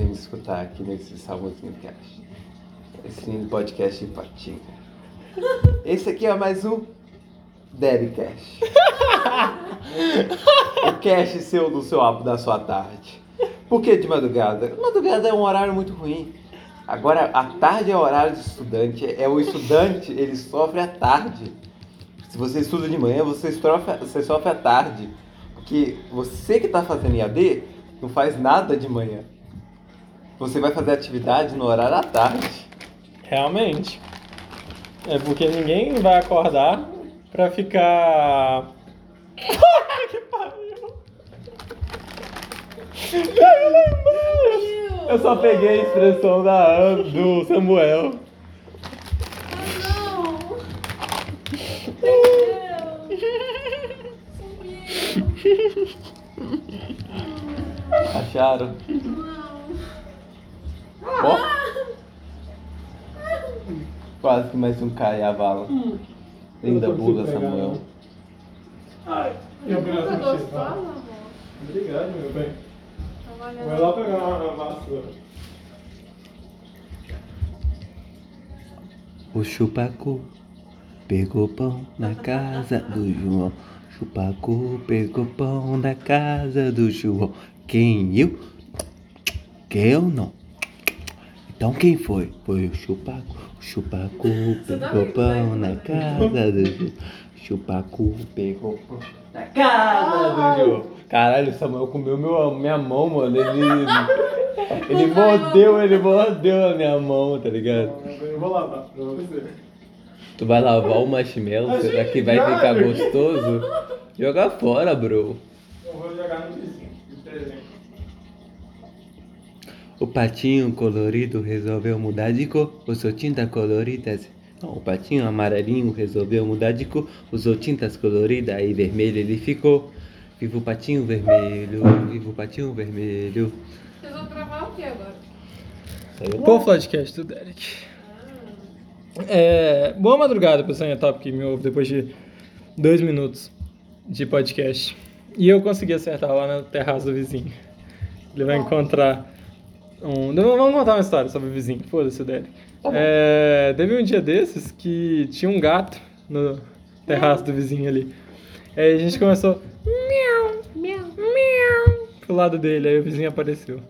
Vem escutar aqui nesse Salmozinho Cast. Esse podcast de patinha. Esse aqui é mais um Daddy Cash. o cash seu do seu da sua tarde. Por que de madrugada? Madrugada é um horário muito ruim. Agora, a tarde é o horário de estudante. É o estudante, ele sofre à tarde. Se você estuda de manhã, você sofre, você sofre à tarde. Porque você que está fazendo IAD não faz nada de manhã. Você vai fazer atividade no horário à tarde. Realmente. É porque ninguém vai acordar pra ficar. que pariu! Embaixo! Eu só peguei a expressão da Ana, do Samuel. Ah, não! Sumiu! Acharam? Não! Ó. Quase que mais um cai a vala. Linda Eu não consigo bula, pegar, Samuel. Ai, Você obrigado, gostou, amor? Obrigado, meu bem. Trabalhando. Vai lá pegar a vassoura. O chupacu pegou pão na casa do João. Chupacu pegou pão na casa do João. Quem eu? Que eu não. Então quem foi? Foi o chupacu. O chupacu pegou pão na casa do João. Chupacu pegou pão na casa do João. Caralho, o Samuel comeu meu, minha mão, mano. Ele. Ele mordeu, ele mordeu a minha mão, tá ligado? Eu vou lavar pra você. Tu vai lavar o marshmallow? Será que vai ficar gostoso? Joga fora, bro. O patinho colorido resolveu mudar de cor, usou tinta colorida. Não, o patinho amarelinho resolveu mudar de cor, usou tintas coloridas e vermelho ele ficou. Viva o patinho vermelho, viva o patinho vermelho. Vocês vão gravar o que agora? Saiu? Pô, podcast do Derek. É, boa madrugada, pessoal em top que me ouve depois de dois minutos de podcast. E eu consegui acertar lá na terraça do vizinho. Ele vai encontrar um. Vamos contar uma história sobre o vizinho. Foda-se o Derek. É, teve um dia desses que tinha um gato no terraço do vizinho ali. Aí a gente começou. Miau, miau, miau. Pro lado dele, aí o vizinho apareceu.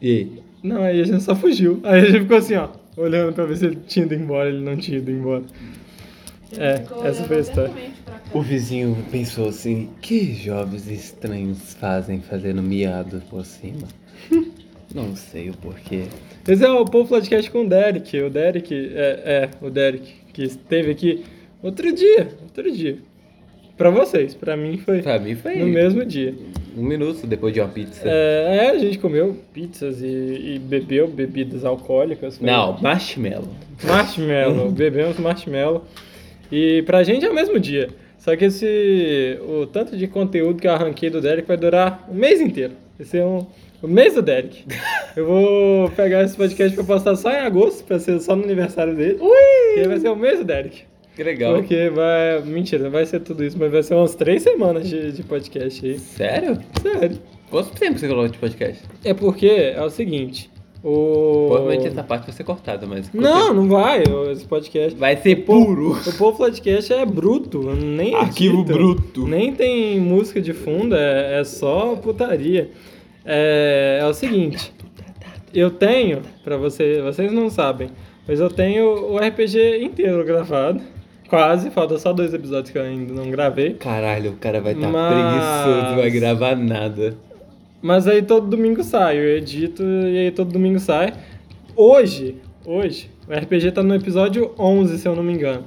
E aí? Não, aí a gente só fugiu. Aí a gente ficou assim, ó, olhando pra ver se ele tinha ido embora, ele não tinha ido embora. É, essa foi a história. O vizinho pensou assim: que jovens estranhos fazem fazendo miado por cima? Não sei o porquê. Esse é o Povo Podcast com o Derek. O Derek, é, é, o Derek, que esteve aqui outro dia, outro dia. Pra vocês, pra mim foi Pra mim foi no mesmo dia. um minuto depois de uma pizza. É, é, a gente comeu pizzas e, e bebeu bebidas alcoólicas. foi- Não, marshmallow. Marshmallow, bebemos marshmallow. E pra gente é o mesmo dia. Só que esse. O tanto de conteúdo que eu arranquei do Derek vai durar um mês inteiro. Vai ser um. O mês do Derek. Eu vou pegar esse podcast pra postar só em agosto, pra ser só no aniversário dele. Ui! Que vai ser o mês do Derek. Que legal. Porque vai. Mentira, vai ser tudo isso, mas vai ser umas três semanas de, de podcast aí. Sério? Sério. Quanto tempo você colocou de podcast? É porque é o seguinte. O. Provavelmente essa parte vai ser cortada, mas. Não, não vai. Esse podcast. Vai ser puro. O Povo Podcast é bruto, nem Arquivo edita, bruto. Nem tem música de fundo, é, é só putaria. É, é o seguinte, eu tenho, pra você, vocês não sabem, mas eu tenho o RPG inteiro gravado. Quase, falta só dois episódios que eu ainda não gravei. Caralho, o cara vai estar Mas- preguiçoso, não vai gravar nada. Mas aí todo domingo sai, eu edito e aí todo domingo sai. Hoje, hoje, o RPG tá no episódio 11, se eu não me engano.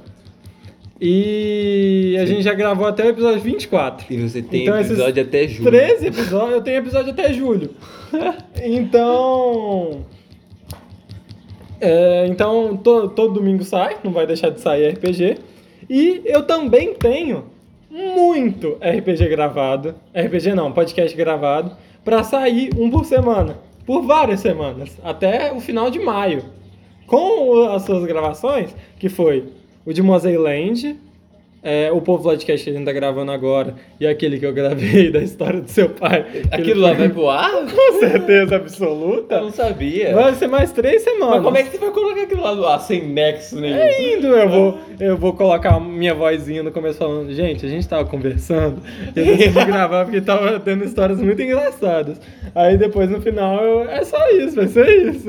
E a Sim. gente já gravou até o episódio 24. E você tem Então, episódio até julho. 13 episódios, eu tenho episódio até julho. então. é, então, to- todo domingo sai, não vai deixar de sair RPG. E eu também tenho muito RPG gravado. RPG não, podcast gravado. Pra sair um por semana. Por várias semanas. Até o final de maio. Com as suas gravações, que foi o de Mosailand, é, o Povo Podcast que a gente tá gravando agora e aquele que eu gravei da história do seu pai. Aquilo lá vai pro ar? Com certeza Eu absoluta. não sabia. Vai ser mais três semanas. Mas como é que você vai colocar aquilo lá no ar sem nexo nenhum? É indo, eu vou, eu vou colocar minha vozinha no começo falando, gente, a gente tava conversando, eu decidi gravar porque tava tendo histórias muito engraçadas. Aí depois no final eu- é só isso, vai ser isso.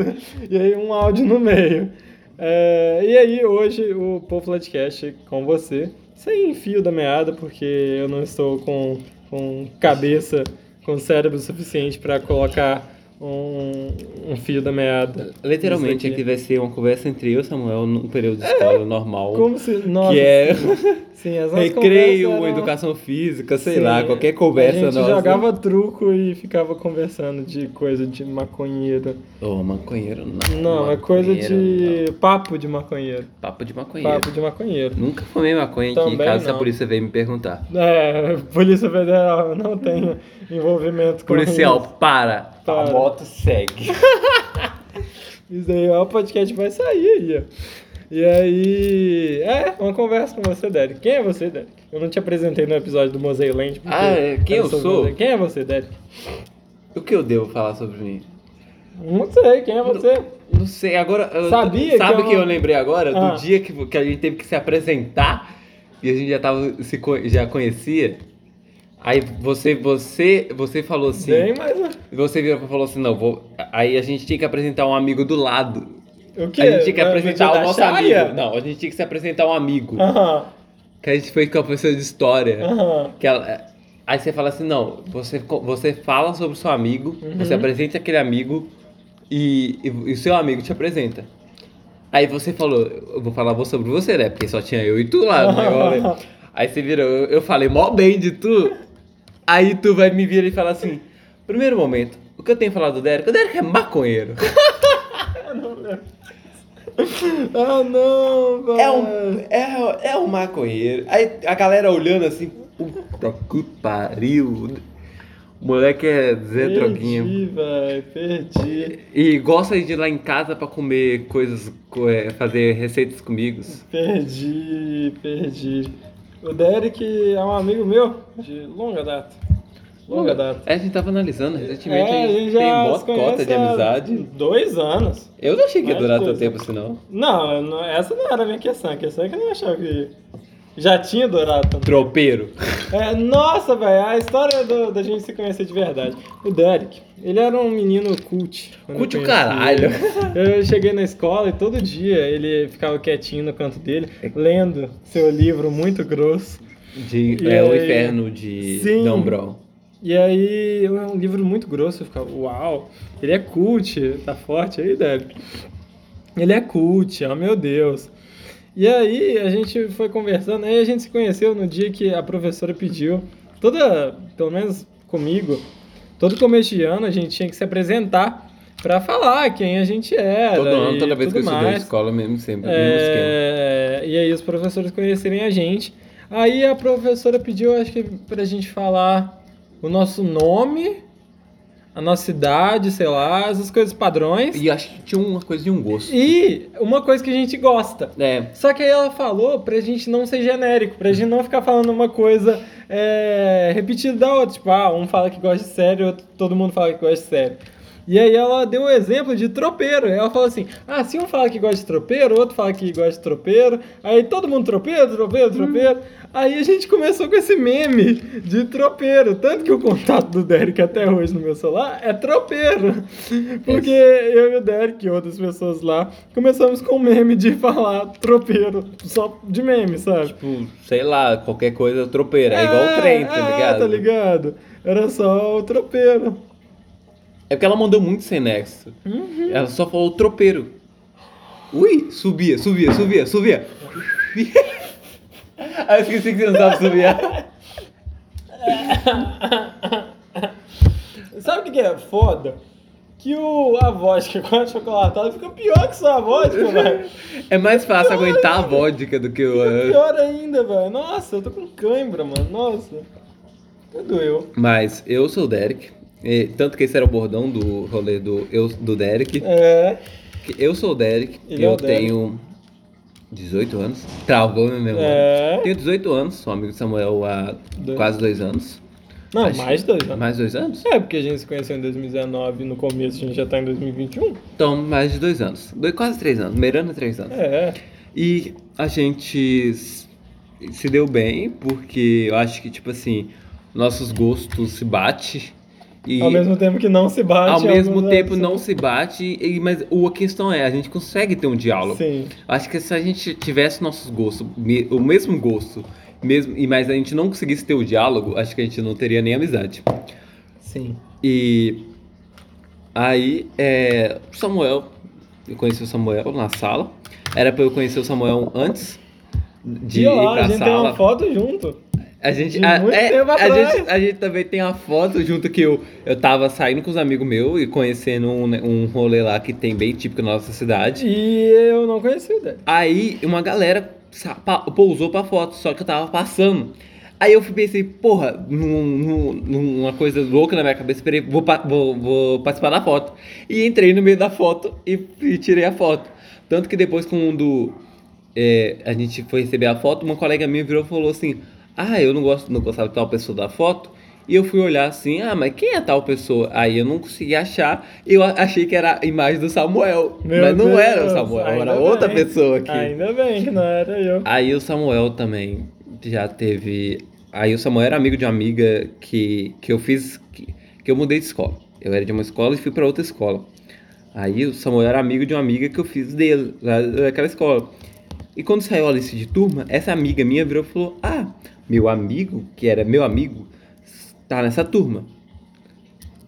E aí um áudio no meio. É, e aí hoje o Povo Flatcast com você, sem fio da meada, porque eu não estou com, com cabeça, com cérebro suficiente para colocar um, um fio da meada. Literalmente, aqui. vai ser uma conversa entre eu e Samuel num período de escola normal. Como se. Nossa, que é sim, as nossas recreio, eram- educação física, sei Sim, lá, qualquer conversa A gente nossa. jogava truco e ficava conversando de coisa de maconheiro. Ô, maconheiro não. Não, é coisa maconheiro de. papo de maconheiro. não. Papo de maconheiro. Papo de maconheiro. Nunca fumei maconha aqui em casa se a não. polícia veio me perguntar. É, Polícia Federal não tem envolvimento com Policial, isso. para. Para. A moto segue. Isso aí, ó, o podcast vai sair aí, ó. E aí. É, uma conversa com você, Derek. Quem é você, Derek? Eu não te apresentei no episódio do Museu Land. porque Ah, é, quem eu sou? você. Quem é você, Derek? o que eu devo falar sobre mim? Não sei, quem é você? Não sei, agora. eu- Sabia Sabe que o eu que eu não- lembrei agora? Ah. Do dia que, que a gente teve que se apresentar e a gente já tava se já conhecia. Aí você, você, você falou assim. Bem, mas. Você virou e falou assim, não, vou. Aí a gente tinha que apresentar um amigo do lado. O que? A gente tinha que apresentar o nosso amigo. Não, a gente tinha que se apresentar um amigo. Aham, Que a gente foi com a professora de história. aham. Que ela, aí você fala assim, não, você, você fala sobre o seu amigo, Uhum. você apresenta aquele amigo e, e, e o seu amigo te apresenta. Aí você falou, eu vou falar sobre você, né? Porque só tinha eu e tu lá no negócio. Aí você virou, eu falei mó bem de tu. Aí tu vai me vir e falar assim, primeiro momento, o que eu tenho falado do Derek? O Derek é maconheiro. Ah, não, velho. É um, é, é um maconheiro. Aí a galera olhando assim, puta que pariu. O moleque é Zé Droguinha. Perdi, velho, perdi. E gosta de ir lá em casa pra comer coisas, co- é, fazer receitas comigo. Perdi, perdi. O Derek é um amigo meu de longa data. Longa data. É, a gente tava analisando recentemente, É, a gente tem mó se cota de há amizade. Dois anos. Eu não achei que ia Mais durar coisa. tanto tempo assim, não. Não, não, essa não era a minha questão. A questão é que eu não achava que já tinha durado tanto Tropeiro. É, nossa, velho, a história do- da gente se conhecer de verdade. O Derek, ele era um menino cult. Cult o caralho. ele. Eu cheguei na escola e todo dia ele ficava quietinho no canto dele, lendo seu livro muito grosso. De, E é o aí- inferno de Sim. Dan Brown. E aí, é um livro muito grosso, eu ficava, uau, ele é cult, tá forte aí, Derek. Ele é cult, oh meu Deus. E aí a gente foi conversando, aí a gente se conheceu no dia que a professora pediu, toda, pelo menos comigo, todo começo de ano a gente tinha que se apresentar pra falar quem a gente era. Todo ano, toda vez que eu estudei na mais. escola, mesmo sempre, mesmo. É, e aí os professores conhecerem a gente. Aí a professora pediu, acho que pra gente falar o nosso nome, a nossa idade, sei lá, essas coisas padrões. E acho que tinha uma coisa de um gosto. E uma coisa que a gente gosta. É, Só que aí ela falou pra gente não ser genérico, pra gente não ficar falando uma coisa é, repetida da outra. Tipo, ah, um fala que gosta de série, outro, todo mundo fala que gosta de série. E aí ela deu o exemplo de tropeiro. Ela falou assim: ah, se um fala que gosta de tropeiro, outro fala que gosta de tropeiro. Aí todo mundo tropeiro, tropeiro, tropeiro. Aí a gente começou com esse meme de tropeiro. Tanto que o contato do Derek até hoje no meu celular é tropeiro. Porque eu e o Derek e outras pessoas lá começamos com o meme de falar tropeiro. Só de meme, sabe? tipo, sei lá, qualquer coisa tropeira. É, igual o trem, tá é, ligado? tá ligado? Era só o tropeiro. É porque ela mandou muito sem nexo. Uhum. Ela só falou tropeiro. Ui, subia, subia, subia, subia. Aí eu esqueci que você não sabe subir. Sabe o que é foda? Que o, a vodka com a chocolatada fica pior que só a vodka, velho. É mais fácil aguentar a vodka do que o. eh, Pior ainda, velho. Nossa, eu tô com cãibra, mano. Nossa. Doeu. Mas eu sou o Derek. E tanto que esse era o bordão do rolê do, eu, do Derek. É. Eu sou o Derek. Ele é eu o Derek. tenho 18 anos. Travou minha memória. É. Tenho 18 anos, sou amigo de Samuel há Dois. quase dois anos. Não, Acho- mais dois anos. Mais dois anos? É, porque a gente se conheceu em 2019 no começo a gente já tá em 2021. Então, mais de dois anos. Dois, quase três anos. Meirando três anos. É. E a gente s- se deu bem, porque eu acho que, tipo assim, nossos gostos se batem. E Ao mesmo tempo que não se bate. ao em mesmo tempo assuntos. não se bate. e- mas o, a questão é, a gente consegue ter um diálogo. Sim. Acho que se a gente tivesse nossos gostos, me- o mesmo gosto, mesmo, e mas a gente não conseguisse ter o diálogo, acho que a gente não teria nem amizade. Sim. E aí, é, Samuel, eu conheci o Samuel na sala. Era pra eu conhecer o Samuel antes de e ir ó, pra a gente tem sala. uma foto junto. A gente, a, é, a, gente, a gente também tem a foto junto que eu, eu tava saindo com os amigos meus e conhecendo um, né, um rolê lá que tem bem típico na nossa cidade. E eu não conheci o. Aí uma galera pousou pra foto, só que eu tava passando. Aí eu pensei, porra, num- num- numa coisa louca na minha cabeça, esperei, vou, vou- vou participar da foto. E entrei no meio da foto e, e tirei a foto. Tanto que depois, quando é, a gente foi receber a foto, uma colega minha virou e falou assim: Ah, eu não gosto, não gostava de tal pessoa da foto. E eu fui olhar assim, ah, mas quem é tal pessoa? Aí eu não consegui achar, eu achei que era a imagem do Samuel. Meu mas não Deus, era o Samuel, era outra bem. pessoa aqui. Ainda bem que não era eu. Aí o Samuel também já teve. Aí o Samuel era amigo de uma amiga que, que eu fiz. Que, que eu mudei de escola. Eu era de uma escola e fui pra outra escola. Aí o Samuel era amigo de uma amiga que eu fiz dele, daquela escola. E quando saiu a lista de turma, essa amiga minha virou e falou: Ah, meu amigo, que era meu amigo, tá nessa turma.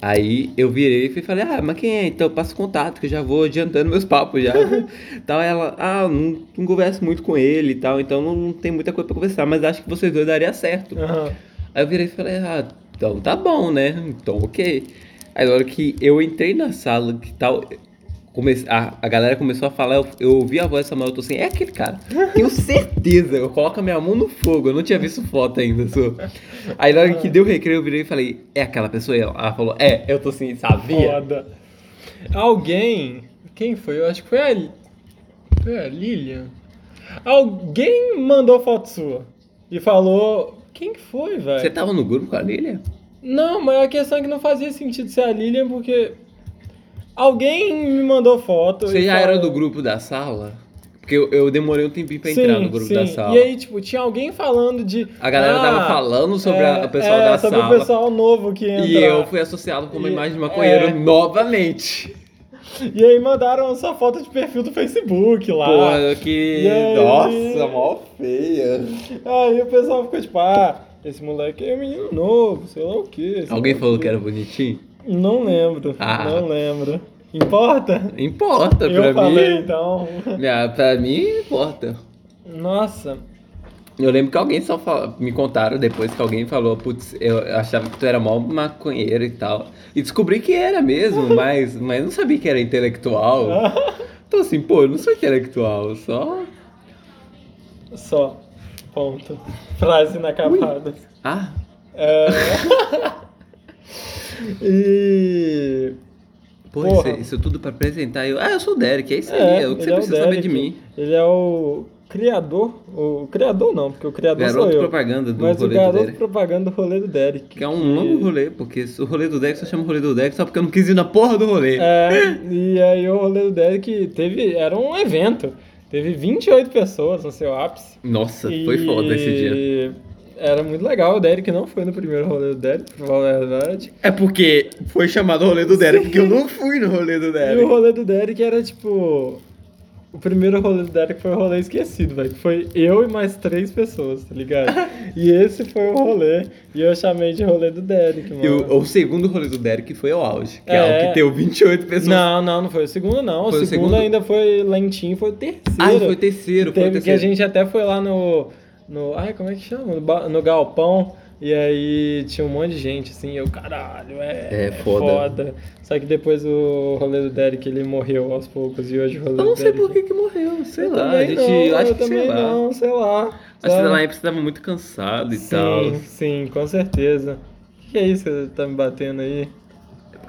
Aí eu virei e falei, ah, mas quem é? Então passa o contato, que eu já vou adiantando meus papos já. tal, ela, ah, não, não converso muito com ele e tal, então não, não tem muita coisa pra conversar, mas acho que vocês dois daria certo. Aham. Aí eu virei e falei, ah, então tá bom, né? Então ok. Aí na hora que eu entrei na sala, que tal, comece, a, a galera começou a falar, eu, eu ouvi a voz do Samuel, eu tô assim, é aquele cara. Tenho certeza, eu coloco a minha mão no fogo, eu não tinha visto foto ainda. Só. Aí na hora que deu o recreio, eu virei e falei, é aquela pessoa? E ela falou, é, eu tô assim, sabia? Foda. Alguém. Quem foi? Eu acho que foi a. Foi a Lilian. Alguém mandou foto sua. E falou. Quem que foi, velho? Você tava no grupo com a Lilia? Não, mas a questão é que não fazia sentido ser a Lilian porque. Alguém me mandou foto. Você já falou- era do grupo da sala? Porque eu, eu demorei um tempinho pra entrar no grupo da sala. E aí, tipo, tinha alguém falando de. A galera ah, tava falando sobre a- é, o pessoal é, da sobre sala. o pessoal novo que entra. E eu fui associado com uma E- imagem de maconheiro é. novamente. E aí mandaram sua foto de perfil do Facebook lá. Porra, que. Aí? Nossa, mó feia. Aí o pessoal ficou tipo, ah, esse moleque é menino novo, sei lá o quê. Alguém falou que era bonitinho? Não lembro, Ah. não lembro. Importa? Importa, Eu pra falei, mim. então. Ah, pra mim, importa. Nossa, Eu lembro que alguém só fala- me contaram depois que alguém falou, putz, eu achava que tu era mó maconheiro e tal. E descobri que era mesmo, mas, mas não sabia que era intelectual. Então assim, pô, eu não sou intelectual, só. só. Ponto. Frase inacabada. Ah, É... e. pô, Porra. isso, isso tudo pra apresentar. Eu, ah, eu sou o Derek, é isso aí, É, é o que você é o precisa saber Derek. de mim. Ele é o criador. O criador não, porque o criador sou Garoto eu. propaganda do Mas o rolê do garoto Derek. propaganda do rolê do Derek. Que é um longo rolê, porque o rolê do Derek só chama rolê do Derek só porque eu não quis ir na porra do rolê. É, e aí o rolê do Derek teve. Era um evento. Teve 28 pessoas no seu ápice. Nossa, foi E foda esse dia. Era muito legal. O Derek não foi no primeiro rolê do Derek, pra falar a verdade. É porque foi chamado rolê do Derek, porque eu não fui no rolê do E Derek. o rolê do Derek era tipo. O primeiro rolê do Derek foi o rolê esquecido, velho. que Foi eu e mais três pessoas, tá ligado? e esse foi o rolê. E eu chamei de rolê do Derek, mano. E o, o segundo rolê do Derek foi o auge, que é, É. o que deu 28 pessoas. Não, não, não foi o segundo, não. Foi o segundo, segundo? ainda foi lentinho, foi o terceiro. Ah, foi o terceiro, foi o Teve, que a terceiro. gente até foi lá no. No ai, como é que chama? No, no galpão. E aí tinha um monte de gente, assim, eu, caralho, é, É foda. Só que depois o rolê do Derek, ele morreu aos poucos, e hoje o rolê Eu não do sei Derek... por que que morreu, sei Eu lá. A gente, não, acho eu que também sei lá. não, sei lá. Acho que na época você tava muito cansado e tal. Sim, sim, com certeza. O que, que é isso que você tá me batendo aí?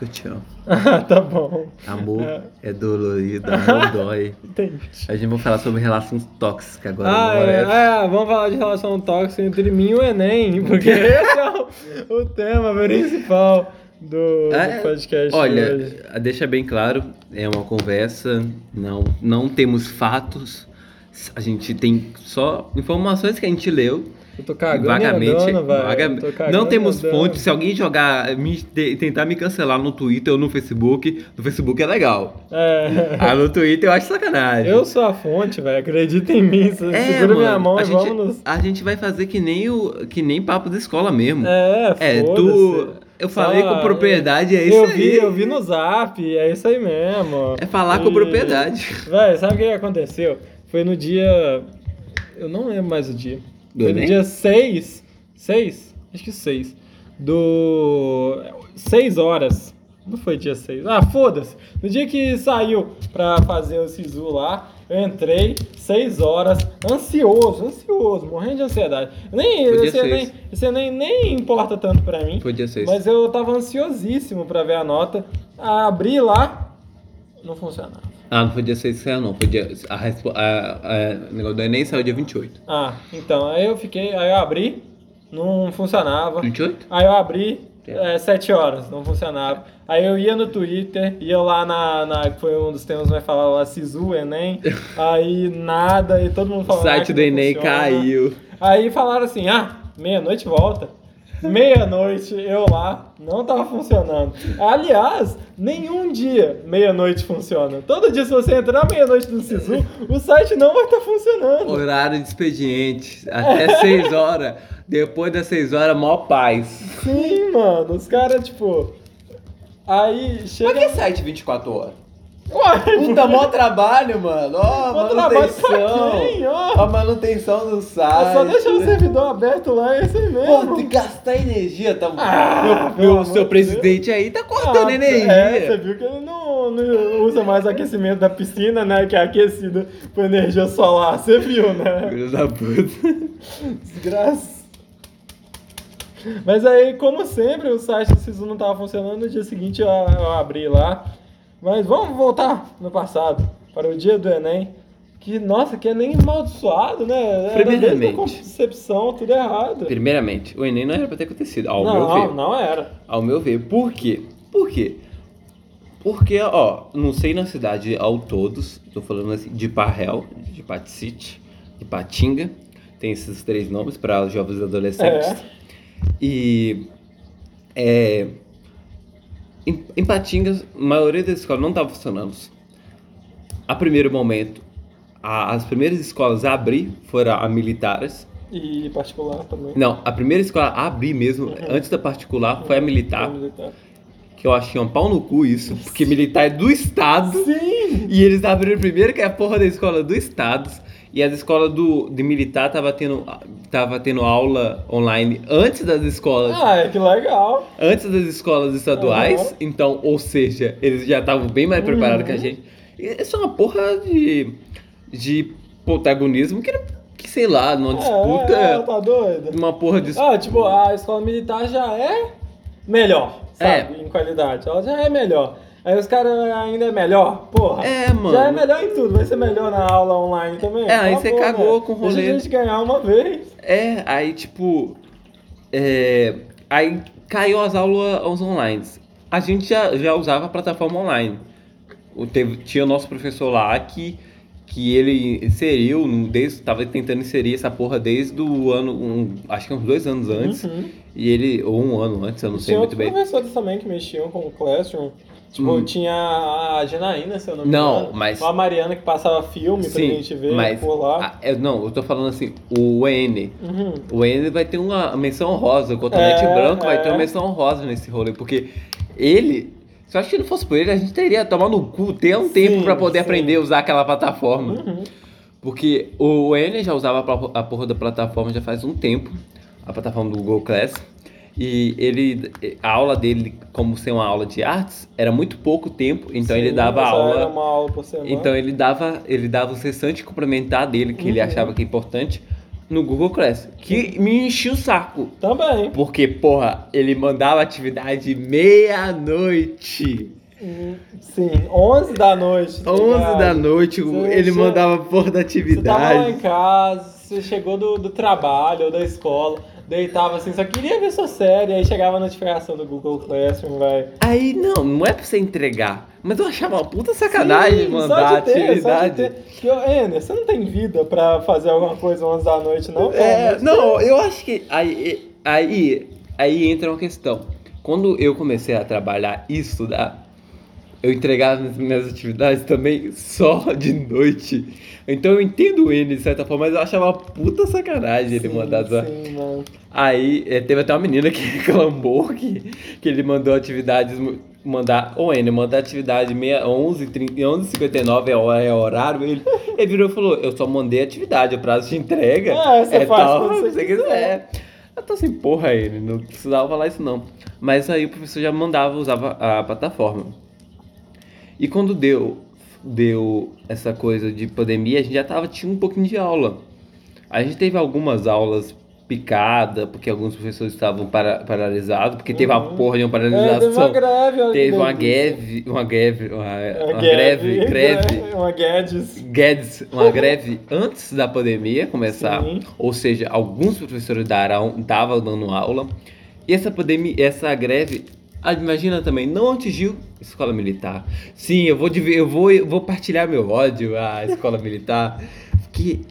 Que eu te amo. Ah, tá bom. Amor É. é, dolorido, amor dói. Entendi. A gente vai falar sobre relações tóxicas agora. Ah, é, é? é, vamos falar de relação tóxica entre mim e o Enem, porque esse é o, o tema principal do, do É, podcast. Olha, hoje. deixa bem claro, é uma conversa, não, não temos fatos, a gente tem só informações que a gente leu. Eu tô cagando vagamente. andando, tô cagando não temos fontes. Se alguém jogar, me, te- tentar me cancelar no Twitter ou no Facebook, no Facebook é legal. É. Ah, no Twitter eu acho sacanagem. Eu sou a fonte, velho. Acredita em mim. É, segura minha mano, mão a e gente, vamos nos. a gente vai fazer que nem o que nem papo da escola mesmo. É, É, tu. Eu falei Só- com propriedade, é isso eu aí. Vi, eu vi no zap, é isso aí mesmo. É falar com E- propriedade. Véi, sabe o que aconteceu? Foi no dia. Eu não lembro mais o dia. Foi no dia 6. 6? Acho que 6. Do. 6 horas. Não foi dia 6. Ah, foda-se. No dia que saiu pra fazer o Sisu lá, eu entrei 6 horas, ansioso, ansioso, morrendo de ansiedade. Nem, Foi esse, nem, esse nem, nem importa tanto pra mim. Foi dia 6. Mas eu tava ansiosíssimo pra ver a nota. Abri lá, não funcionava. Ah, não foi dia 6 que saiu, não. Foi dia. A, a, a, o negócio do Enem saiu dia 28. Ah, então, aí eu fiquei, aí eu abri, não funcionava. 28? Aí eu abri, É. é, 7 horas, não funcionava. Aí eu ia no Twitter, ia lá na, na foi um dos temas que vai falar lá, Sisu, Enem, aí nada, e todo mundo O falando ah, site que do Enem funciona. caiu. Aí falaram assim, ah, meia-noite volta. Meia-noite, eu lá, não tava funcionando. Aliás, nenhum dia meia-noite funciona. Todo dia, se você entrar meia-noite no Sisu, o site não vai estar funcionando. Horário de expediente. Até 6 horas. Depois das 6 horas, mó paz. Sim, mano, os caras, tipo. Aí Mas chega. que site 24 horas? Puta, mó trabalho, mano. Ó, pra manutenção. quem? A manutenção do site. é só deixar o servidor aberto lá, é isso aí Pô, mesmo. tem que gastar energia. Tá... Ah, meu meu seu de presidente aí tá cortando Ah, energia. É, você viu que ele não, não usa mais aquecimento da piscina, né? Que é aquecido por energia solar. Você viu, né? Filho da puta. Desgraça. Mas aí, como sempre, o site do Sisu não tava funcionando. No dia seguinte eu, eu abri lá. Mas vamos voltar no passado, para o dia do Enem. Que, nossa, que Enem amaldiçoado, né? Era Primeiramente. concepção, tudo errado. Primeiramente, o Enem não era pra ter acontecido, ao não, meu ver. não era. Ao meu ver. Por quê? Por quê? Porque, ó, não sei na cidade ao todos, tô falando assim, de Parrel, de Paticite, de Patinga, tem esses três nomes para os jovens e adolescentes. É. E é, em, em Patinga, a maioria das escolas não estava funcionando. A primeiro momento, a- as primeiras escolas a abrir foram a militares. E particular também. Não, a primeira escola a abrir mesmo, Uhum. antes da particular, foi a militar. Foi militar. Que eu achei um pau no cu isso, porque militar é do Estado. Sim! E eles abriram primeiro que é a porra da escola do Estado. E as escolas do, de militar tava tendo, tava tendo aula online antes das escolas. Ah, é que legal. Antes das escolas estaduais. Aham. Então, ou seja, eles já estavam bem mais preparados que a Uhum. gente. E Isso é uma porra de, de protagonismo que, que, sei lá, numa disputa. É, tá doido? Uma porra de. Ah, tipo, a escola militar já é melhor, sabe? Em qualidade. Ela já é melhor. Aí os caras ainda é melhor, porra. É, mano. Já é melhor em tudo, vai ser melhor na aula online também. É, aí você cagou né? com o rolê. Deixa a gente ganhar uma vez. É, aí tipo. é, aí caiu as aulas online. A gente já, já usava a plataforma online. O, teve, tinha o nosso professor lá que, que ele inseriu, desde, tava tentando inserir essa porra desde o ano, um, acho que uns dois anos antes. Uhum. E ele, ou um ano antes, eu não sei Tinha muito bem. professores também que mexiam com o Classroom. Tipo, Hum. tinha a Janaína, se eu não me Não, engano. mas- Ou a Mariana que passava filme pra gente ver mas. por lá. a- eu- não, eu tô falando assim, o EN. Uhum. O Enes vai ter uma menção honrosa, o Cotonete É, Branco vai ter é. uma menção honrosa nesse rolê, porque ele, se eu acho que não fosse por ele, a gente teria tomado no cu, ter um tempo Sim, pra poder sim. aprender a usar aquela plataforma. Uhum. Porque o Enes já usava a porra da plataforma já faz um tempo, a plataforma do Google Class, e ele, a aula dele, como ser uma aula de artes, era muito pouco tempo, então ele Sim, dava só aula... Era uma aula por semana. Então ele dava, ele dava o cessante complementar dele, que ele Uhum. achava que é importante, no Google Classroom, que me enchia o saco. Também. Porque, porra, ele mandava atividade meia-noite. Sim, 11 da noite. tá 11 ligado? da noite, Você ele mandava porra da Você tava lá em atividade. casa, você chegou do, do trabalho ou da escola, deitava assim, só queria ver sua série, aí chegava a notificação do Google Classroom, vai. Aí, não, não é pra você entregar. Mas eu achava uma puta sacanagem Sim, mandar só de ter, atividade. Só de ter. Ener, você não tem vida pra fazer alguma coisa 11 da noite, não? É, não, eu acho que aí, aí, aí entra uma questão. Quando eu comecei a trabalhar e estudar, eu entregava as minhas atividades também só de noite. Então eu entendo ele de certa forma, mas eu achava uma puta sacanagem ele Sim, mandar. Sim, mano. Aí eh, teve até uma menina que reclamou que, que ele mandou atividades. Mandar. Ô, N, mandar atividade meia, 11, 30, 11h59 é, hora- é horário. Ele, ele virou e falou: Eu só mandei atividade, o prazo de entrega. É, você faz quando se você você quiser. quiser. Eu tô assim, porra, ele, não precisava falar isso não. Mas aí o professor já mandava, usava a plataforma. E quando deu, deu essa coisa de pandemia, a gente já tava, tinha um pouquinho de aula. A gente teve algumas aulas picada, porque alguns professores estavam para, paralisados, porque teve uma Uhum. porra de uma É, teve paralisação. uma greve. olha que Teve uma greve, uma greve, uma, Uma uma greve, greve, Uma Guedes. Guedes, uma greve antes da pandemia começar. Sim. Ou seja, alguns professores estavam dando aula. E essa pandemia, essa greve, imagina também, não atingiu escola militar. Sim, eu vou, eu vou, eu vou partilhar meu ódio à escola militar. Que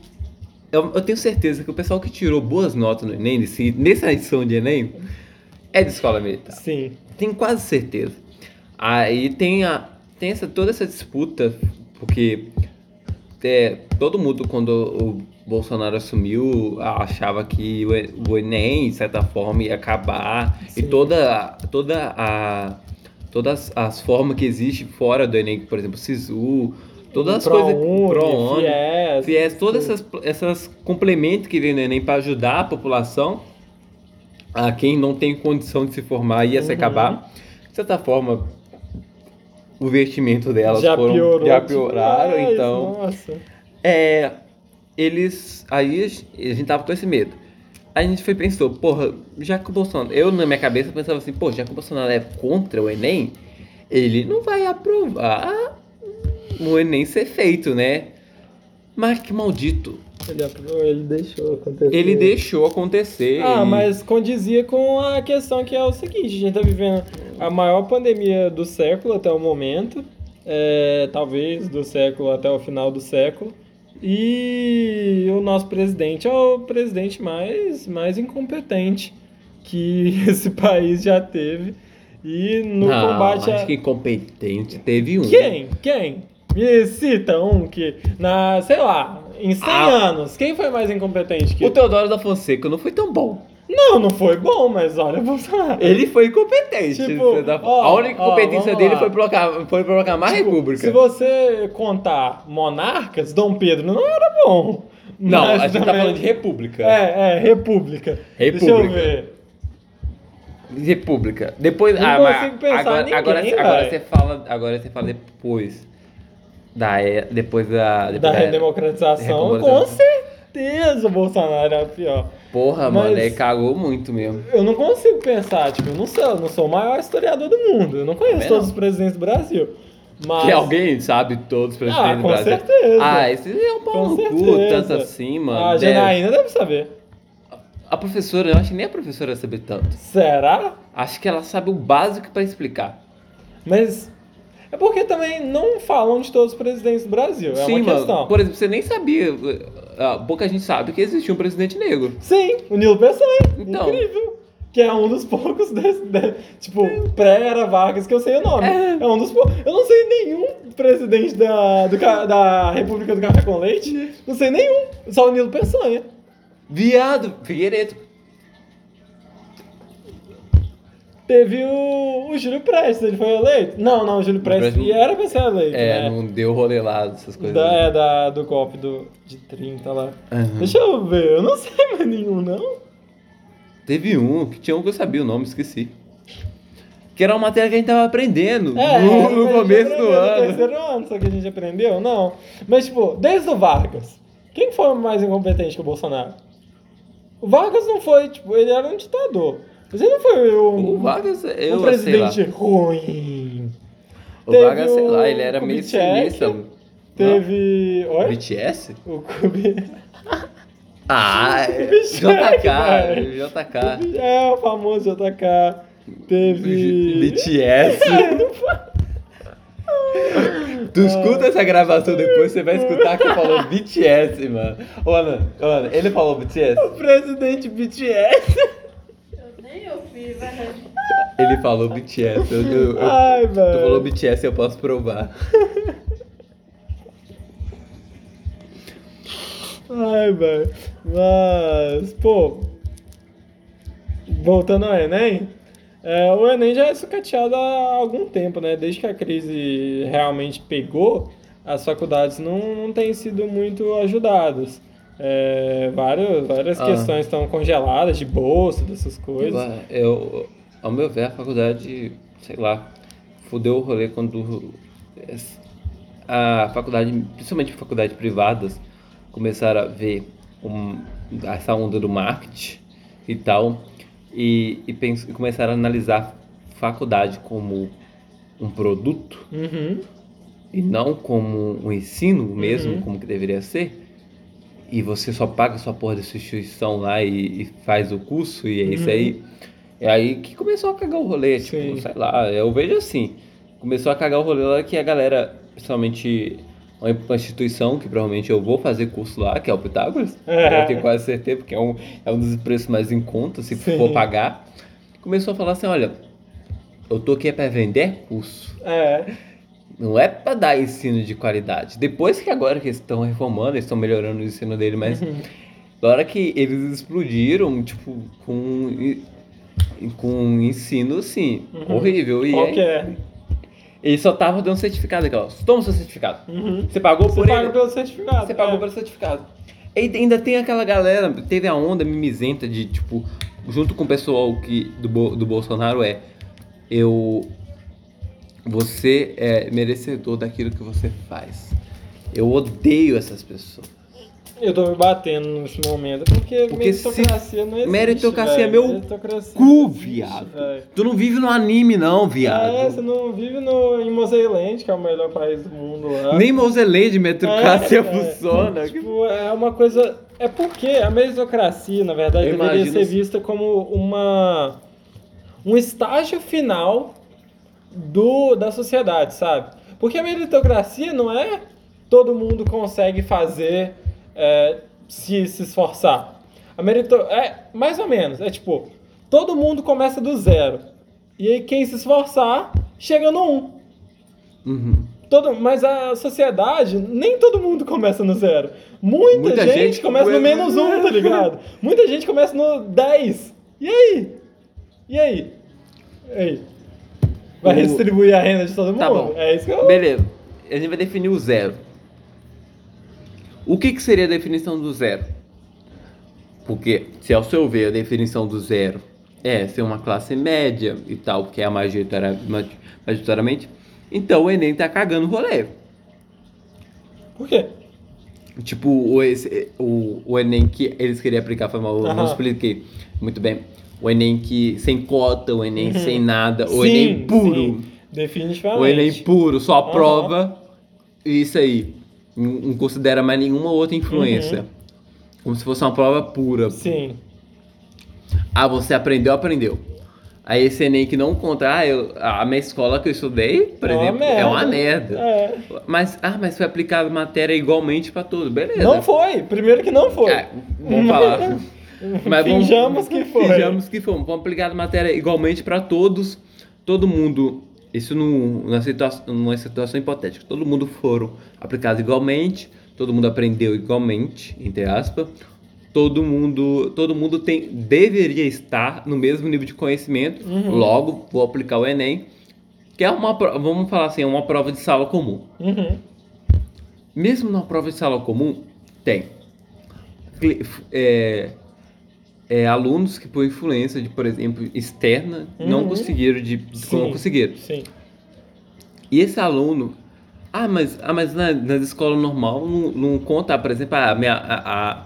eu, eu tenho certeza que o pessoal que tirou boas notas no Enem, nesse, nessa edição de Enem, é de escola militar. Sim. Tenho quase certeza. Aí tem, a, tem essa, toda essa disputa, porque é, todo mundo, quando o Bolsonaro assumiu, achava que o E- Enem, de certa forma, ia acabar. E Sim. toda, toda a, todas as formas que existem fora do Enem, por exemplo, SISU, todas as coisas. ProUni, FIES. FIES, todas essas, essas complementos que vem no Enem para ajudar a população, a quem não tem condição de se formar ia se Uhum. acabar. De certa forma, o investimento delas já foram, piorou. já pioraram, ai, então Nossa. é, eles aí a gente tava com esse medo. Aí a gente foi pensou, porra, já que o Bolsonaro, eu na minha cabeça pensava assim, pô, já que o Bolsonaro é contra o Enem, ele não vai aprovar o Enem ser feito, né? Mas que maldito. Ele, aprovou, ele deixou acontecer. Ele deixou acontecer. Ah, e- mas condizia com a questão que é o seguinte, a gente tá vivendo a maior pandemia do século até o momento, é, talvez do século até o final do século, e o nosso presidente é o presidente mais, mais incompetente que esse país já teve, e no não, combate acho a... que incompetente teve um. Quem? Quem? Me cita um que, na, sei lá, em 100 Ah. anos, quem foi mais incompetente que O Teodoro da Fonseca não foi tão bom. Não, não foi bom, mas olha, Bolsonaro. Ele foi incompetente. Tipo, tá- ó, a única competência vamos dele lá. foi proclamar, foi proclamar a Tipo, República. Se você contar monarcas, Dom Pedro não era bom. Não, a gente tá também- falando de República. É, é, república. Deixa eu República. ver. República. Depois. Não ah, consigo mas pensar agora, ninguém, agora, agora você fala. Agora você fala depois. Da. Depois da. Depois Da redemocratização, redemocratização. com certeza o Bolsonaro era pior. Porra, Mas- mano, ele cagou muito mesmo. Eu não consigo pensar, tipo, eu não sou, eu não sou o maior historiador do mundo. Eu não conheço todos os presidentes do Brasil. Mas. Que alguém sabe todos os presidentes Ah, do com Brasil. certeza. Ah, esse é um pau Com no cu, certeza. tanto assim, mano. A Deve- Janaína deve saber. A professora, eu acho que nem a professora sabe tanto. Será? Acho que ela sabe o básico pra explicar. Mas é porque também não falam de todos os presidentes do Brasil. É Sim, uma mano. questão. Por exemplo, você nem sabia. Ah, pouca gente sabe que existia um presidente negro. Sim, o Nilo Peçanha. Então. Incrível. Que é um dos poucos, desse, de- tipo, pré-era Vargas que eu sei o nome. É. É. um dos poucos. Eu não sei nenhum presidente da, do da República do Café com Leite. Não sei nenhum. Só o Nilo Peçanha. Viado, Figueiredo. Teve o, o Júlio Prestes, ele foi eleito? Não, não, o Júlio Prestes Prestes- era pra ser eleito. É, né? não deu rolê lá, essas coisas. Da, é, da, do golpe do, de 30 lá. Aham. Deixa eu ver, eu não sei mais nenhum, não. Teve um, que tinha um que eu sabia o nome, esqueci. Que era uma matéria que a gente tava aprendendo É, no, no começo do aprendeu No ano. terceiro ano, só que a gente aprendeu, não. Mas, tipo, desde o Vargas, quem foi mais incompetente que o Bolsonaro? O Vargas não foi, tipo, ele era um ditador. Ele não foi um, O Vargas, eu um sei lá. presidente ruim. O Teve Vargas, sei lá, o ele era meio sinistro. Teve. Oi? BTS? O Kubi... Ah. Kubitschek, JK, velho. JK. É, o famoso JK. Teve. BTS. Tu escuta essa gravação depois, você vai escutar que falou BTS, mano. Ô, Ana, ele falou BTS? O presidente BTS. Eu nem ouvi, velho. Ele falou BTS. Eu, eu, eu, Ai, tu falou. BTS, eu posso provar. Ai, velho. Mas, pô. Voltando ao Enem. é, o Enem já é sucateado há algum tempo, né? Desde que a crise realmente pegou, as faculdades não, não têm sido muito ajudadas. É, várias várias Ah. questões estão congeladas de bolsa, dessas coisas. Eu, ao meu ver, a faculdade, sei lá, fudeu o rolê quando a faculdade, principalmente faculdades privadas, começaram a ver um- essa onda do marketing e tal, e, e, pens- e começaram a analisar faculdade como um produto Uhum. e não como um ensino mesmo, Uhum. como que deveria ser, e você só paga sua porra dessa instituição lá e, e faz o curso, e é isso Uhum. aí. É aí que começou a cagar o rolê, tipo, Sim. sei lá, eu vejo assim. Começou a cagar o rolê lá que a galera, principalmente uma uma instituição que provavelmente eu vou fazer curso lá, que é o Pitágoras, É. eu tenho quase certeza, porque é um, é um dos preços mais em conta, se Sim. for pagar. Começou a falar assim, olha, eu tô aqui é pra vender curso. É. Não é pra dar ensino de qualidade. Depois que agora que eles estão reformando, eles estão melhorando o ensino dele, mas Uhum. na hora que eles explodiram, tipo, com, com ensino, assim, Uhum. horrível. E Qual aí, que é? eles só estavam dando certificado aqui, ó. Toma seu certificado. Uhum. Você pagou Você por paga ele. pelo certificado. Você pagou é. pelo certificado. E ainda tem aquela galera, teve a onda mimizenta de, tipo, junto com o pessoal que, do, do Bolsonaro é, eu, você é merecedor daquilo que você faz. Eu odeio essas pessoas. Eu tô me batendo nesse momento, porque, Porque meritocracia não existe. meritocracia velho. é meu Meritocracia cu, existe, viado. velho. Tu não vive no anime não, viado. É, você não vive no, em Moseiland, que é o melhor país do mundo lá. Nem Moselê de meritocracia É, é. funciona. Tipo, é uma coisa. É porque a meritocracia, na verdade, Eu deveria ser vista como uma um estágio final do da sociedade, sabe? Porque a meritocracia não é todo mundo consegue fazer é, se se esforçar. A merito é mais ou menos, é tipo todo mundo começa do zero e aí quem se esforçar chega no um. Uhum. Todo, mas a sociedade, nem todo mundo começa no zero. Muita, Muita gente, gente começa no menos um, tá ligado? Muita gente começa no 10. E aí? E aí? E aí? Vai O- redistribuir a renda de todo mundo? Tá bom. É isso que eu... Beleza. A gente vai definir o zero. O que, que seria a definição do zero? Porque, se ao seu ver a definição do zero é ser uma classe média e tal, que é a majoritária- ma- majoritariamente, então o Enem tá cagando o rolê. Por quê? Tipo, o, esse- o, o Enem que eles queriam aplicar, foi mal, eu não expliquei muito bem. O Enem que sem cota, o Enem Uhum. sem nada, o Sim, Enem puro. sim. Definitivamente. O Enem puro, só Aham. aprova isso aí. Não, considera mais nenhuma outra influência. Como se fosse uma prova pura. Uhum. Sim. Ah, você aprendeu, aprendeu. Aí esse Enem que não conta, ah, eu, a minha escola que eu estudei, por É uma exemplo, é uma merda. É. Mas, ah, mas foi aplicada matéria igualmente pra todos, beleza. Não foi. Primeiro que não foi. Ah, vamos falar. Mas vamos- Finjamos que foi. Finjamos que foi. Vamos aplicar a matéria igualmente para todos. Todo mundo. Isso no, na situa numa situação hipotética. Todo mundo foram aplicados igualmente. Todo mundo aprendeu igualmente, entre aspas. Todo mundo, todo mundo tem, deveria estar no mesmo nível de conhecimento. Uhum. Logo, vou aplicar o Enem. Que é uma, vamos falar assim, é uma prova de sala comum. Uhum. Mesmo na prova de sala comum, tem é, é, alunos que por influência de, por exemplo, externa, não Uhum. conseguiram de não Sim. conseguiram. Sim. E esse aluno, ah, mas, ah, mas na, nas escolas normal não, não conta, por exemplo, a minha a,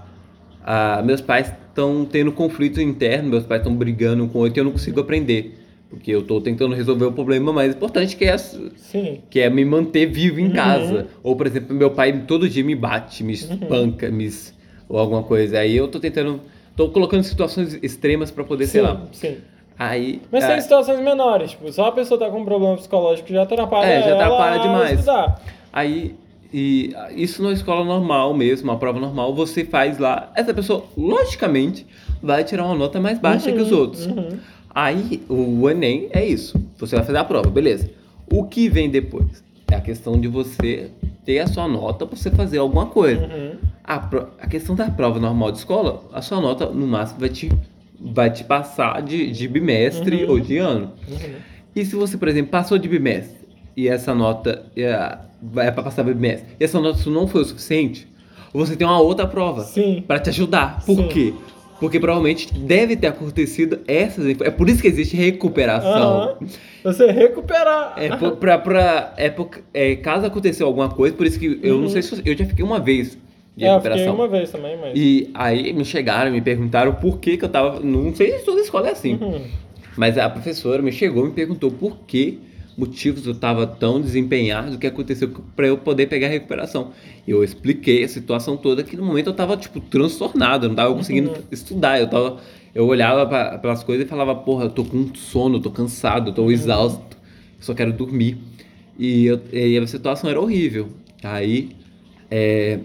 a, ah, meus pais estão tendo conflito interno, meus pais estão brigando com outro e eu não consigo aprender. Porque eu tô tentando resolver o problema mais importante que é, Sim. que é me manter vivo em Uhum. casa. Ou, por exemplo, meu pai todo dia me bate, me espanca, me, es- ou alguma coisa. Aí eu tô tentando. Tô colocando situações extremas pra poder, sei sim, lá. sim. Aí. Mas tem situações menores, tipo, só a pessoa tá com um problema psicológico já atrapalha É, já atrapalha a demais. estudar. Aí, e isso numa escola normal mesmo, uma prova normal, você faz lá. Essa pessoa, logicamente, vai tirar uma nota mais baixa que os outros. Uhum. Aí, o Enem é isso. Você vai fazer a prova, beleza. O que vem depois? É a questão de você ter a sua nota pra você fazer alguma coisa. Uhum. A, a questão da prova normal de escola, a sua nota, no máximo, vai te, vai te passar de, de bimestre Uhum. ou de ano. Uhum. E se você, por exemplo, passou de bimestre e essa nota é, vai para passar bimestre e essa nota não foi o suficiente, você tem uma outra prova Sim. para te ajudar. Por Sim. quê? Porque provavelmente deve ter acontecido essas. É por isso que existe recuperação. Aham. Você recuperar. É, por, pra, pra, é, por- é, caso aconteceu alguma coisa, por isso que eu não Uhum. sei se eu já fiquei uma vez de É, eu fiquei recuperação. uma vez também, mas. E aí me chegaram, me perguntaram por que, que eu tava. Não sei se toda escola é assim. Uhum. Mas a professora me chegou e me perguntou por que motivos eu estava tão desempenhado, o que aconteceu para eu poder pegar a recuperação. Eu expliquei a situação toda que no momento eu estava tipo transtornado, eu não estava conseguindo Uhum. estudar, eu tava eu olhava para as coisas e falava, porra, eu tô com sono, eu tô cansado, eu tô exausto, eu só quero dormir. E, eu- e a situação era horrível. Aí é,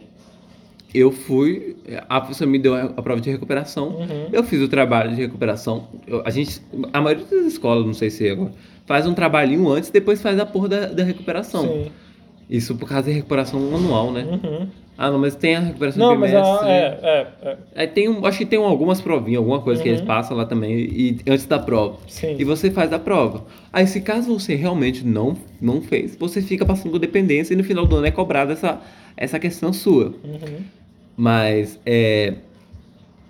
eu fui, a professora me deu a a prova de recuperação. Uhum. Eu fiz o trabalho de recuperação. Eu- a gente, a maioria das escolas, não sei se é agora, faz um trabalhinho antes, depois faz a porra da, da recuperação. Sim. Isso por causa da recuperação anual, né? Uhum. Ah, não, mas tem a recuperação Não, de mas a, é, é, é. Aí tem um, acho que tem um- algumas provinhas, alguma coisa que Uhum. eles passam lá também, e antes da prova. Sim. E você faz a prova. Aí, se caso você realmente não, não fez, você fica passando dependência e no final do ano é cobrada essa, essa questão sua. Uhum. Mas é,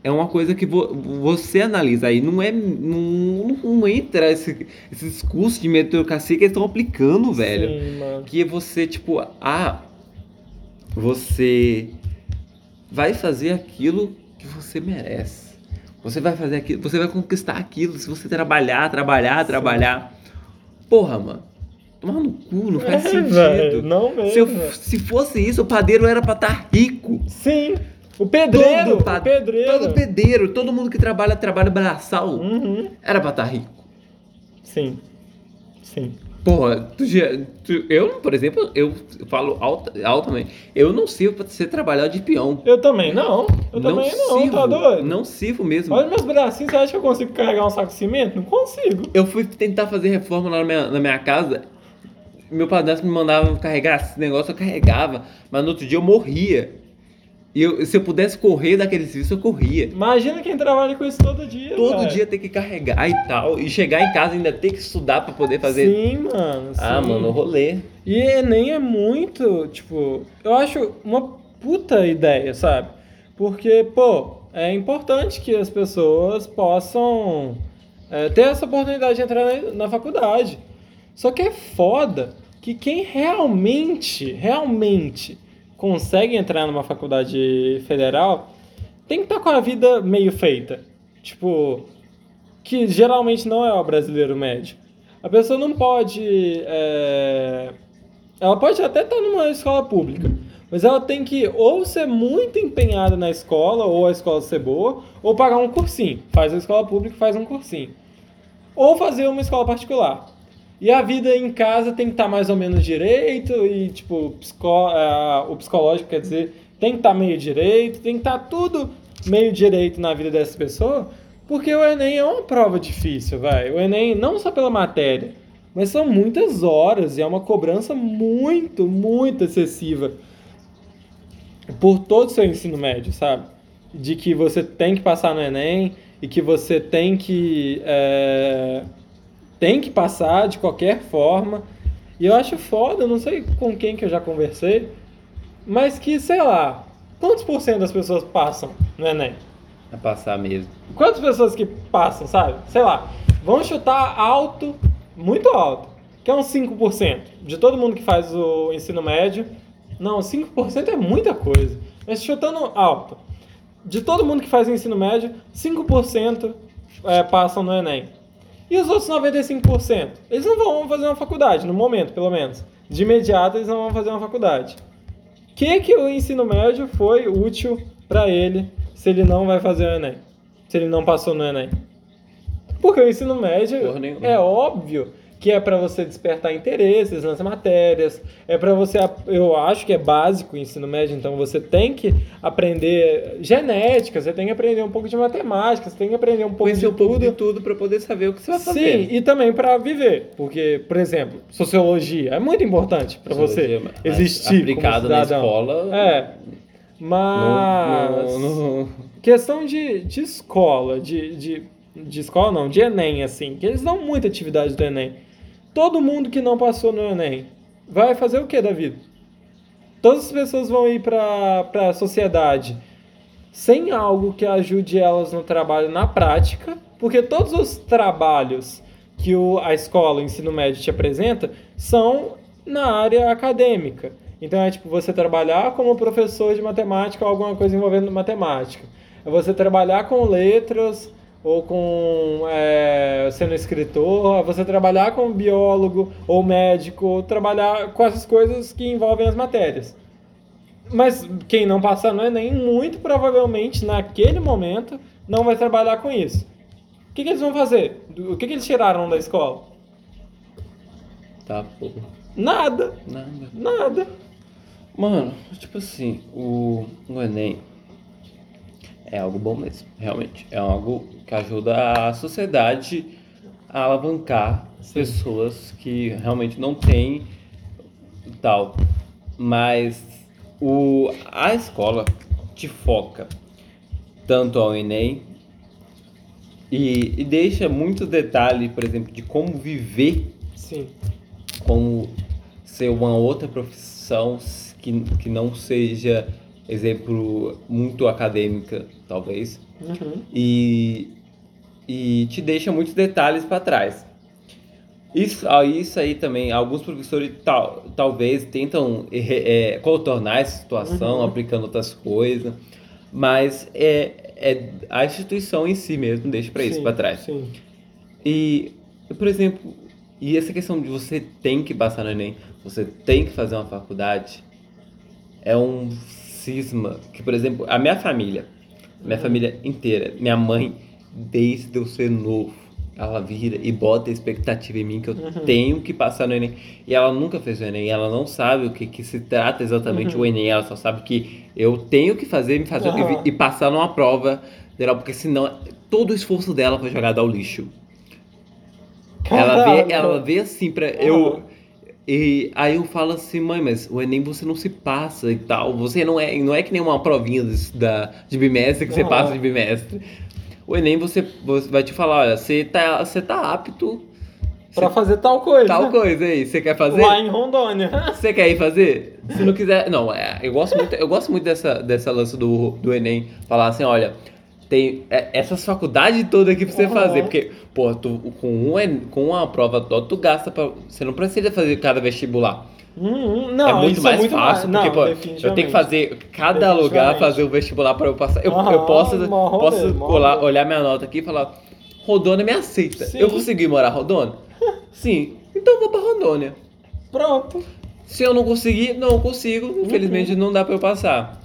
é uma coisa que vo- você analisa aí. Não é. Não, não entra esse, esses cursos de meritocracia que eles estão aplicando, velho. Sim. Que você, tipo, ah, você vai fazer aquilo que você merece. Você vai fazer aquilo, você vai conquistar aquilo se você trabalhar, trabalhar, trabalhar. Porra, mano. Tomar no cu, não faz É, sentido. velho, não mesmo. Se, eu- se fosse isso, o padeiro era pra estar rico. Sim. O pedreiro. Todo, o pedreiro. todo pedreiro, todo mundo que trabalha, trabalho braçal, Uhum. era pra estar rico. Sim. Sim. Porra, tu tu- eu, por exemplo, eu falo alta, altamente, eu não sirvo pra ser trabalhar de peão. Eu também não. Eu também não, sirvo, tá doido? Não sirvo mesmo. Olha meus bracinhos, você acha que eu consigo carregar um saco de cimento? Não consigo. Eu fui tentar fazer reforma lá na minha, na minha casa, meu padrasto me mandava carregar esse negócio, eu carregava, mas no outro dia eu morria. E eu- se eu pudesse correr daquele serviço, eu corria. Imagina quem trabalha com isso todo dia. Todo dia ter que carregar e tal. E chegar em casa ainda ter que estudar pra poder fazer. Sim, mano. Ah, sim. mano, rolê. E Enem é muito, tipo, eu acho uma puta ideia, sabe? Porque, pô, é importante que as pessoas possam é, ter essa oportunidade de entrar na, na faculdade. Só que é foda que quem realmente, realmente consegue entrar numa faculdade federal tem que estar com a vida meio feita. Tipo, que geralmente não é o brasileiro médio. A pessoa não pode. é, Ela pode até estar numa escola pública, mas ela tem que ou ser muito empenhada na escola, ou a escola ser boa, ou pagar um cursinho. Faz a escola pública faz um cursinho. Ou fazer uma escola particular. E a vida em casa tem que estar mais ou menos direito, e tipo, psicó- ah, o psicológico quer dizer, tem que estar meio direito, tem que estar tudo meio direito na vida dessa pessoa, porque o Enem é uma prova difícil, vai. O Enem, não só pela matéria, mas são muitas horas e é uma cobrança muito, muito excessiva por todo o seu ensino médio, sabe? De que você tem que passar no Enem e que você tem que é, tem que passar de qualquer forma. E eu acho foda, não sei com quem que eu já conversei, mas que, sei lá, quantos por cento das pessoas passam no Enem? A passar mesmo. Quantas pessoas que passam, sabe? Sei lá, vão chutar alto, muito alto, que é uns 5% de todo mundo que faz o ensino médio. Não, 5% é muita coisa. Mas chutando alto, de todo mundo que faz o ensino médio, 5% é, passam no Enem. E os outros 95%? Eles não vão fazer uma faculdade, no momento, pelo menos. De imediato, eles não vão fazer uma faculdade. O que, que o ensino médio foi útil para ele se ele não vai fazer o Enem? Se ele não passou no Enem? Porque o ensino médio é óbvio que é para você despertar interesses nas matérias, é para você, eu acho que é básico o ensino médio, então você tem que aprender genética, você tem que aprender um pouco de matemática, você tem que aprender um pouco Conhecer de um pouco tudo. de tudo pra poder saber o que você vai Sim, fazer. e também para viver, porque, por exemplo, sociologia é muito importante para você mas existir aplicado na escola. É, mas Não, não, não- questão de, de escola, de, de, de escola não, de Enem, assim, que eles dão muita atividade do Enem. Todo mundo que não passou no Enem vai fazer o que da vida? Todas as pessoas vão ir para a sociedade sem algo que ajude elas no trabalho na prática, porque todos os trabalhos que o, a escola, o ensino médio te apresenta são na área acadêmica. Então é tipo você trabalhar como professor de matemática ou alguma coisa envolvendo matemática. É você trabalhar com letras ou com é, sendo escritor, é você trabalhar como biólogo ou médico, ou trabalhar com essas coisas que envolvem as matérias. Mas quem não passar no Enem, muito provavelmente, naquele momento, não vai trabalhar com isso. O que, que eles vão fazer? O que, que eles tiraram da escola? Tá, pô. Nada, Nada. nada. Mano, tipo assim, o, o Enem é algo bom mesmo, realmente. É algo que ajuda a sociedade a alavancar pessoas que realmente não têm tal. Mas o, a escola te foca tanto ao Enem e, e deixa muito detalhe, por exemplo, de como viver Sim. como ser uma outra profissão que, que não seja, exemplo, muito acadêmica, talvez, Uhum. e, e te deixa muitos detalhes para trás. Isso, ah, isso aí também, alguns professores tal, talvez tentam é, é, contornar essa situação Uhum. aplicando outras coisas, mas é, é a instituição em si mesmo deixa para isso para trás. Sim. E, por exemplo, e essa questão de você tem que passar no Enem, você tem que fazer uma faculdade, é um cisma que, por exemplo, a minha família, minha família inteira, minha mãe, desde eu ser novo, ela vira e bota a expectativa em mim que eu Uhum. tenho que passar no Enem. E ela nunca fez o Enem, ela não sabe o que, que se trata exatamente Uhum. o Enem, ela só sabe que eu tenho que fazer, me fazer e Uhum. e, passar numa prova geral, porque senão todo o esforço dela foi jogado ao lixo. Ela vê, ela vê assim pra eu. E aí eu falo assim, mãe, mas o Enem você não se passa e tal. Você não é, não é que nem uma provinha de, da, de bimestre que você Aham. passa de bimestre. O Enem você, você vai te falar, olha, você tá, você tá apto Pra fazer tal coisa. tal coisa aí. Você quer fazer? Lá em Rondônia. Você quer ir fazer? Se não quiser. Não, é, eu gosto muito, eu gosto muito dessa, dessa lance do, do Enem. Falar assim, olha, tem é, essas faculdades todas aqui pra você Aham. fazer. Porque, pô, tu, com, um, En- com uma prova toda, tu gasta pra. Você não precisa fazer cada vestibular. Hum, não, é muito mais é muito fácil. mais- porque, não, pô, eu tenho que fazer cada lugar fazer o vestibular pra eu passar. Eu, Aham, eu posso, posso rolê. olhar minha nota aqui e falar. Rondônia me aceita. Sim. Eu consegui morar em Rondônia? Sim. Então eu vou pra Rondônia. Pronto. Se eu não conseguir, não consigo. Infelizmente Uhum. não dá pra eu passar.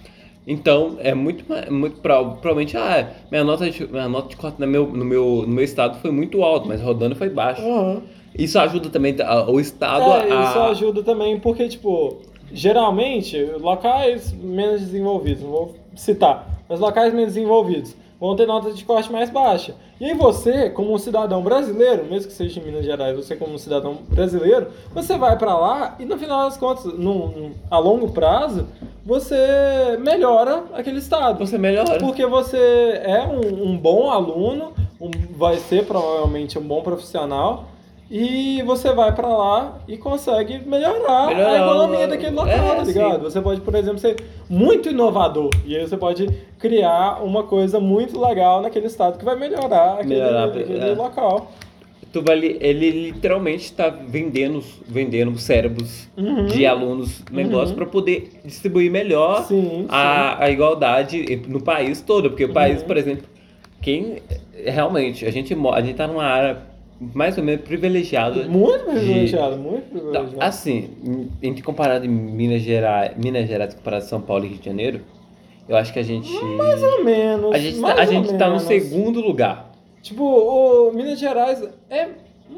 Então, é muito, muito prova- provavelmente, ah, minha nota de, minha nota de corte no meu, no, meu, no meu estado foi muito alta, mas rodando foi baixo. Aham. Isso ajuda também a- o estado É, a. isso ajuda também porque, tipo, geralmente, locais menos desenvolvidos, não vou citar, mas locais menos desenvolvidos vão ter nota de corte mais baixa. E aí você, como um cidadão brasileiro, mesmo que seja em Minas Gerais, você como um cidadão brasileiro, você vai pra lá e no final das contas, num- a longo prazo, você melhora aquele estado. Você melhora. Porque você é um, um bom aluno, um- vai ser provavelmente um bom profissional, e você vai pra lá e consegue melhorar, Melhorar a economia daquele local, é, tá ligado? sim. Você pode, por exemplo, ser muito inovador, e aí você pode criar uma coisa muito legal naquele estado que vai melhorar aquele, Melhorar, aquele é. local. Setúbal, ele, ele literalmente está vendendo, vendendo cérebros Uhum. de alunos negócio Uhum. para poder distribuir melhor Sim, a, a igualdade no país todo. Porque o país, Uhum. por exemplo, quem realmente, a gente, a gente tá numa área mais ou menos privilegiada. Muito privilegiado, muito Não, privilegiado. assim, entre comparado em Minas Gerais, Minas Gerais comparado São Paulo e Rio de Janeiro, eu acho que a gente. mais ou menos. A gente, tá, a gente tá no menos. segundo lugar. Tipo, o Minas Gerais é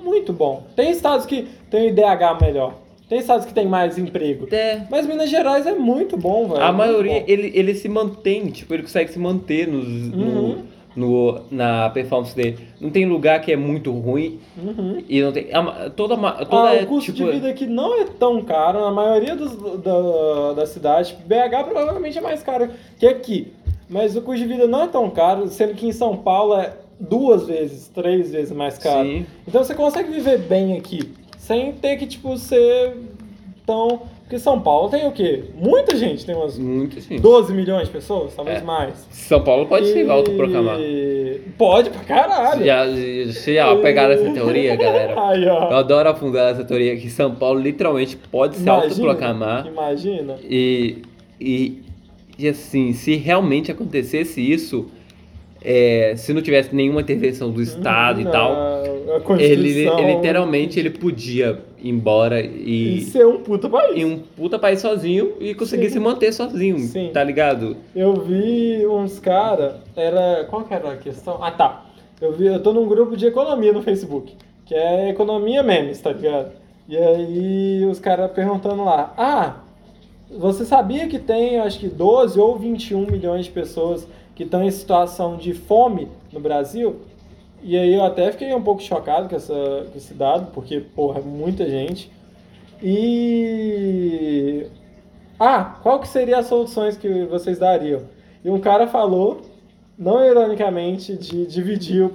muito bom. Tem estados que tem um IDH melhor. Tem estados que tem mais emprego. É. Mas Minas Gerais é muito bom, velho. A muito maioria, ele, ele se mantém, tipo, ele consegue se manter nos, Uhum. no, no- na performance dele. Não tem lugar que é muito ruim Uhum. e não tem. a toda toda Ah, é, o custo tipo, de vida aqui não é tão caro. Na maioria dos, da, da cidade, tipo, BH provavelmente é mais caro que aqui. Mas o custo de vida não é tão caro, sendo que em São Paulo é duas vezes, três vezes mais caro. Sim. Então você consegue viver bem aqui, sem ter que, tipo, ser tão... Porque São Paulo tem o quê? Muita gente, tem umas Muito sim. 12 milhões de pessoas, talvez É. mais. São Paulo pode se E- autoproclamar. Pode pra caralho. Já, já pegaram essa teoria, galera? Aí, ó. Eu adoro afundar essa teoria que São Paulo literalmente pode se Imagina, autoproclamar. Imagina. E, e, e assim, se realmente acontecesse isso, é, se não tivesse nenhuma intervenção do Estado e Uhum, tal, ele, ele literalmente ele podia ir embora E e, ser um puta país. em um puta país sozinho e conseguir Sim. se manter sozinho, Sim. tá ligado? Eu vi uns cara, era. Qual que era a questão? Ah tá. Eu vi, eu tô num grupo de economia no Facebook, que é economia memes, tá ligado? E aí os caras perguntando lá, ah, você sabia que tem acho que 12 ou 21 milhões de pessoas que estão em situação de fome no Brasil? E aí eu até fiquei um pouco chocado com, essa, com esse dado, porque, porra, é muita gente. E. Ah, qual que seria as soluções que vocês dariam? E um cara falou, não ironicamente, de dividir o,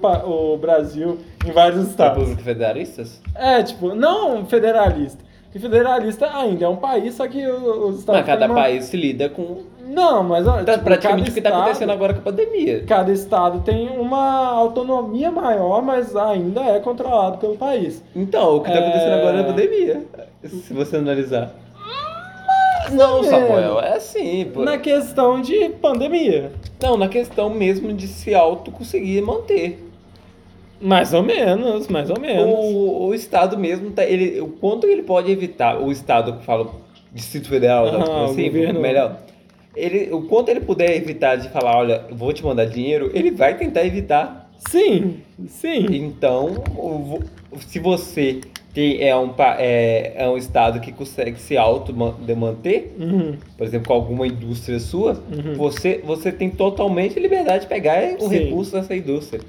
o Brasil em vários estados. República Federalistas? É, tipo, não federalista. Porque federalista ainda é um país, só que os estados. Mas cada uma- país se lida com Não, mas ó, tá, tipo, praticamente o que tá estado- acontecendo agora com a pandemia. Cada estado tem uma autonomia maior, mas ainda é controlado pelo país. Então, o que tá acontecendo É. agora é a pandemia, se você analisar. Não, ou Samuel, é assim. pô. Na questão de pandemia. Não, na questão mesmo de se auto conseguir manter. Mais ou menos, mais ou menos. O, o Estado mesmo, tá, ele, o quanto ele pode evitar, o Estado que fala Distrito Federal, o assim, governo. melhor. Ele, o quanto ele puder evitar de falar, olha, vou te mandar dinheiro, ele vai tentar evitar. Sim, sim. Então, se você tem, é, um, é, é um Estado que consegue se auto-manter, Uhum. por exemplo, com alguma indústria sua, Uhum. você, você tem totalmente liberdade de pegar o Sim. recurso dessa indústria.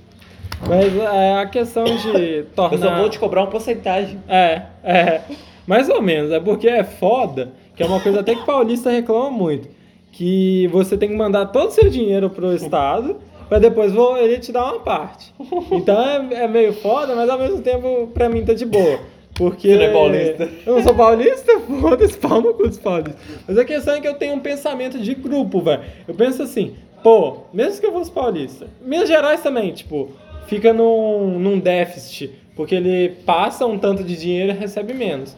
Mas é, a questão de tornar... Eu só vou te cobrar uma porcentagem. É, é. Mais ou menos. É porque é foda, que é uma coisa até que paulista reclama muito. Que você tem que mandar todo o seu dinheiro pro Estado pra depois vo- ele te dar uma parte. Então é, é meio foda, mas ao mesmo tempo pra mim tá de boa. Porque. Você não é paulista? Eu não sou paulista? Foda-se, pau no cu dos paulistas. Mas a questão é que eu tenho um pensamento de grupo, velho. Eu penso assim, pô, mesmo que eu fosse paulista, Minas Gerais também, tipo, fica num, num déficit, porque ele passa um tanto de dinheiro e recebe menos.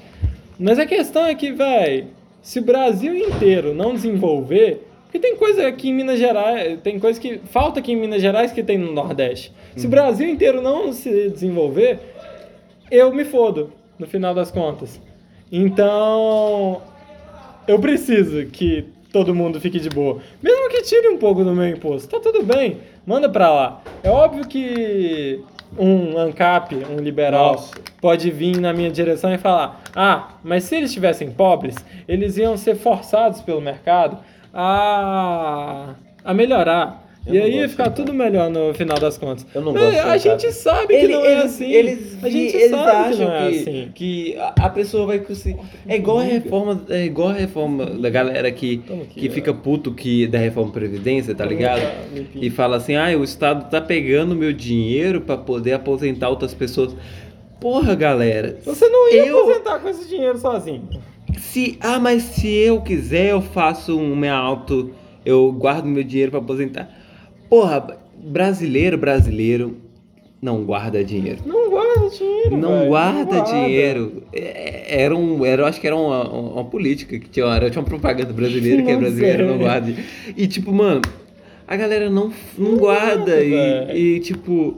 Mas a questão é que, velho, se o Brasil inteiro não desenvolver, porque tem coisa aqui em Minas Gerais, tem coisa que falta aqui em Minas Gerais que tem no Nordeste. Se o Brasil inteiro não se desenvolver, eu me fodo, no final das contas. Então, eu preciso que todo mundo fique de boa. Mesmo que tire um pouco do meu imposto, tá tudo bem, manda pra lá. É óbvio que um ANCAP, um liberal, Nossa. pode vir na minha direção e falar: ah, mas se eles estivessem pobres, eles iam ser forçados pelo mercado a, a melhorar. Eu e aí ficar do tudo melhor no final das contas. Eu não gosto A gente sabe que não é assim. Eles, a gente eles acham que é que, assim. a pessoa vai conseguir. É igual a reforma, é igual a reforma da galera que, que fica puto que, da reforma Previdência, tá ligado? E fala assim: ah, o Estado tá pegando meu dinheiro pra poder aposentar outras pessoas. Porra, galera. Você não ia Eu- aposentar com esse dinheiro sozinho. Se, ah, mas se eu quiser, eu faço um minha auto, eu guardo meu dinheiro pra aposentar. Porra, brasileiro, brasileiro não guarda dinheiro. Não guarda, guarda dinheiro. Não velho, guarda dinheiro. É, Era um, era, eu acho que era uma, uma política que tinha, era, tinha uma propaganda brasileira que é Não brasileira sei. não guarda. E tipo, mano, a galera não, não guarda. E, e, tipo,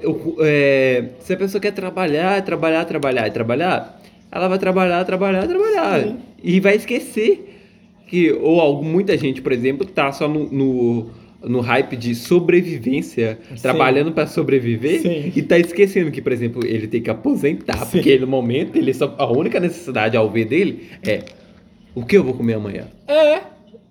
eu, é, se a pessoa quer trabalhar, trabalhar, trabalhar e trabalhar, ela vai trabalhar, trabalhar, trabalhar. Sim. E vai esquecer que, ou muita gente, por exemplo, tá só no, no, no hype de sobrevivência, Sim. trabalhando pra sobreviver Sim. e tá esquecendo que, por exemplo, ele tem que aposentar, Sim. porque no momento ele só, a única necessidade ao ver dele é o que eu vou comer amanhã? É.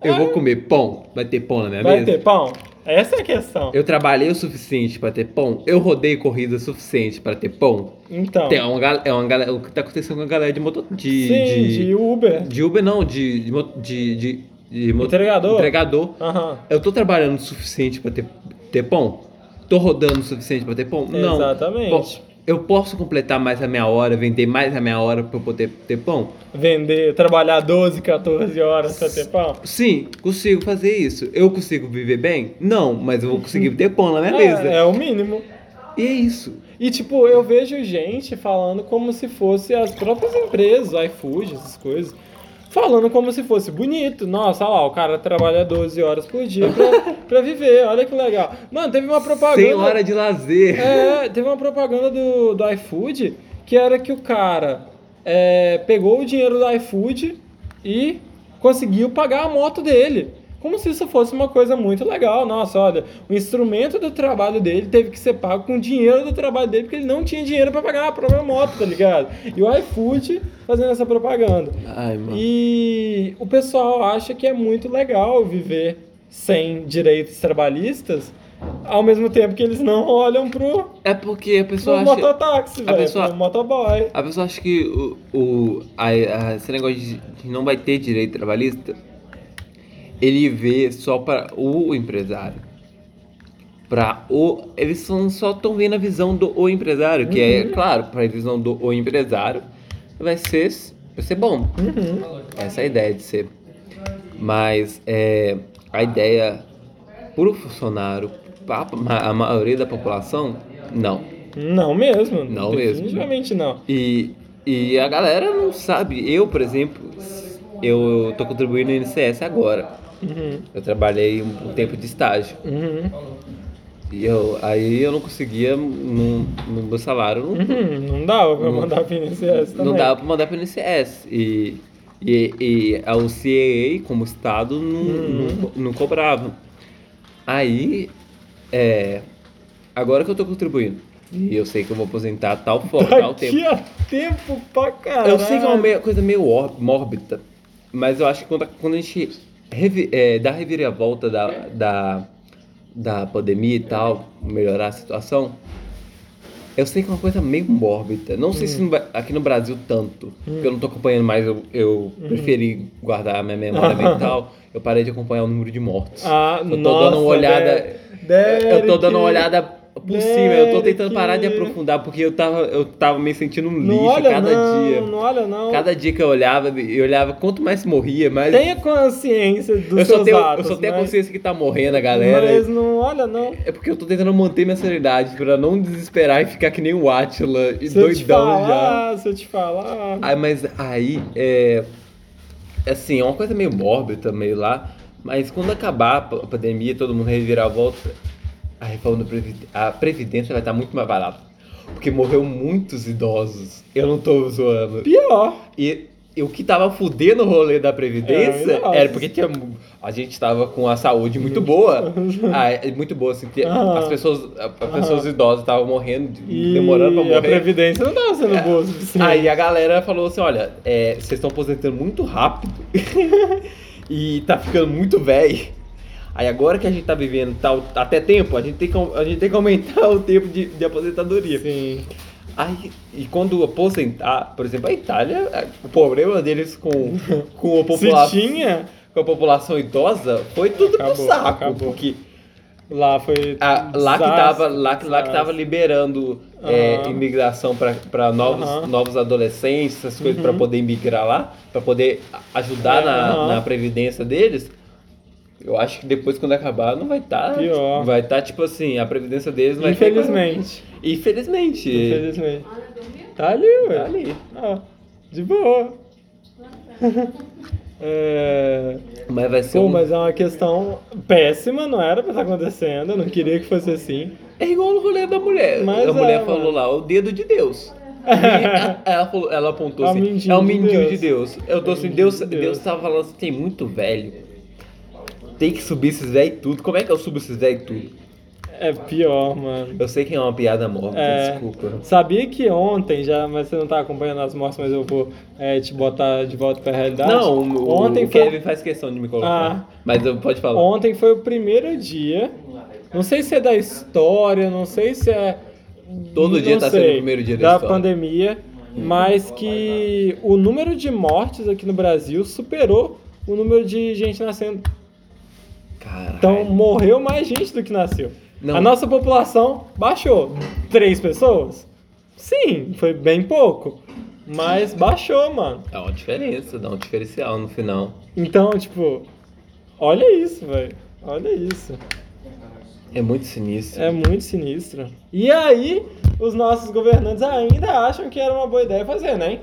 Eu é. vou comer pão? Vai ter pão na minha Vai mesa? ter pão? Essa é a questão. Eu trabalhei o suficiente pra ter pão? Eu rodei corrida o suficiente pra ter pão? Então. Tem uma, é uma galera, o que tá acontecendo com a galera de moto de, sim, de, de Uber. de Uber não, de de, de, de, Entregador. entregador. Aham. Eu tô trabalhando o suficiente pra ter, ter pão? Tô rodando o suficiente pra ter pão? Não. Exatamente. Eu posso completar mais a minha hora, vender mais a minha hora eu poder ter pão? Vender, trabalhar 12, 14 horas pra ter pão. Sim, consigo fazer isso. Eu consigo viver bem? Não, mas eu vou conseguir ter pão na minha mesa. É, é o mínimo. E é isso. E tipo, eu vejo gente falando como se fosse as próprias empresas, iFood, essas coisas, falando como se fosse bonito. Nossa, olha lá, o cara trabalha 12 horas por dia pra, pra viver, olha que legal. Mano, teve uma propaganda. Sem hora de lazer. É, teve uma propaganda do, do iFood que era que o cara é, pegou o dinheiro do iFood e conseguiu pagar a moto dele. Como se isso fosse uma coisa muito legal. Nossa, olha, o instrumento do trabalho dele teve que ser pago com o dinheiro do trabalho dele, porque ele não tinha dinheiro pra pagar a própria moto, tá ligado? E o iFood fazendo essa propaganda. Ai, mano. E o pessoal acha que é muito legal viver sem direitos trabalhistas, ao mesmo tempo que eles não olham pro, É porque a pro pessoa acha. mototáxi, velho, pessoa- pro motoboy. A pessoa acha que o, o, a, a- esse negócio de não vai ter direito trabalhista, ele vê só para o empresário. Para o. Eles são, só estão vendo a visão do o empresário, que é, claro, para a visão do o empresário, vai ser, vai ser bom. Uhum. Essa é a ideia de ser. Mas é, a ideia para o funcionário, pra ma- a maioria da população, não. Não mesmo. Não mesmo. Definitivamente não. E, e a galera não sabe. Eu, por exemplo, eu tô contribuindo no INCS agora. Uhum. Eu trabalhei um, um tempo de estágio. Uhum. E eu, aí eu não conseguia, no, no meu salário, não, Uhum. Não dava pra Não- mandar pro INSS também. não dava pra mandar para o INCS. E, e, e a- o CAA, como Estado, não, Uhum. não, não cobrava. Aí, é, agora que eu tô contribuindo, e eu sei que eu vou aposentar tal forma, tal tempo. A tempo pra caralho. Eu sei que é uma coisa meio ór- mórbida, mas eu acho que quando, quando a gente revi, é, a reviravolta da, da, da pandemia e tal, melhorar a situação, eu sei que é uma coisa meio mórbida. Não sei se no aqui no Brasil tanto, porque eu não tô acompanhando mais, eu, eu preferi guardar a minha memória mental, eu parei de acompanhar o número de mortos. Ah, eu tô nossa, dando uma olhada. De- eu tô dando uma Derek. olhada por cima, eu tô tentando parar de aprofundar, porque eu tava, eu tava me sentindo um lixo olha cada não, dia. não olha não. Cada dia que eu olhava, eu olhava quanto mais morria, mais. Tenha consciência dos eu só seus tenho, atos, eu só tenho a mas- consciência que tá morrendo a galera. Mas não olha não. É porque eu tô tentando manter minha sanidade pra não desesperar e ficar que nem o Atila e Se eu te doidão já. falar, se eu te falar... Aí, mas aí, é. Assim, é uma coisa meio mórbida, meio lá. Mas quando acabar a pandemia, todo mundo revirar a volta, a reforma da Previdência, a Previdência vai estar muito mais barata. Porque morreu muitos idosos. Eu não tô zoando. Pior. E, e o que tava fudendo o rolê da Previdência É, era porque tinha, a gente tava com a saúde muito boa. Ah, é muito boa, assim. As pessoas, a- as pessoas idosas estavam morrendo, E demorando pra a morrer. Previdência não tava sendo boa o suficiente. Aí a galera falou assim: olha, é, vocês estão aposentando muito rápido e tá ficando muito velho. Aí agora que a gente tá vivendo tal, até tempo, a gente tem que, a gente tem que aumentar o tempo de, de aposentadoria. Sim. Aí, e quando aposentar, por exemplo, a Itália, é, o problema deles com, com, a, população, Se tinha, com a população idosa foi tudo Acabou, pro saco. acabou. Porque lá foi... a- lá, que tava, lá, lá que tava liberando é, Aham. imigração para novos, Aham. novos adolescentes, essas coisas, para Uhum. poder imigrar lá, para poder ajudar É, na, na previdência deles. Eu acho que depois, quando acabar, não vai estar. Pior. Vai estar, tipo assim, a previdência deles vai ter- Infelizmente. Infelizmente. Infelizmente. Olha, dormiu? Tá ali, ué. Tá ali. Ah, de boa. É... Mas vai ser. Pô, um- mas é uma questão péssima, não era pra estar acontecendo. Eu não queria que fosse assim. É igual no rolê da mulher. Mas a mulher é, falou mano. lá, o dedo de Deus. E a- ela, falou- ela apontou É o assim, é o de mindinho Deus. de Deus. Eu tô É o assim, Deus, de Deus. Deus tava falando assim, tem muito velho. Tem que subir esses velhos tudo. Como é que eu subo esses velhos tudo? É pior, mano. Eu sei que é uma piada mórbida, É, desculpa. Sabia que ontem, já, mas você não tá acompanhando as mortes, mas eu vou é, te botar de volta pra realidade. Não, o, ontem o foi, Kevin faz questão de me colocar. Ah. Mas eu pode falar. Ontem foi o primeiro dia. Não sei se é da história, não sei se é. Todo dia tá sendo sei, o primeiro dia da da história. pandemia, mas que o número de mortes aqui no Brasil superou o número de gente nascendo. Caralho. Então morreu mais gente do que nasceu. Não. A nossa população baixou. Três pessoas? Sim, foi bem pouco. Mas baixou, mano. Dá uma diferença, dá um diferencial no final. Então, tipo, olha isso, velho. Olha isso. É muito sinistro. É muito sinistro. E aí, os nossos governantes ainda acham que era uma boa ideia fazer, né?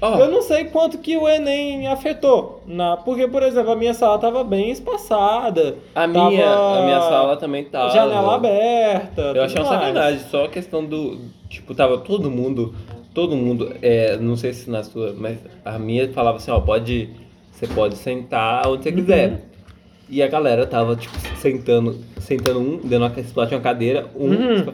Ó, Eu não sei quanto que o Enem afetou. Na, porque, por exemplo, a minha sala tava bem espaçada. a, minha, tava a minha sala também tava. Janela aberta. Eu achei uma mais. sacanagem, só a questão do. Tipo, tava todo mundo. Todo mundo, é, não sei se na sua, mas a minha falava assim, ó, pode. Você pode sentar onde você Uhum. quiser. E a galera tava, tipo, sentando, sentando um, dando uma, uma cadeira, um. Uhum.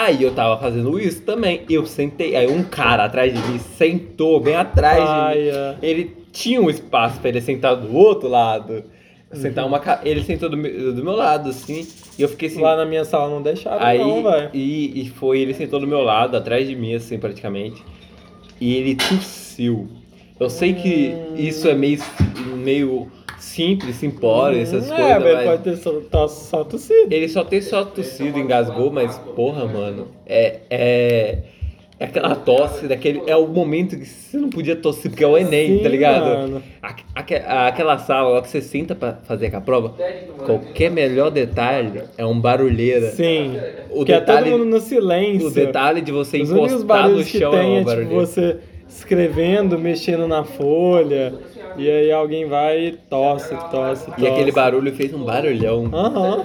Aí eu tava fazendo isso também. Eu sentei, aí um cara atrás de mim sentou bem atrás Ai, de mim. é. Ele tinha um espaço pra ele sentar do outro lado. Sentar Uhum. uma ca- Ele sentou do meu, do meu lado, assim. E eu fiquei assim. Lá na minha sala não deixaram, Aí, não, velho. e, e foi, ele sentou do meu lado, atrás de mim, assim, praticamente. E ele tossiu. Eu sei que Hum. isso é meio, meio simples, simplório, essas é, coisas, velho, mas... pode ter só, tá só tossido. Ele só tem só tossido, engasgou, mas, porra, mano, é... é... É aquela tosse, daquele, é o momento que você não podia tossir, porque é o Enem, Sim, tá ligado? aque- aquela sala lá que você senta pra fazer a prova, qualquer melhor detalhe é um barulheira. Sim. O que detalhe- é todo mundo no silêncio. O detalhe de você Os encostar no chão tem é é uma tipo barulheira. você escrevendo, mexendo na folha, e aí alguém vai e tosse, tosse, tosse. E aquele barulho fez um barulhão. Aham.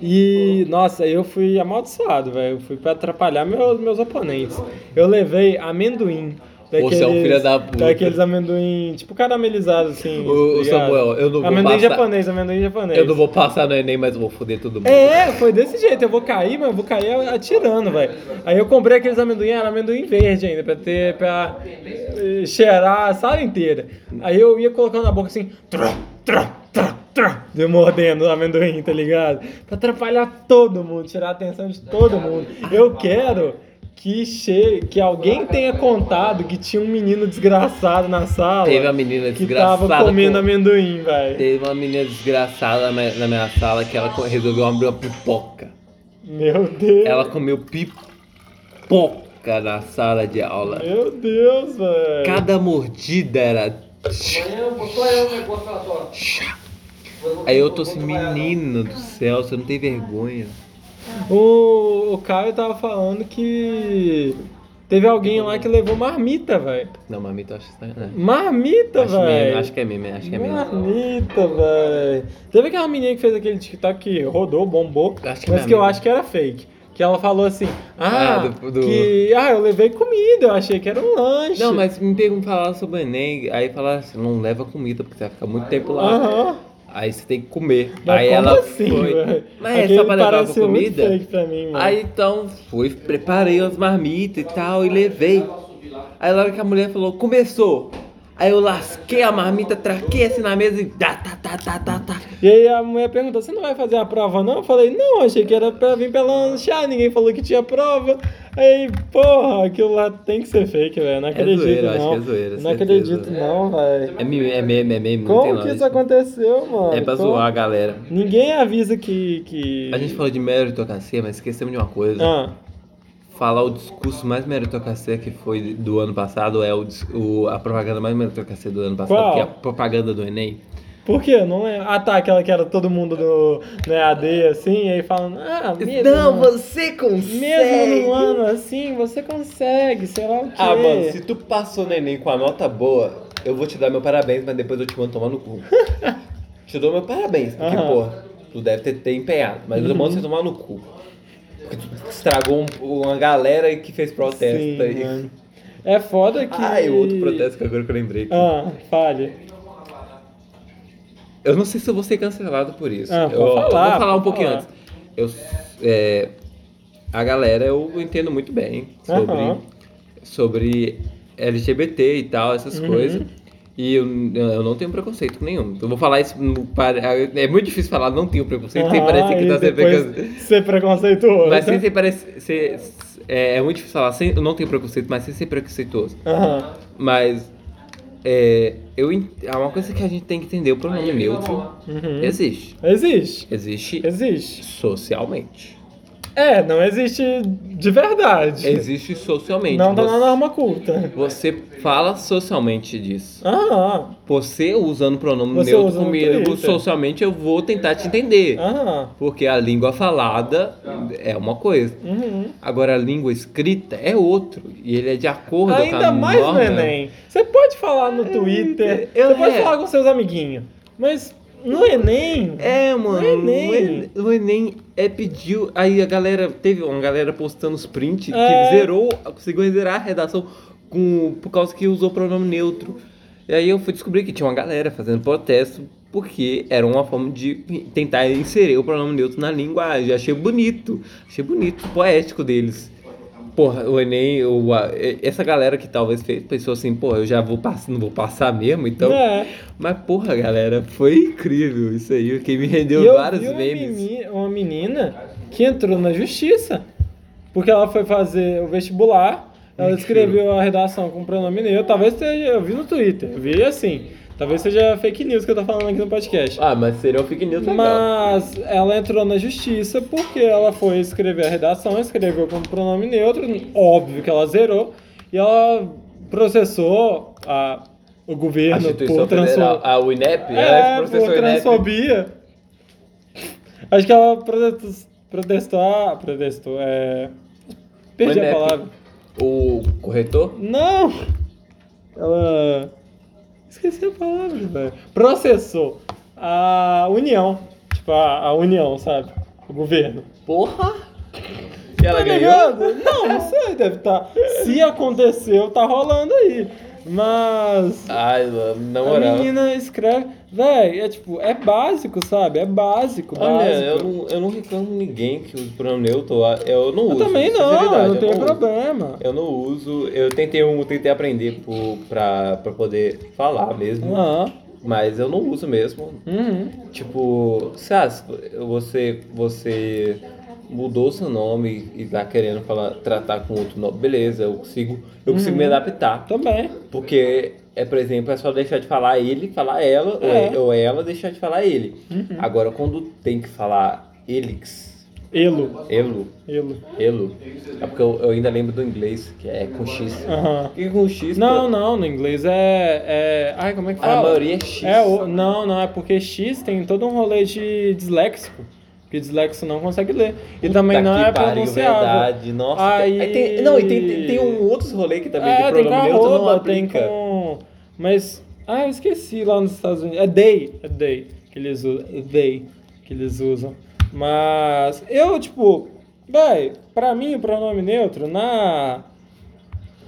E, nossa, eu fui amaldiçoado, velho. Eu fui pra atrapalhar meus, meus oponentes. Eu levei amendoim. Você é um filho da puta. Daqueles amendoim, tipo caramelizado, assim. Tá ligado? Samuel, eu não vou Amendoim passar- japonês, amendoim japonês. Eu não vou passar no Enem, mas vou foder todo mundo. É, foi desse jeito. Eu vou cair, mas eu vou cair atirando, velho. Aí eu comprei aqueles amendoim, era amendoim verde ainda, pra ter, pra eh, cheirar a sala inteira. Aí eu ia colocando na boca assim, trá, trá, trá, eu mordendo o amendoim, tá ligado? Pra atrapalhar todo mundo, tirar a atenção de todo mundo. Eu quero que, che... que alguém tenha contado que tinha um menino desgraçado na sala. Teve uma menina que desgraçada. tava comendo com- amendoim, velho. Teve uma menina desgraçada na minha, sala que ela resolveu abrir uma pipoca. Meu Deus. Ela comeu pipoca na sala de aula. Meu Deus, velho. Cada mordida era. Botou aí eu tô assim, menina do céu, você não tem vergonha. O, o Caio tava falando que teve alguém lá que levou marmita, velho. Não, mamita, eu acho estranho, né? Marmita, Acho, meme, velho. acho que é meme, acho que é meme. Marmita, velho. Teve aquela menina que fez aquele TikTok que rodou, bombou, Acho que mas minha que eu amiga. acho que era fake. Que ela falou assim, ah, Ah, do- do- que ah, eu levei comida, eu achei que era um lanche. Não, mas me perguntam falar sobre o Enem, aí falaram assim, não leva comida, porque você vai ficar muito tempo lá. Aham. Aí você tem que comer. Mas aí como ela assim, foi. Mas é Aquele só pra levar muito comida? mim. Aí então fui, preparei as marmitas e tal, e levei. Aí na hora que a mulher falou, começou. Aí eu lasquei a marmita, traquei assim na mesa e tá, tá, tá, tá, tá, tá. E aí a mulher perguntou, você não vai fazer a prova não? Eu falei, não, achei que era pra vir pra lanchar, ninguém falou que tinha prova. Aí, porra, aquilo lá tem que ser fake, velho. Não acredito, zoeira, acho não. que é zoeira, não certeza. acredito, não, velho. É meme, é meme, é meme, Como que isso aconteceu, mano? É pra Como? zoar a galera. Ninguém avisa que. que... A gente falou de meritocracia, mas esquecemos de uma coisa. Ah, Falar o discurso mais meritocracia que foi do ano passado é o, o- a propaganda mais meritocracia do ano passado, Qual? que é a propaganda do Enem. Por quê? Não lembro. Ah, tá, aquela que era todo mundo no, no EAD, assim, e aí falando, ah, mesmo, Não, no- você consegue. mesmo no ano assim, você consegue, sei lá o quê. Ah, mano, se tu passou no Enem com a nota boa, eu vou te dar meu parabéns, mas depois eu te mando tomar no cu. te dou meu parabéns, porque, Aham. porra, tu deve ter, ter empenhado, mas eu mando você tomar no cu. Porque tu estragou um- uma galera que fez protesto Sim, aí. mano. É foda que... Ah, e o outro protesto que agora que eu lembrei. aqui. Ah, fale. Eu não sei se eu vou ser cancelado por isso. Ah, eu, pode falar, eu vou falar um pouquinho falar. antes. Eu, é, a galera eu entendo muito bem sobre, Aham. sobre LGBT e tal, essas Uhum. coisas. E eu, eu não tenho preconceito nenhum. Eu vou falar isso. É muito difícil falar não tenho preconceito sem Ah, parecer que tá sendo preconceito. Ser preconceituoso. Mas sem ser é, é muito difícil falar, sem, eu não tenho preconceito, mas sem ser preconceituoso. Mas é, eu, é uma coisa que a gente tem que entender: o pronome neutro Uhum. existe. Existe. Existe Existe. socialmente. É, não existe de verdade. Existe socialmente. Não tá na norma culta. você fala socialmente disso. Aham. Você usando o pronome Você neutro usa no comigo, Twitter. socialmente eu vou tentar te entender. Aham. Porque a língua falada é uma coisa. Uhum. Agora a língua escrita é outro. E ele é de acordo com Ainda a mais norma. no Enem. Você pode falar no Twitter, eu- você pode é. falar com seus amiguinhos. Mas no Enem. É, mano. No Enem. O Enem, o Enem é pediu. Aí a galera. Teve uma galera postando os prints É. que zerou, conseguiu zerar a redação com, por causa que usou pronome neutro. E aí eu fui descobrir que tinha uma galera fazendo protesto porque era uma forma de tentar inserir o pronome neutro na linguagem. Achei bonito. Achei bonito, poético deles. Porra, o Enem, o, essa galera que talvez fez, pensou assim, porra, eu já vou passar, não vou passar mesmo, então. É. Mas, porra, galera, foi incrível isso aí, que me rendeu eu vários vi uma, memes. uma menina que entrou na justiça. Porque ela foi fazer o vestibular, ela escreveu a redação com pronome neutro. Talvez eu vi no Twitter, eu vi assim. Talvez seja fake news que eu tô falando aqui no podcast. Ah, mas seria um fake news legal. Mas ela entrou na justiça porque ela foi escrever a redação, escreveu com pronome neutro, óbvio que ela zerou, e ela processou a, o A governo instituição por transfobia. a UNEP, É, ela por a UNEP. transfobia. Acho que ela protestou, protestou, protestou, é... Perdi a palavra. O corretor? Não! Ela... Esqueci a palavra, velho. Processou a União. Tipo, a, a União, sabe? O governo. Porra! E ela Tá ganhou? ligado? Não, não sei, deve estar. Se aconteceu, tá rolando aí. Mas. Ai, mano, na A moral. menina escreve. Véi, é tipo, é básico, sabe? É básico, Olha, básico. eu não, eu não reclamo ninguém que use pronome neutro. Eu não Eu uso. também não, sinceridade, eu não tenho uso. problema. Eu não uso. Eu tentei, eu tentei aprender por, pra, pra poder falar mesmo. Aham. Mas eu não uso mesmo. Uhum. Tipo, Sas, você, você mudou seu nome e tá querendo falar, tratar com outro nome, beleza, eu consigo, eu consigo Uhum. me adaptar. Também. Porque, é, por exemplo, é só deixar de falar ele, falar ela, ou É. é- ou ela deixar de falar ele. Uhum. Agora, quando tem que falar elix, Elo. elo, Elo. elo, é porque eu, eu ainda lembro do inglês, que é com X. Aham. E com X, Não, pô, não, no inglês é. é... Ai, como é que fala? a maioria é X. É, o... não, não, é porque X tem todo um rolê de disléxico. Que disléxico não consegue ler. E também Puta não que é pariu, pronunciável. verdade. Nossa, Aí- aí tem- não, e tem, tem, tem um outros rolês que também É, de pronome neutro não tem aplica. com. Mas. Ah, eu esqueci lá nos Estados Unidos. É day, é day que eles usam. É day que eles usam. Mas eu, tipo, véi, pra mim o pronome neutro na.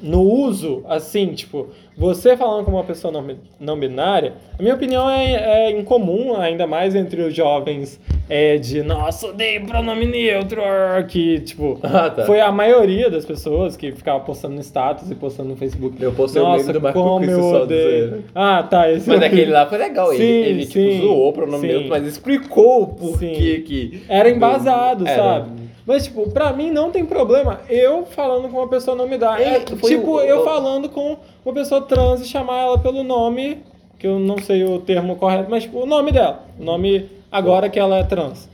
No uso, assim, tipo, você falando com uma pessoa não, não binária, a minha opinião é, é incomum, ainda mais entre os jovens, é de, nossa, odeio pronome neutro, que, tipo, Ah, tá. foi a maioria das pessoas que ficava postando no status e postando no Facebook. Eu postei o meme do Marco como eu odeio. Ah, tá. Esse Mas vi. aquele lá foi legal. Ele, Sim, ele tipo, sim, zoou o pronome neutro, mas explicou o porquê que. Era embasado, Era. sabe? Mas, tipo, pra mim não tem problema eu falando com uma pessoa não me dá. É, É, tipo, o- eu o- falando com uma pessoa trans e chamar ela pelo nome, que eu não sei o termo correto, mas, tipo, o nome dela. O nome agora que ela é trans.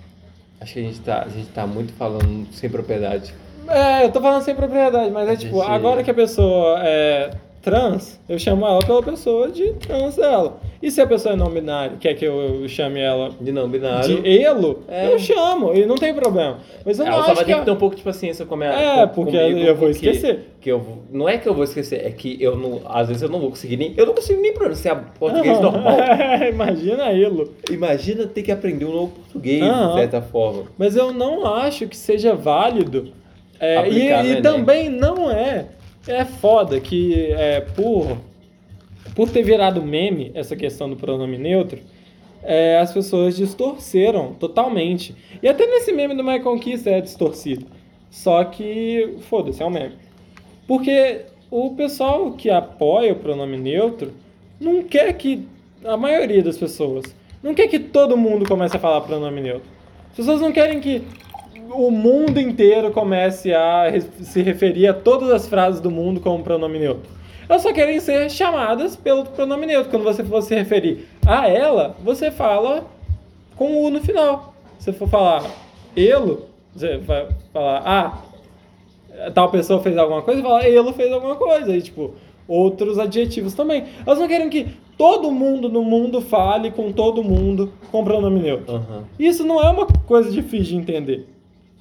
Acho que a gente, tá, a gente tá muito falando sem propriedade. É, eu tô falando sem propriedade, mas é tipo, gente- agora que a pessoa é trans, eu chamo ela pela pessoa de trans dela. E se a pessoa é não binária, quer que eu chame ela De não binário. de elo, É. eu chamo, e não tem problema. Mas eu não Ela acho só vai que ter que ter um pouco de paciência com a minha É, com- porque comigo, eu vou porque- esquecer. Que eu, não é que eu vou esquecer, é que eu não. Às vezes eu não vou conseguir nem. Eu não consigo nem pronunciar português normal. Imagina elo. Imagina ter que aprender um novo português, Aham. de certa forma. Mas eu não acho que seja válido. É, e e também não é. É foda que é, por, por ter virado meme essa questão do pronome neutro, é, as pessoas distorceram totalmente. E até nesse meme do My Conquista é distorcido. Só que, foda-se, é um meme. Porque o pessoal que apoia o pronome neutro não quer que. A maioria das pessoas. Não quer que todo mundo comece a falar pronome neutro. As pessoas não querem que o mundo inteiro comece a se referir a todas as frases do mundo como pronome neutro. Elas só querem ser chamadas pelo pronome neutro. Quando você for se referir a ela, você fala com o no final. Se for falar elo, você vai falar, ah, tal pessoa fez alguma coisa, fala, elo fez alguma coisa. E, tipo, outros adjetivos também. Elas não querem que todo mundo no mundo fale com todo mundo com pronome neutro. Aham. Isso não é uma coisa difícil de entender.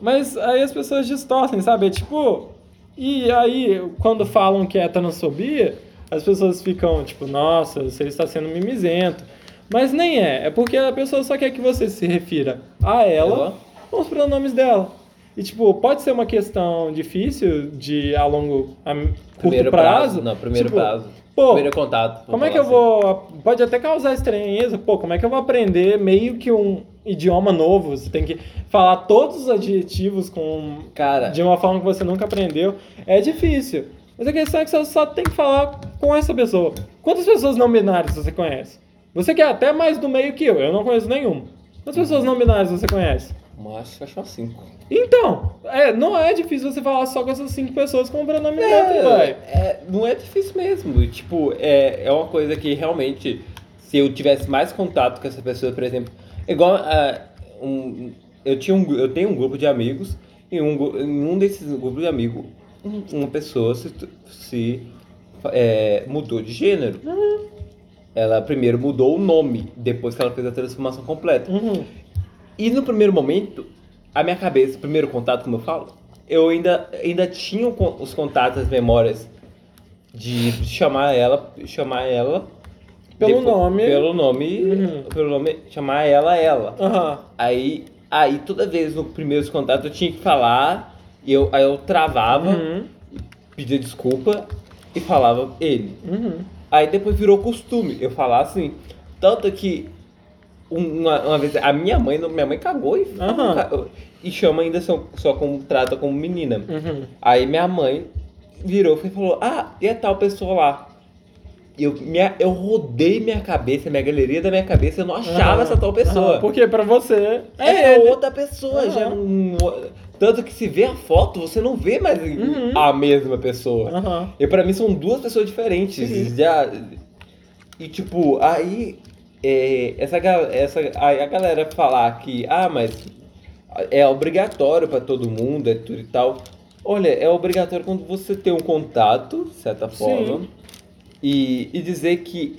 Mas aí as pessoas distorcem, sabe? É tipo. E aí, quando falam que é transfobia, as pessoas ficam tipo, nossa, você está sendo mimizento. Mas nem é. É porque a pessoa só quer que você se refira a ela Ela? com os pronomes dela. E, tipo, pode ser uma questão difícil de a longo, a curto Primeiro prazo. prazo. Não, primeiro Tipo, prazo. Pô, primeiro contato. como é que eu vou. Pode até causar estranheza, pô, como é que eu vou aprender meio que um idioma novo? Você tem que falar todos os adjetivos com. Cara. De uma forma que você nunca aprendeu. É difícil. Mas a questão é que você só tem que falar com essa pessoa. Quantas pessoas não binárias você conhece? Você quer até mais do meio que eu, eu não conheço nenhuma. Quantas pessoas não binárias você conhece? Mas acho umas cinco. Então, é, não é difícil você falar só com essas cinco pessoas com o pronome neutro, vai. é, não é difícil mesmo. Tipo, é, é uma coisa que realmente, se eu tivesse mais contato com essa pessoa, por exemplo, igual ah, um, eu tinha um, eu tenho um grupo de amigos e um, em um desses grupos de amigos, um- uma pessoa se, se é, mudou de gênero. Ela primeiro mudou o nome, depois que ela fez a transformação completa. Uhum. E no primeiro momento, a minha cabeça, o primeiro contato, como eu falo, eu ainda, ainda tinha os contatos, as memórias de chamar ela, chamar ela Pelo nome. pelo nome, Uhum. pelo nome, chamar ela ela. Aham. Aí, aí toda vez no primeiro contato eu tinha que falar, e eu, aí eu travava, Uhum. pedia desculpa e falava ele. Uhum. Aí depois virou costume eu falar assim. Tanto que um- uma, uma vez a minha mãe, minha mãe cagou e, e chama ainda só, só como trata como menina. Uhum. Aí minha mãe virou e falou: Ah, e a tal pessoa lá? Eu, minha, eu rodei minha cabeça, minha galeria da minha cabeça, eu não achava essa tal pessoa. Porque pra você É, ele. outra pessoa, já é um. Tanto que se vê a foto, você não vê mais Uhum. a mesma pessoa. Aham. E pra mim são duas pessoas diferentes. Já... E tipo, aí é, essa, essa, a galera falar que, ah, mas é obrigatório pra todo mundo, é tudo e tal. Olha, é obrigatório quando você tem um contato, de certa Sim. E, e dizer que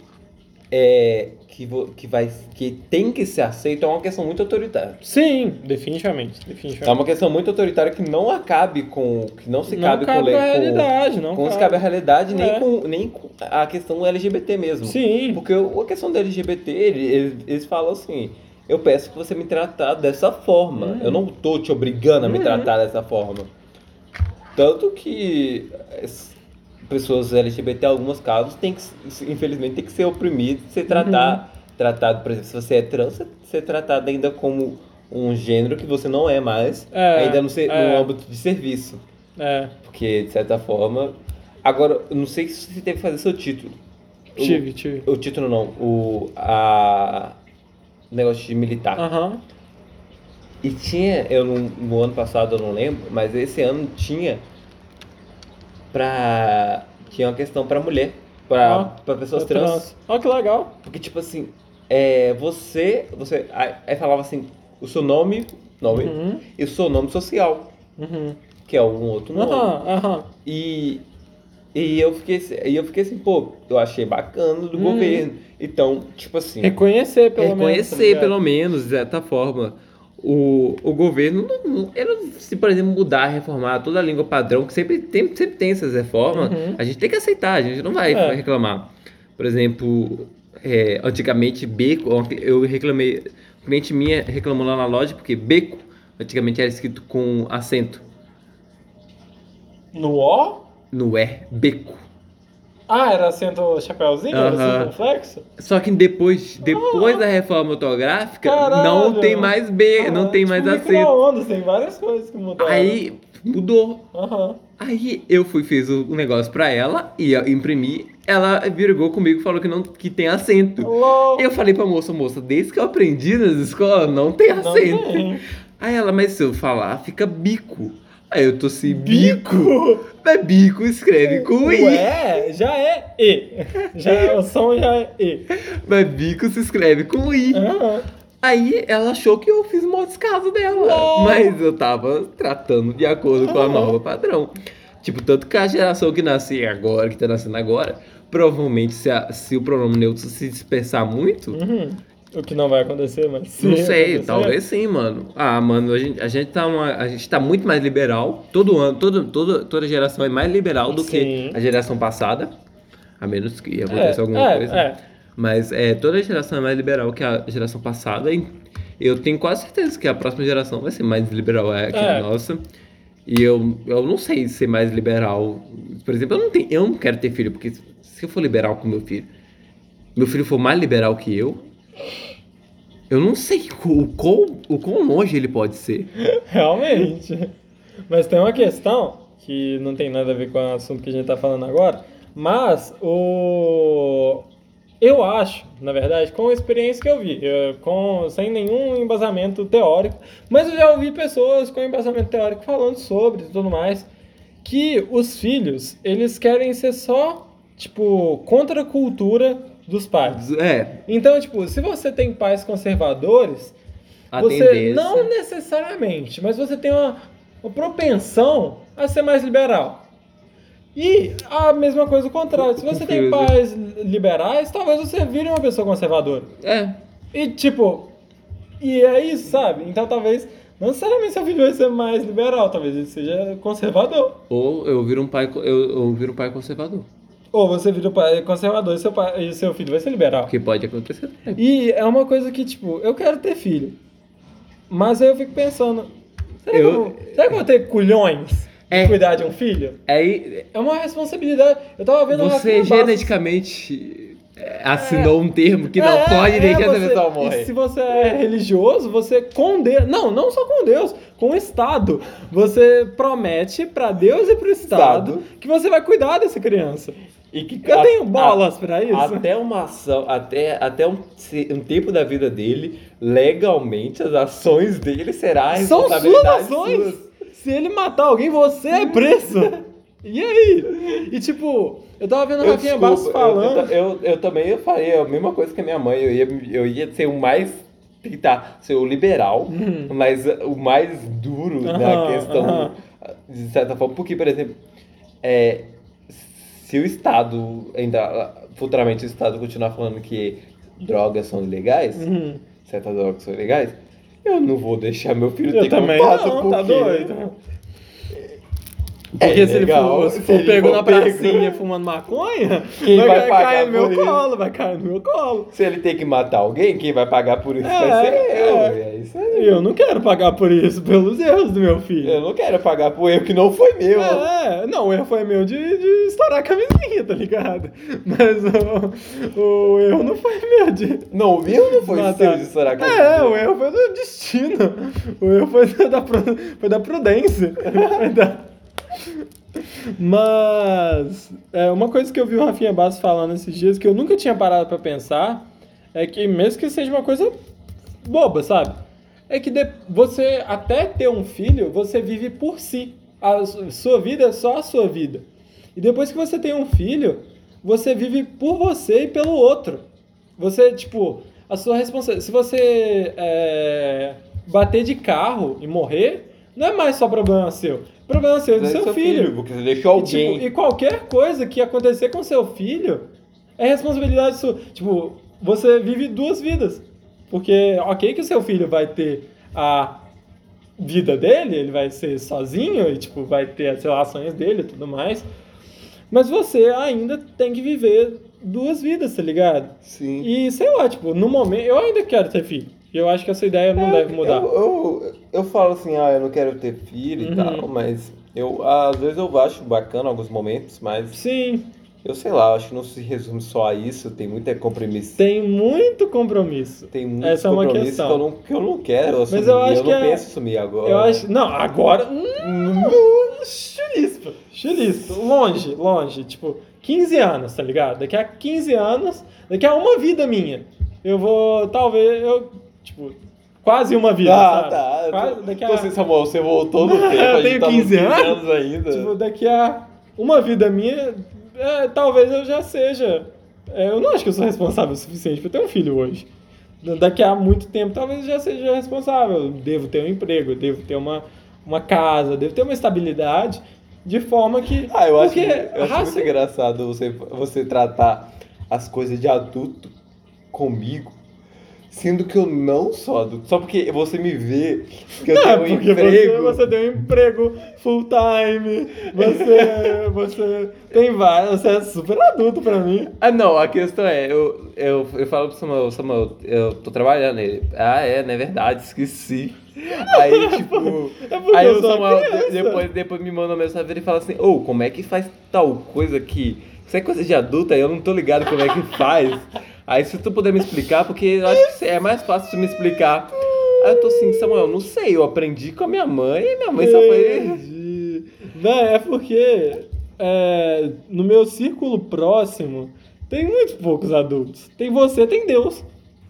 é que, que vai que tem que ser aceito é uma questão muito autoritária. Sim, definitivamente. É definitivamente. uma questão muito autoritária que não acabe com que não se não cabe, cabe com, a com- realidade, não com se cabe. cabe a realidade, nem, É. com, nem com a questão LGBT mesmo. Sim. Porque a questão da LGBT, ele- eles, eles falam assim, eu peço que você me tratar dessa forma. Uhum. Eu não tô te obrigando a me Uhum. tratar dessa forma. Tanto que pessoas LGBT, em alguns casos, tem que, infelizmente, tem que ser oprimido, ser tratado, Uhum. tratado, por exemplo, se você é trans, ser- tratado ainda como um gênero que você não é mais, É, ainda no, ser, é. no âmbito de serviço. É, Porque, de certa forma. Agora, eu não sei se você teve que fazer seu título. O- tive, tive. O, título não, o. A. negócio de militar. Aham. E tinha, eu não, no ano passado eu não lembro, mas esse ano tinha pra. Tinha uma questão pra mulher, pra, Ó, pra pessoas trans. Ó, que legal. Porque, tipo assim, é, você. você aí, aí falava assim, o seu nome, nome Uhum. e o seu nome social, Uhum. que é um outro nome. Aham. E E eu fiquei, e eu fiquei assim, pô, eu achei bacana do Uhum. governo. Então, tipo assim, Reconhecer, pelo menos. tá reconhecer ligado? pelo menos, de certa forma, o, o governo, não, ele se por exemplo mudar, reformar toda a língua padrão, que sempre tem, sempre tem essas reformas, Uhum. a gente tem que aceitar, a gente não vai É. reclamar. Por exemplo, é, antigamente beco, eu reclamei, um cliente minha reclamou lá na loja porque beco antigamente era escrito com acento, No O? no é, beco. Ah, era acento chapéuzinho? Era Aham. circunflexo? Só que depois, depois da reforma ortográfica, Caralho. não tem mais B, não Aham, tem tipo mais acento. micro-ondas, tem várias coisas que mudaram. Aí mudou. Aí eu fui, fiz o o negócio pra ela e eu imprimi. Ela virgou comigo e falou que, não, que tem acento. Eu falei pra moça, moça, desde que eu aprendi nas escolas, não tem Não acento. tem. Aí ela, mas se eu falar, fica bico. Aí eu tô assim, bico? Mas bico escreve com I. Ué, já é E. Já, é- o som já é E. Mas bico se escreve com I. Aham. Aí ela achou que eu fiz mau descaso dela. Não. Mas eu tava tratando de acordo com a norma padrão. Tipo, tanto que a geração que nasce agora, que tá nascendo agora, provavelmente se, a- se o pronome neutro se dispersar muito, Uhum. O que não vai acontecer, mas. não se sei, acontecer- talvez sim, mano. Ah, mano, a gente, a gente tá uma, a gente tá muito mais liberal. Todo ano, todo, todo, toda geração é mais liberal do Sim. que a geração passada. A menos que aconteça É, alguma é, coisa. é. Mas é, toda geração é mais liberal que a geração passada. E eu tenho quase certeza que a próxima geração vai ser mais liberal é, que É. a nossa. E eu, eu não sei ser mais liberal. Por exemplo, eu não, tenho, eu não quero ter filho, porque se eu for liberal com meu filho, meu filho for mais liberal que eu, eu não sei o quão, o quão longe ele pode ser. Realmente. Mas tem uma questão que não tem nada a ver com o assunto que a gente tá falando agora, mas o eu acho, na verdade, com a experiência que eu vi, com sem nenhum embasamento teórico, mas eu já ouvi pessoas com embasamento teórico falando sobre e tudo mais, que os filhos, eles querem ser só tipo contra a cultura dos pais. É, Então, tipo, se você tem pais conservadores, a você tendência. não necessariamente, mas você tem uma, uma propensão a ser mais liberal. E a mesma coisa o contrário. Se você tem pais liberais, talvez você vire uma pessoa conservadora. É, E tipo, e é isso, sabe? Então talvez não necessariamente seu filho vai ser mais liberal, talvez ele seja conservador. ou eu viro um pai, eu, eu viro um pai conservador. Ou você vira o pai conservador e seu, pai, e seu filho vai ser liberal. O que pode acontecer. E é uma coisa que, tipo, eu quero ter filho. Mas aí eu fico pensando, será, Eu- que, eu, será que eu vou ter culhões É. cuidar de um filho? Aí, É uma responsabilidade. Eu tava vendo Você geneticamente é, assinou um termo que não É, pode é, deixar essa você- pessoa morrer. se você é religioso, você com Deus. Não, não só com Deus, com o Estado. Você promete pra Deus e pro Estado, Estado. que você vai cuidar dessa criança. E que Eu a- tenho bolas pra isso. Até uma ação, até, até um, um tempo da vida dele, legalmente, as ações dele será a São suas ações. sua. Se ele matar alguém, você é preso. e aí? E tipo, eu tava vendo Eu, Rafinha Bastos eu- falando. Eu, eu, eu também faria a mesma coisa que a minha mãe. Eu ia, eu ia ser o mais. Tentar ser o liberal, mas o mais duro na Uhum. Aham, questão, aham. de certa forma. Porque, por exemplo, é, se o Estado, ainda futuramente o Estado continuar falando que drogas são ilegais, Uhum. certas drogas são ilegais, eu não vou deixar meu filho Eu ter também contato não, porque... tá doido. É Porque se ele legal, for, se se for ele pego for na pego. pracinha fumando maconha, Quem vai vai, pagar cair no meu isso? colo, vai cair no meu colo. Se ele tem que matar alguém, quem vai pagar por isso É, vai ser eu. é. É isso aí. Eu não quero pagar por isso, pelos erros do meu filho. Eu não quero pagar por erro que não foi meu. É, não, o erro foi meu de, de estourar a camisinha, tá ligado? Mas o, o erro não foi meu de. Não, o meu não foi matar. seu de estourar a É, camisinha. o erro foi do destino. O erro foi da, foi da prudência. Foi da- Mas é, uma coisa que eu vi o Rafinha Bastos falando esses dias que eu nunca tinha parado pra pensar é que mesmo que seja uma coisa boba, sabe? É que de- você até ter um filho, você vive por si. A su- sua vida é só a sua vida. E depois que você tem um filho, você vive por você e pelo outro. Você, tipo, a sua responsabilidade. Se você é, bater de carro e morrer, não é mais só problema seu. Problema seu e do É seu, filho. Porque você deixou E, tipo, alguém. e qualquer coisa que acontecer com seu filho é responsabilidade sua. Tipo, você vive duas vidas. Porque, ok, que o seu filho vai ter a vida dele, ele vai ser sozinho e, tipo, vai ter as relações dele e tudo mais. Mas você ainda tem que viver duas vidas, tá ligado? Sim. E sei lá, tipo, no momento. Eu ainda quero ter filho. E eu acho que essa ideia não deve mudar. Eu, eu, eu falo assim, ah, eu não quero ter filho Uhum. e tal, mas eu, às vezes eu acho bacana alguns momentos, mas Sim, eu sei lá, acho que não se resume só a isso, tem muita compromisso. tem muito compromisso. Tem muito Essa é uma compromisso questão. que eu não, que eu não quero assumir. eu acho que não é- penso assumir agora. Eu acho. Não, agora. Hum, Chulispa. Chulispa. Longe, longe. Tipo, 15 anos, tá ligado? Daqui a 15 anos, daqui a uma vida minha, eu vou. Talvez. Eu. Tipo, quase uma vida. Ah, sabe? tá. Quase, daqui a, Então, assim, Samuel, você voltou no tempo, Eu tenho tá nos 15 anos. ainda. tipo, daqui a uma vida minha, é, talvez eu já seja. é, eu não acho que eu sou responsável o suficiente pra ter um filho hoje. Daqui a muito tempo, talvez eu já seja responsável. Eu devo ter um emprego, eu devo ter uma, uma casa, eu devo ter uma estabilidade de forma que. Ah, eu acho, porque eu acho raça- muito engraçado você, você tratar as coisas de adulto comigo, sendo que eu não sou adulto. Só porque você me vê que eu Não, tenho um emprego. Você, você tem um emprego full time, você, você tem vários, você é super adulto pra mim. Ah, não, a questão é, eu, eu, eu falo pro Samuel, Samuel, eu tô trabalhando ele. Ah, é, não é verdade, esqueci. Aí, tipo. É aí o Samuel depois, depois me manda uma mensagem e fala assim, ô, como é que faz tal coisa que. Isso é coisa de adulta, eu não tô ligado como é que faz. Aí se tu puder me explicar, porque eu acho que é mais fácil tu me explicar. Aí eu tô assim, Samuel, não sei, eu aprendi com a minha mãe e minha mãe só foi. Não, é porque é, no meu círculo próximo tem muito poucos adultos. Tem você, tem Deus.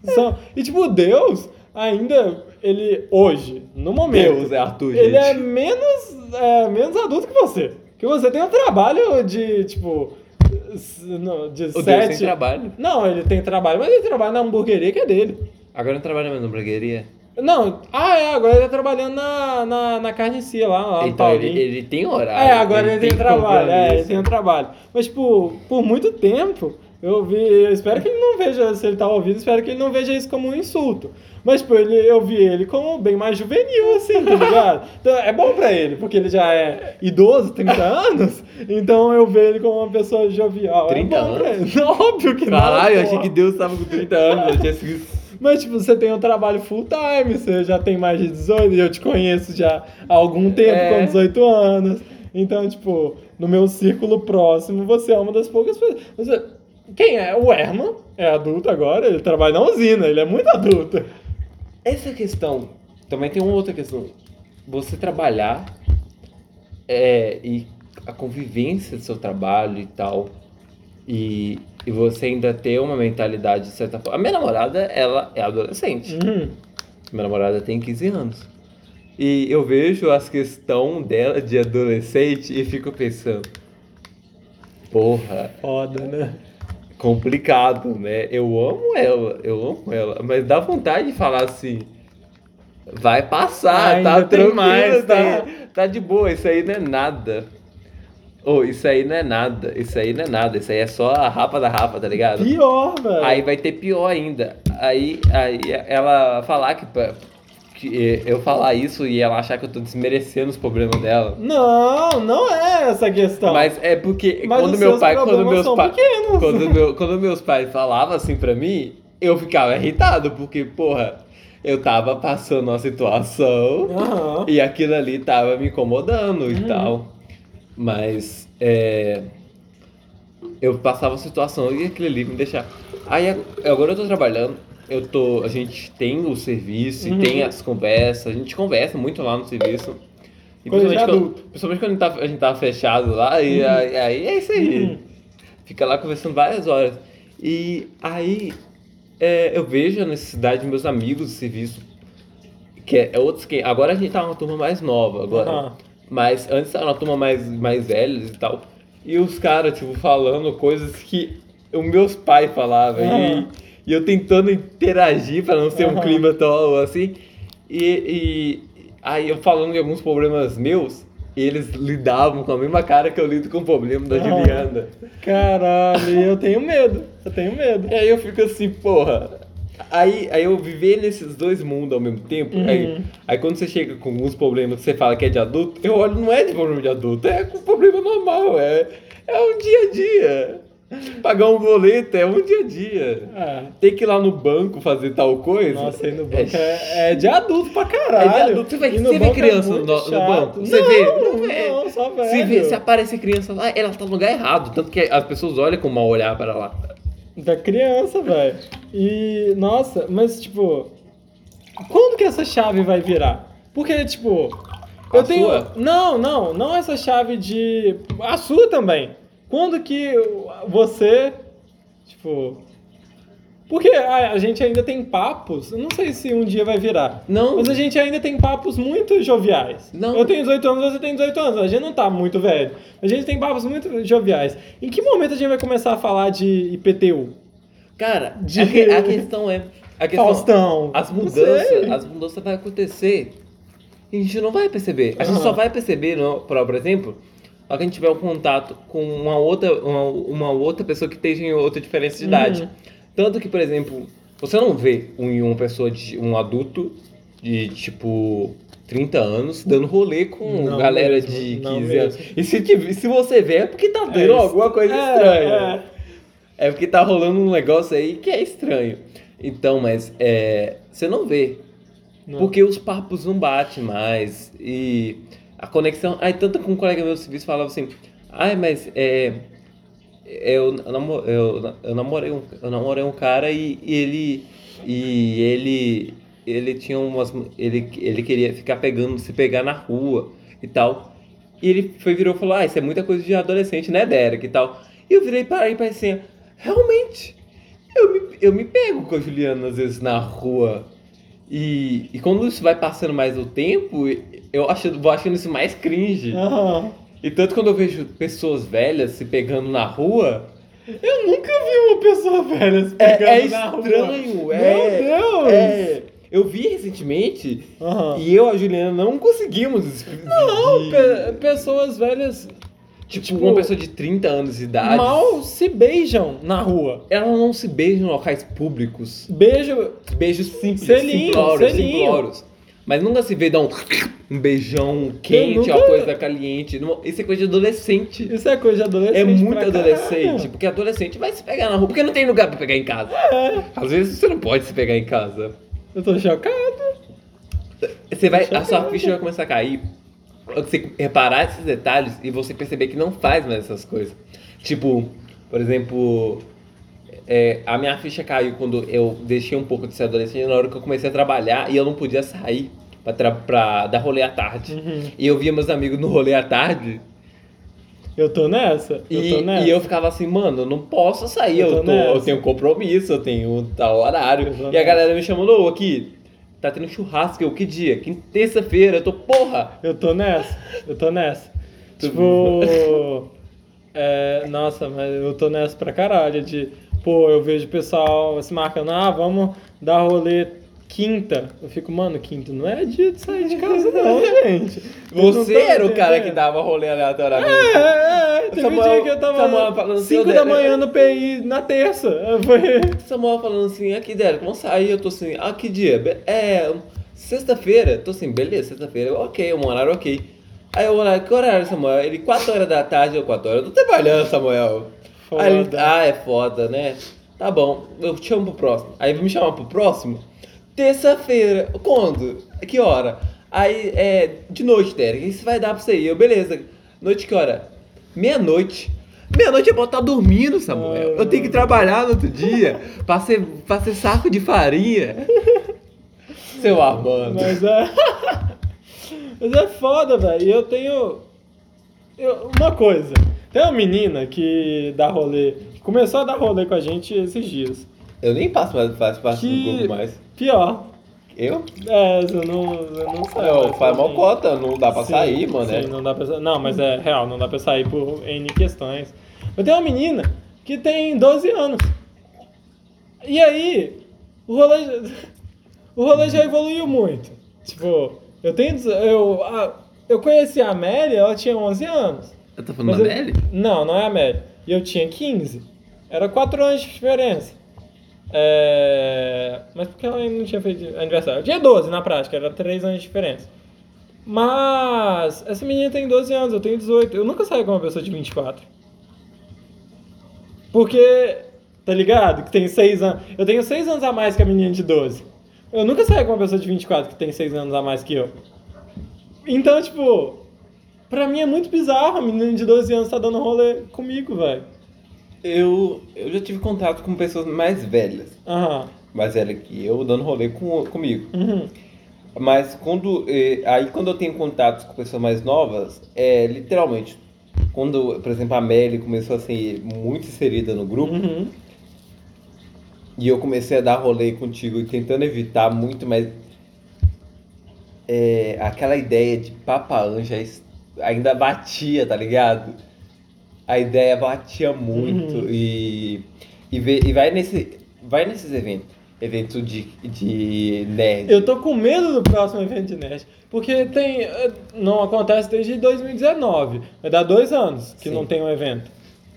São- e tipo, Deus ainda, ele hoje, no momento, Deus é Arthur, ele gente. é menos, é, menos adulto que você. Que você tem um trabalho de, tipo, não, de O Deus sete... tem trabalho. Não, ele tem trabalho, mas ele trabalha na hamburgueria que é dele. Agora não trabalha mais na hamburgueria. Não, ah é, agora ele tá trabalhando na, na, na carnicia lá, lá no Então ele, ele tem horário. É, agora ele, tem, trabalho, é, ele tem um trabalho. Mas, tipo, por muito tempo, eu vi, eu espero que ele não veja, se ele tá ouvindo, espero que ele não veja isso como um insulto. Mas, tipo, ele, eu vi ele como bem mais juvenil, assim, tá ligado? Então, é bom pra ele, porque ele já é idoso, 30 anos, então eu vejo ele como uma pessoa jovial. 30 é anos? Óbvio que não. Caralho, eu achei que Deus tava com 30 anos. Eu tinha sido... Mas, tipo, você tem um trabalho full time, você já tem mais de 18, e eu te conheço já há algum tempo, É. com 18 anos. Então, tipo, no meu círculo próximo, você é uma das poucas pessoas. Você- Quem é? O Herman é adulto agora, ele trabalha na usina, ele é muito adulto. Essa questão, também tem uma outra questão. Você trabalhar é, e a convivência do seu trabalho e tal, e, e você ainda ter uma mentalidade de certa forma. A minha namorada, ela é adolescente. Uhum. Minha namorada tem 15 anos. E eu vejo as questões dela de adolescente e fico pensando, porra, Foda, né? Complicado, né? Eu amo ela, eu amo ela, mas dá vontade de falar assim. Vai passar, Ainda tá tem tranquilo, mais, tá, tá? tá de boa, isso aí não é nada. Ô, isso aí não é nada, isso aí não é nada, isso aí é só a rapa da rapa, tá ligado? Pior, velho. Aí vai ter pior ainda. Aí, aí ela falar que eu falar isso e ela achar que eu tô desmerecendo os problemas dela. Não, não é essa a questão. Mas é porque Mas quando meu pai, quando meus pais, quando, meu, quando meus pais falavam assim pra mim, eu ficava irritado porque porra, eu tava passando uma situação Aham. e aquilo ali tava me incomodando Uhum. e tal. Mas é, eu passava a situação e aquilo ali me deixava. Aí ag- agora eu tô trabalhando, eu tô, a gente tem o serviço e Uhum. tem as conversas, a gente conversa muito lá no serviço. E Coisa principalmente, quando, principalmente quando a gente, tá, a gente tava fechado lá, e aí, aí é isso aí. Uhum. Fica lá conversando várias horas. E aí é, eu vejo a necessidade dos meus amigos do serviço, que é, é outros que. Agora a gente tá numa turma mais nova agora. Mas antes era uma turma mais, mais velhos e tal. E os caras, tipo, falando coisas que os meus pais falavam. E, e eu tentando interagir para não ser um clima tão assim. E, e Aí eu falando de alguns problemas meus, eles lidavam com a mesma cara que eu lido com o problema da Ah. Juliana. Caralho, eu tenho medo. Eu tenho medo. E aí eu fico assim, porra. Aí, aí eu viver nesses dois mundos ao mesmo tempo. Uhum. Aí, aí quando você chega com alguns problemas que você fala que é de adulto, eu olho, não é de problema de adulto, é com problema normal, é, é um dia a dia. Pagar um boleto é um dia a dia. Ah, Tem que ir lá no banco fazer tal coisa. nossa, aí no É banco é, é de adulto pra caralho. É de adulto. Você, vai, no você vê é criança no, muito no chato. banco? Você não, vê? Não, só velho. Se, vê, se aparece criança lá, ela tá no lugar errado. Tanto que as pessoas olham com mau olhar para lá. Da criança, velho. E, nossa, mas tipo, quando que essa chave vai virar? Porque, tipo, eu A tenho. sua? Não, não, não essa chave de. A sua também. Quando que você. Tipo. Porque a, gente ainda tem papos, eu não sei se um dia vai virar. Não. Mas a gente ainda tem papos muito joviais. Não. Eu tenho 18 anos, você tem 18 anos. A gente não tá muito velho. A gente tem papos muito joviais. Em que momento a gente vai começar a falar de IPTU? Cara, De- a, que- a questão é. A questão, Faustão. As mudanças, as mudanças vai acontecer. E a gente não vai perceber. A gente Aham. só vai perceber, no, por, exemplo, hora que a gente tiver um contato com uma outra, uma, uma outra pessoa que esteja em outra diferença de idade. Uhum. Tanto que, por exemplo, você não vê um, uma pessoa, de, um adulto de tipo 30 anos dando rolê com Não galera mesmo, de 15 não anos. mesmo. E se, se você vê, é porque tá tendo isso. alguma coisa É, estranha. é. É porque tá rolando um negócio aí que é estranho. Então, mas é, você não vê. Não. Porque os papos não batem mais. E a conexão. Ai, tanto com um colega meu do serviço falava assim. Ai, mas é. Eu, namo- eu, eu, namorei um, eu namorei um cara e, e ele. E ele. Ele tinha umas. Ele, ele queria ficar pegando, se pegar na rua e tal. E ele foi, virou e falou: Ah, isso é muita coisa de adolescente, né, Derek? E tal. E eu virei para aí e pensei: Realmente, eu me, eu me pego com a Juliana às vezes na rua. E, e quando isso vai passando mais o tempo, eu acho, vou achando isso mais cringe. Aham. E tanto quando eu vejo pessoas velhas se pegando na rua, Eu nunca vi uma pessoa velha se é, pegando é na rua. estranho. É, Meu Deus! é. eu vi recentemente Aham. e eu e a Juliana não conseguimos. Não, pe- pessoas velhas tipo, tipo, uma pessoa de 30 anos de idade. mal se beijam na rua. Ela não se beija em locais públicos. Beijo. Beijos simples, Selinho, simploros, selinho. simploros. Mas nunca se vê dar um, um beijão quente, nunca- uma coisa caliente. Não- Isso é coisa de adolescente. Isso é coisa de adolescente. É muito adolescente, caralho. porque adolescente vai se pegar na rua, porque não tem lugar pra pegar em casa. É, Às vezes você não pode se pegar em casa. eu tô chocado. Você vai, a sua Chocado. ficha vai começar a cair. Você reparar esses detalhes e você perceber que não faz mais essas coisas. Tipo, por exemplo, é, a minha ficha caiu quando eu deixei um pouco de ser adolescente na hora que eu comecei a trabalhar e eu não podia sair pra, dar rolê à tarde. Uhum. E eu via meus amigos no rolê à tarde Eu tô nessa. Eu e, tô nessa. e eu ficava assim, mano, eu não posso sair, Eu eu, tô eu tenho compromisso, eu tenho tal horário. E a galera me chamando, ô, aqui, tá tendo churrasco, eu, que dia? Que terça-feira, eu tô, porra! Eu tô nessa. Eu tô nessa. tipo. é, nossa, mas eu tô nessa pra caralho. De, pô, eu vejo o pessoal se marcando, ah, vamos dar rolê quinta. Eu fico, mano, quinta não é dia de sair de casa, não, gente. Você era o cara que entendendo. dava rolê aleatoriamente. É, é, é. Teve Samuel- um dia que eu tava Samuel falando assim, 5 "Ô, da manhã no PI na terça. Foi. Samuel falando assim, aqui, Derek, vamos sair. Eu tô assim, ah, que dia? É, sexta-feira. Tô assim, beleza, sexta-feira, ok, um horário ok. Aí eu olhar, que horário, Samuel? Ele, 4 horas da tarde, eu, 4 horas. Eu tô trabalhando, Samuel. Foda. Aí ah, é foda, né? Tá bom, eu te chamo pro próximo. Aí me chamar pro próximo? Terça-feira. Quando? Que hora? Aí, é, de noite, Derek. Isso vai dar pra você ir. Eu, beleza. Noite que hora? Meia-noite. Meia-noite é pra eu estar dormindo, Samuel. Eu tenho que trabalhar no outro dia. pra ser, pra ser saco de farinha. Seu Armando. Mas é. Mas é foda, velho. E eu tenho. Eu- uma coisa. Tem uma menina que dá rolê. Que começou a dar rolê com a gente esses dias. Eu nem passo mais faço parte do Que. grupo mais. Pior. Eu? É, eu não, eu não. Não, mais faz mal cota, não dá pra Sim, sair, mano. Sim, é. não dá pra Não, mas é real, não dá pra sair por N questões. Eu tenho uma menina que tem 12 anos. E aí, o rolê, o rolê já evoluiu muito. Tipo, Eu tenho. Eu, eu conheci a Amélia, ela tinha 11 anos. Eu tô falando da eu- Nelly? Não, não é a Amélia. E eu tinha 15. Era 4 anos de diferença. É... Mas porque ela ainda não tinha feito aniversário. Eu tinha 12 na prática, era 3 anos de diferença. Mas essa menina tem 12 anos, eu tenho 18. Eu nunca saí com uma pessoa de 24. Porque, tá ligado? Que tem 6 anos. Eu tenho 6 anos a mais que a menina de 12. Eu nunca saí com uma pessoa de 24 que tem 6 anos a mais que eu. Então, tipo, pra mim é muito bizarro a menina de 12 anos tá dando rolê comigo, velho. Eu, eu já tive contato com pessoas mais velhas, Aham. mais velhas que eu, dando rolê com, comigo. Uhum. Mas quando. eh, aí quando eu tenho contatos com pessoas mais novas, é literalmente. Quando, por exemplo, a Melly começou a ser muito inserida no grupo, Uhum. e eu comecei a dar rolê contigo e tentando evitar muito, mas. É, aquela ideia de Papa Anja es- ainda batia, tá ligado? A ideia batia muito Uhum. e. E, vê- e vai, nesse, vai nesses eventos. Eventos de, de nerd. Eu tô com medo do próximo evento de nerd. Porque tem. eh, Não acontece desde 2019. Vai dar dois anos que Sim. não tem um evento.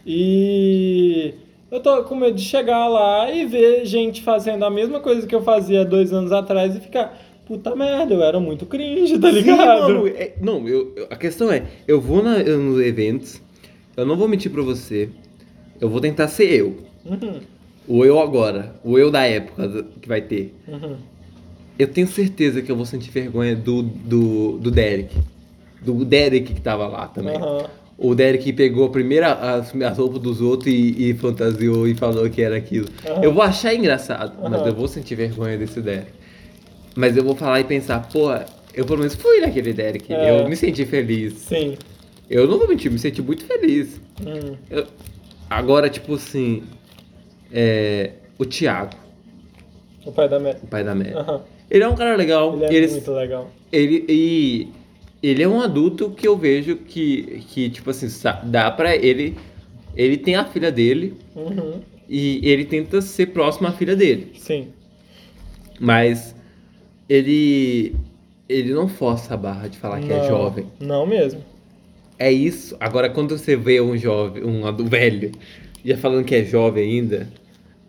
E. Eu tô com medo de chegar lá e ver gente fazendo a mesma coisa que eu fazia dois anos atrás e ficar. Puta merda, eu era muito cringe, tá Sim, ligado? mano, é- não, eu, eu- a questão é, eu vou na, nos eventos, eu não vou mentir pra você, eu vou tentar ser eu. Uhum, O eu agora, o eu da época que vai ter. uhum. Eu tenho certeza que eu vou sentir vergonha do, do, do Derek. Do Derek que tava lá também. Aham. O Derek pegou a primeira as, as roupas dos outros e, e fantasiou e falou que era aquilo. Eu vou achar engraçado, mas eu vou sentir vergonha desse Derek. Mas eu vou falar e pensar, porra, eu pelo menos fui naquele Derek. É. Eu me senti feliz. Sim. Eu não vou mentir, me senti muito feliz. Hum. Eu- agora, tipo assim, é, o Thiago, O pai da Mary. o pai da Mary. Aham. Ele é um cara legal. Ele é ele, muito legal. ele, e ele é um adulto que eu vejo que, que tipo assim, dá pra ele. Ele tem a filha dele Uhum. e ele tenta ser próximo à filha dele. Sim. Mas ele. Ele não força a barra de falar que é Não, jovem. Não mesmo. É isso. Agora, quando você vê um jovem, um adulto velho, já falando que é jovem ainda,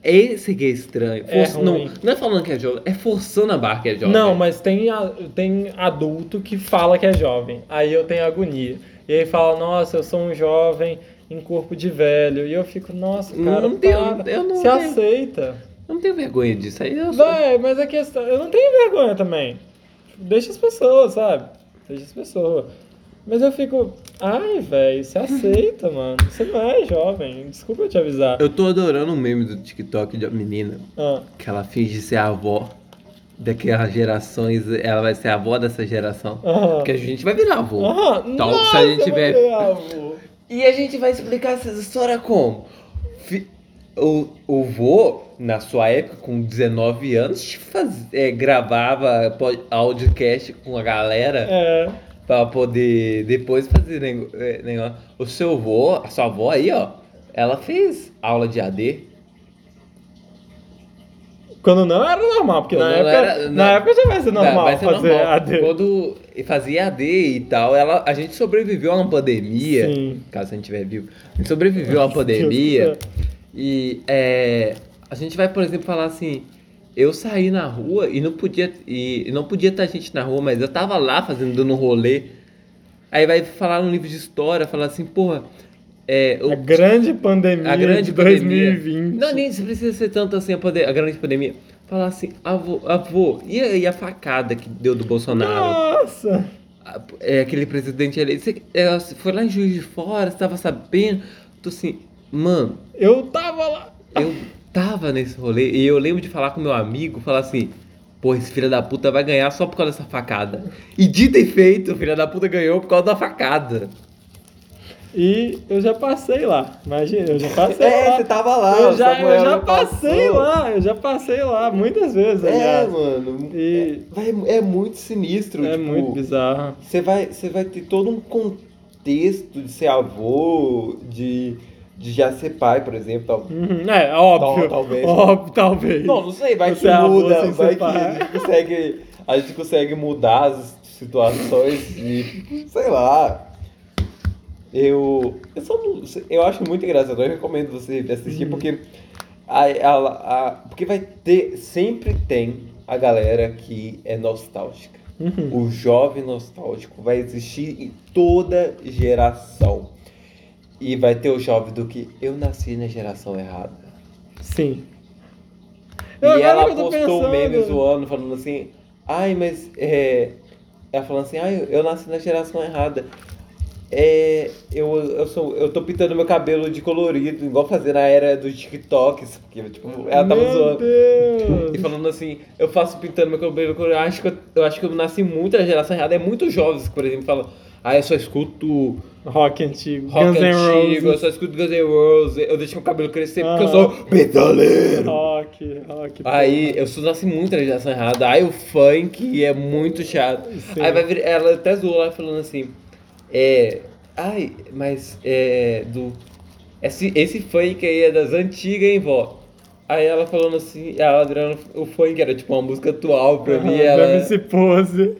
esse que é estranho. É não, não é falando que é jovem, é forçando a barra que é jovem. Não, mas tem, tem adulto que fala que é jovem. Aí eu tenho agonia. E aí fala, nossa, eu sou um jovem em corpo de velho. E eu fico, nossa, cara, Não tenho- para. eu não se tenho. aceita. Eu não tenho vergonha disso. Aí eu sou... Véi, mas a questão. Eu não tenho vergonha também. Deixa as pessoas, sabe? Deixa as pessoas. Mas eu fico. Ai, velho, se aceita, mano. Você não é jovem. Desculpa eu te avisar. Eu tô adorando um meme do TikTok de uma menina Ah, que ela finge ser a avó daquelas gerações. Ela vai ser a avó dessa geração. aham. Porque a gente vai virar avô. Aham. Então, Nossa, se a gente tiver. E a gente vai explicar essa história como? O, o vô, na sua época, com 19 anos, faz- é, gravava pod- audiocast com a galera É. pra poder depois fazer é, negócio. O seu vô, a sua avó aí, ó, ela fez aula de AD. Quando não era normal, porque na Quando época, era- na não. época já vai ser normal Vai ser fazer normal. AD. Quando fazia AD e tal, ela, a gente sobreviveu a uma pandemia. Sim. Caso a gente estiver vivo. A gente sobreviveu a uma pandemia. E é, a gente vai, por exemplo, falar assim. Eu saí na rua e não podia e não podia estar gente na rua, mas eu tava lá fazendo dando um rolê. Aí vai falar no livro de história, falar assim, porra, é, A grande pandemia a grande de pandemia. 2020. Não, nem precisa ser tanto assim a, pande- a grande pandemia. Falar assim, avô, avô e, a, e a facada que deu do Bolsonaro? Nossa! A- É, aquele presidente eleito. Você, é, foi lá em Juiz de Fora, você tava sabendo? Tô assim, mano, Eu tava lá. eu tava nesse rolê e eu lembro de falar com meu amigo, falar assim, pô, esse filho da puta vai ganhar só por causa dessa facada. E dito e feito, o filho da puta ganhou por causa da facada. E eu já passei lá. Imagina, eu já passei É, lá. você tava lá. eu já, eu já passou. passei lá, eu já passei lá muitas vezes, É, aliás. mano. E- É, é muito sinistro. É tipo, muito bizarro. Você vai, você vai ter todo um contexto de ser avô, de, de já ser pai, por exemplo. tal. Uhum, É, óbvio. Tal- talvez. Óbvio, talvez. Não, não sei, vai Você que é muda, vai que a gente consegue, a gente consegue mudar as situações de, sei lá. Eu, eu, só eu acho muito engraçado, eu recomendo você assistir, porque, a, a, a- porque vai ter, sempre tem a galera que é nostálgica. O jovem nostálgico vai existir em toda geração. E vai ter o jovem do que eu nasci na geração errada. Sim. E Eu- ela postou pensando- memes zoando, falando assim, ai, mas é. Ela falando assim, ai, eu nasci na geração errada. É. Eu, eu, sou, eu tô pintando meu cabelo de colorido, igual fazer na era dos TikToks. Porque, tipo, ela tava Meu zoando. Deus. E falando assim, eu faço pintando meu cabelo colorido. Eu acho que eu, eu acho que eu nasci muito na geração errada. É muito jovens, por exemplo, falam, ah, eu só escuto Rock antigo. rock Guns antigo, eu só escuto Guns N' Roses, eu deixo meu cabelo crescer porque eu Ah. sou metaleiro. Rock, rock. Aí eu sou nasci muito na geração errada. Aí o funk é muito chato. Sim. Aí vai vir, ela até zoou lá falando assim. É. Ai, mas é. Do. Esse, esse funk aí é das antigas, hein, vó? Aí ela falando assim, ela adorando o funk, era tipo uma música atual pra mim. Aham, Ela. do MC Pose.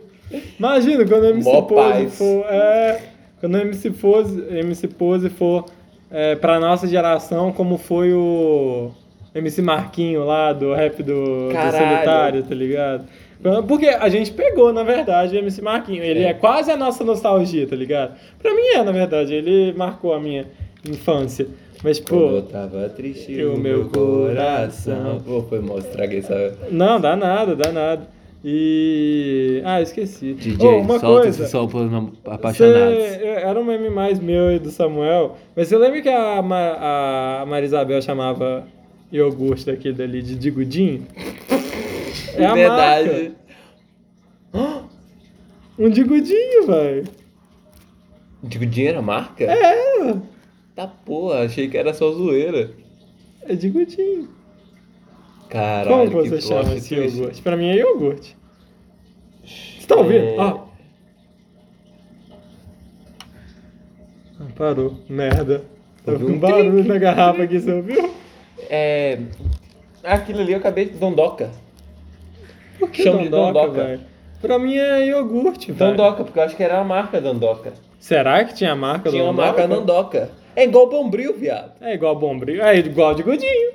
Imagina quando o MC Mó Pose paz. for. É, quando o MC Pose, MC Pose for é, pra nossa geração, como foi o MC Marquinho lá do rap do, do. Solitário, tá ligado? Porque a gente pegou, na verdade, o MC Marquinho. Ele é. É. quase a nossa nostalgia, tá ligado? Pra mim é, na verdade. Ele marcou a minha infância. Mas, Quando eu pô. tava triste o meu meu coração. Pô, foi mal, estraguei essa. Não, dá nada, dá nada. E. Ah, esqueci. DJ, Oh, uma solta coisa. nam- apaixonados. Você- era um meme mais meu e do Samuel, mas você lembra que a, Ma, a Maria Isabel chamava iogurte daquele dali de digudinho? É a Verdade. marca. Um digudinho, velho. Digo, dinheiro a marca? É, Tá porra, achei que era só zoeira. é digudinho. Caralho, Como você chama esse twist. iogurte? Pra mim é iogurte. Você tá ouvindo? É. Ó. Ah, Parou. Merda. Tá com um barulho na garrafa aqui, você ouviu? É. Aquilo ali eu acabei de dondoca. Por que Chama de dondoca. Pra mim é iogurte, velho. Dondoca, porque eu acho que era a marca Dondoca. Será que tinha a marca Tinha uma Dondoca? marca Dondoca. É igual Bombril, viado. É igual bombril. É igual de godinho.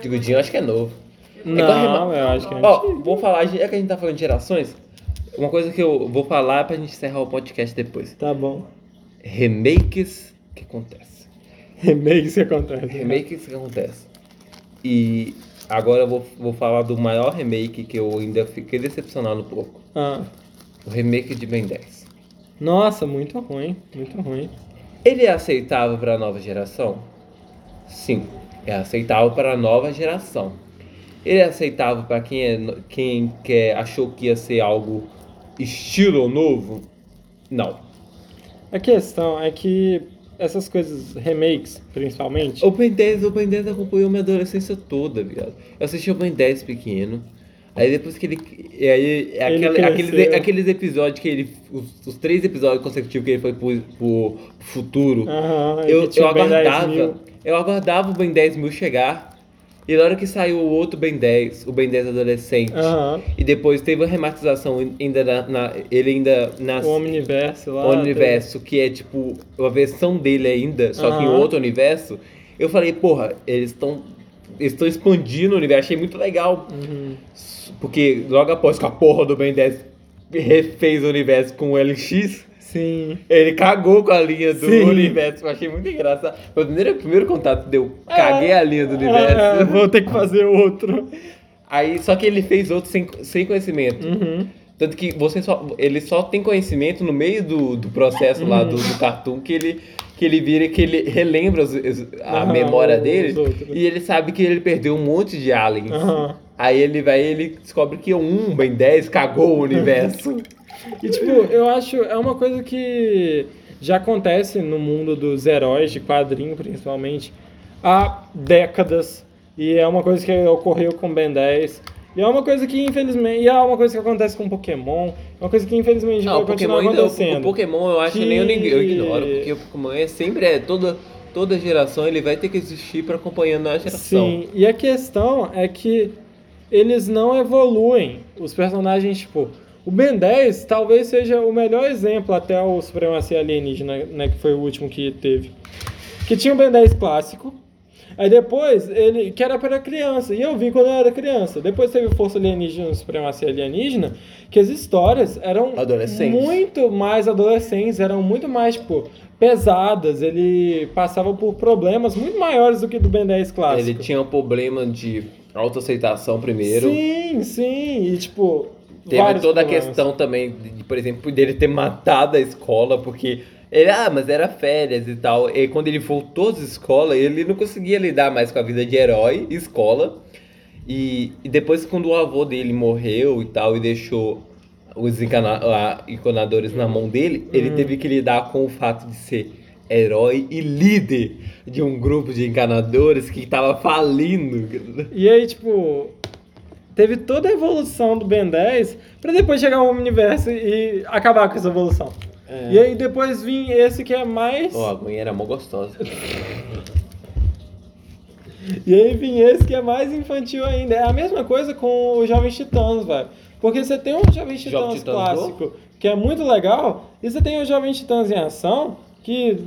Digudinho, eu acho que é novo. Não, igual rema- eu acho que é Ó, antigo. vou falar, já que a gente tá falando de gerações, uma coisa que eu vou falar pra gente encerrar o podcast depois. Tá bom. Remakes que acontecem. Remakes que acontece. Remakes que acontecem. E agora eu vou, vou falar do maior remake que eu ainda fiquei decepcionado um pouco. Ah. O remake de Ben 10. Nossa, muito ruim. Muito ruim. Ele é aceitável para a nova geração? Sim, é aceitável para a nova geração. Ele é aceitável para quem, é, quem quer, achou que ia ser algo estilo novo? Não. A questão é que essas coisas, remakes, principalmente. O Ben 10, o Ben 10 acompanhou minha adolescência toda, viado. Eu assisti o Ben 10 pequeno. Aí depois que ele. E aí, é aquela- aqueles, aqueles episódios que ele. Os, os três episódios consecutivos que ele foi pro, pro futuro. Aham, eu, eu o Ben 10 aguardava. Eu aguardava o Ben 10 mil chegar. E na hora que saiu o outro Ben 10, o Ben 10 adolescente. Aham. E depois teve a rematização ainda na, na- ele ainda nas O Omniverse lá. o universo, que é tipo uma versão dele ainda, só que em outro universo. Eu falei, porra, eles estão eles estão expandindo o universo, achei muito legal. Uhum. Porque logo após que a porra do Ben 10 refez o universo com o LX, Sim. ele cagou com a linha do Sim. universo. Eu achei muito engraçado. Foi o primeiro, primeiro contato deu, caguei a linha do Ah, universo. vou ter que fazer outro. Aí, só que ele fez outro sem, sem conhecimento. Uhum. Tanto que você só, ele só tem conhecimento no meio do, do processo lá do, do cartoon que ele, que ele vira, que ele relembra os- a Aham, memória dele e ele sabe que ele perdeu um monte de aliens. Aí ele vai ele descobre que um Ben 10 cagou o universo. E tipo, eu acho, é uma coisa que já acontece no mundo dos heróis, de quadrinho principalmente, há décadas. E é uma coisa que ocorreu com Ben 10. E é uma coisa que infelizmente. E é uma coisa que acontece com Pokémon. É uma coisa que infelizmente Não, vai o Pokémon, continuar o, acontecendo. o Pokémon eu acho que nem eu, nem- eu ignoro, Que- porque o Pokémon é sempre é toda toda geração ele vai ter que existir para acompanhando a geração. Sim, e a questão é que eles não evoluem. Os personagens, tipo, o Ben 10 talvez seja o melhor exemplo até o Supremacia Alienígena, né, que foi o último que teve. Que tinha o Ben 10 clássico, aí depois ele, que era para criança, e eu vi quando eu era criança. Depois teve o Força Alienígena Supremacia Alienígena, que as histórias eram muito mais adolescentes, eram muito mais, tipo, pesadas, ele passava por problemas muito maiores do que do Ben 10 clássico. Ele tinha um problema de autoaceitação primeiro. Sim, sim, e tipo. Teve vários toda a problemas. questão também, de, por exemplo, dele ter matado a escola, porque ele, ah, mas era férias e tal. E quando ele voltou à escola, ele não conseguia lidar mais com a vida de herói, escola. E, e depois, quando o avô dele morreu e tal, e deixou os encana- a- encanadores na mão dele, ele Hum. teve que lidar com o fato de ser herói e líder de um grupo de encanadores que tava falindo. E aí, tipo, teve toda a evolução do Ben 10 pra depois chegar ao universo e acabar com essa evolução. E aí depois vinha esse que é mais. Ó, a mãe era mó gostosa. E aí vinha esse que é mais infantil ainda. É a mesma coisa com os Jovens Titãs, velho. Porque você tem um Jovens Titãs Jovens Titãs clássico, que é muito legal, e você tem os Jovens Titãs em ação, que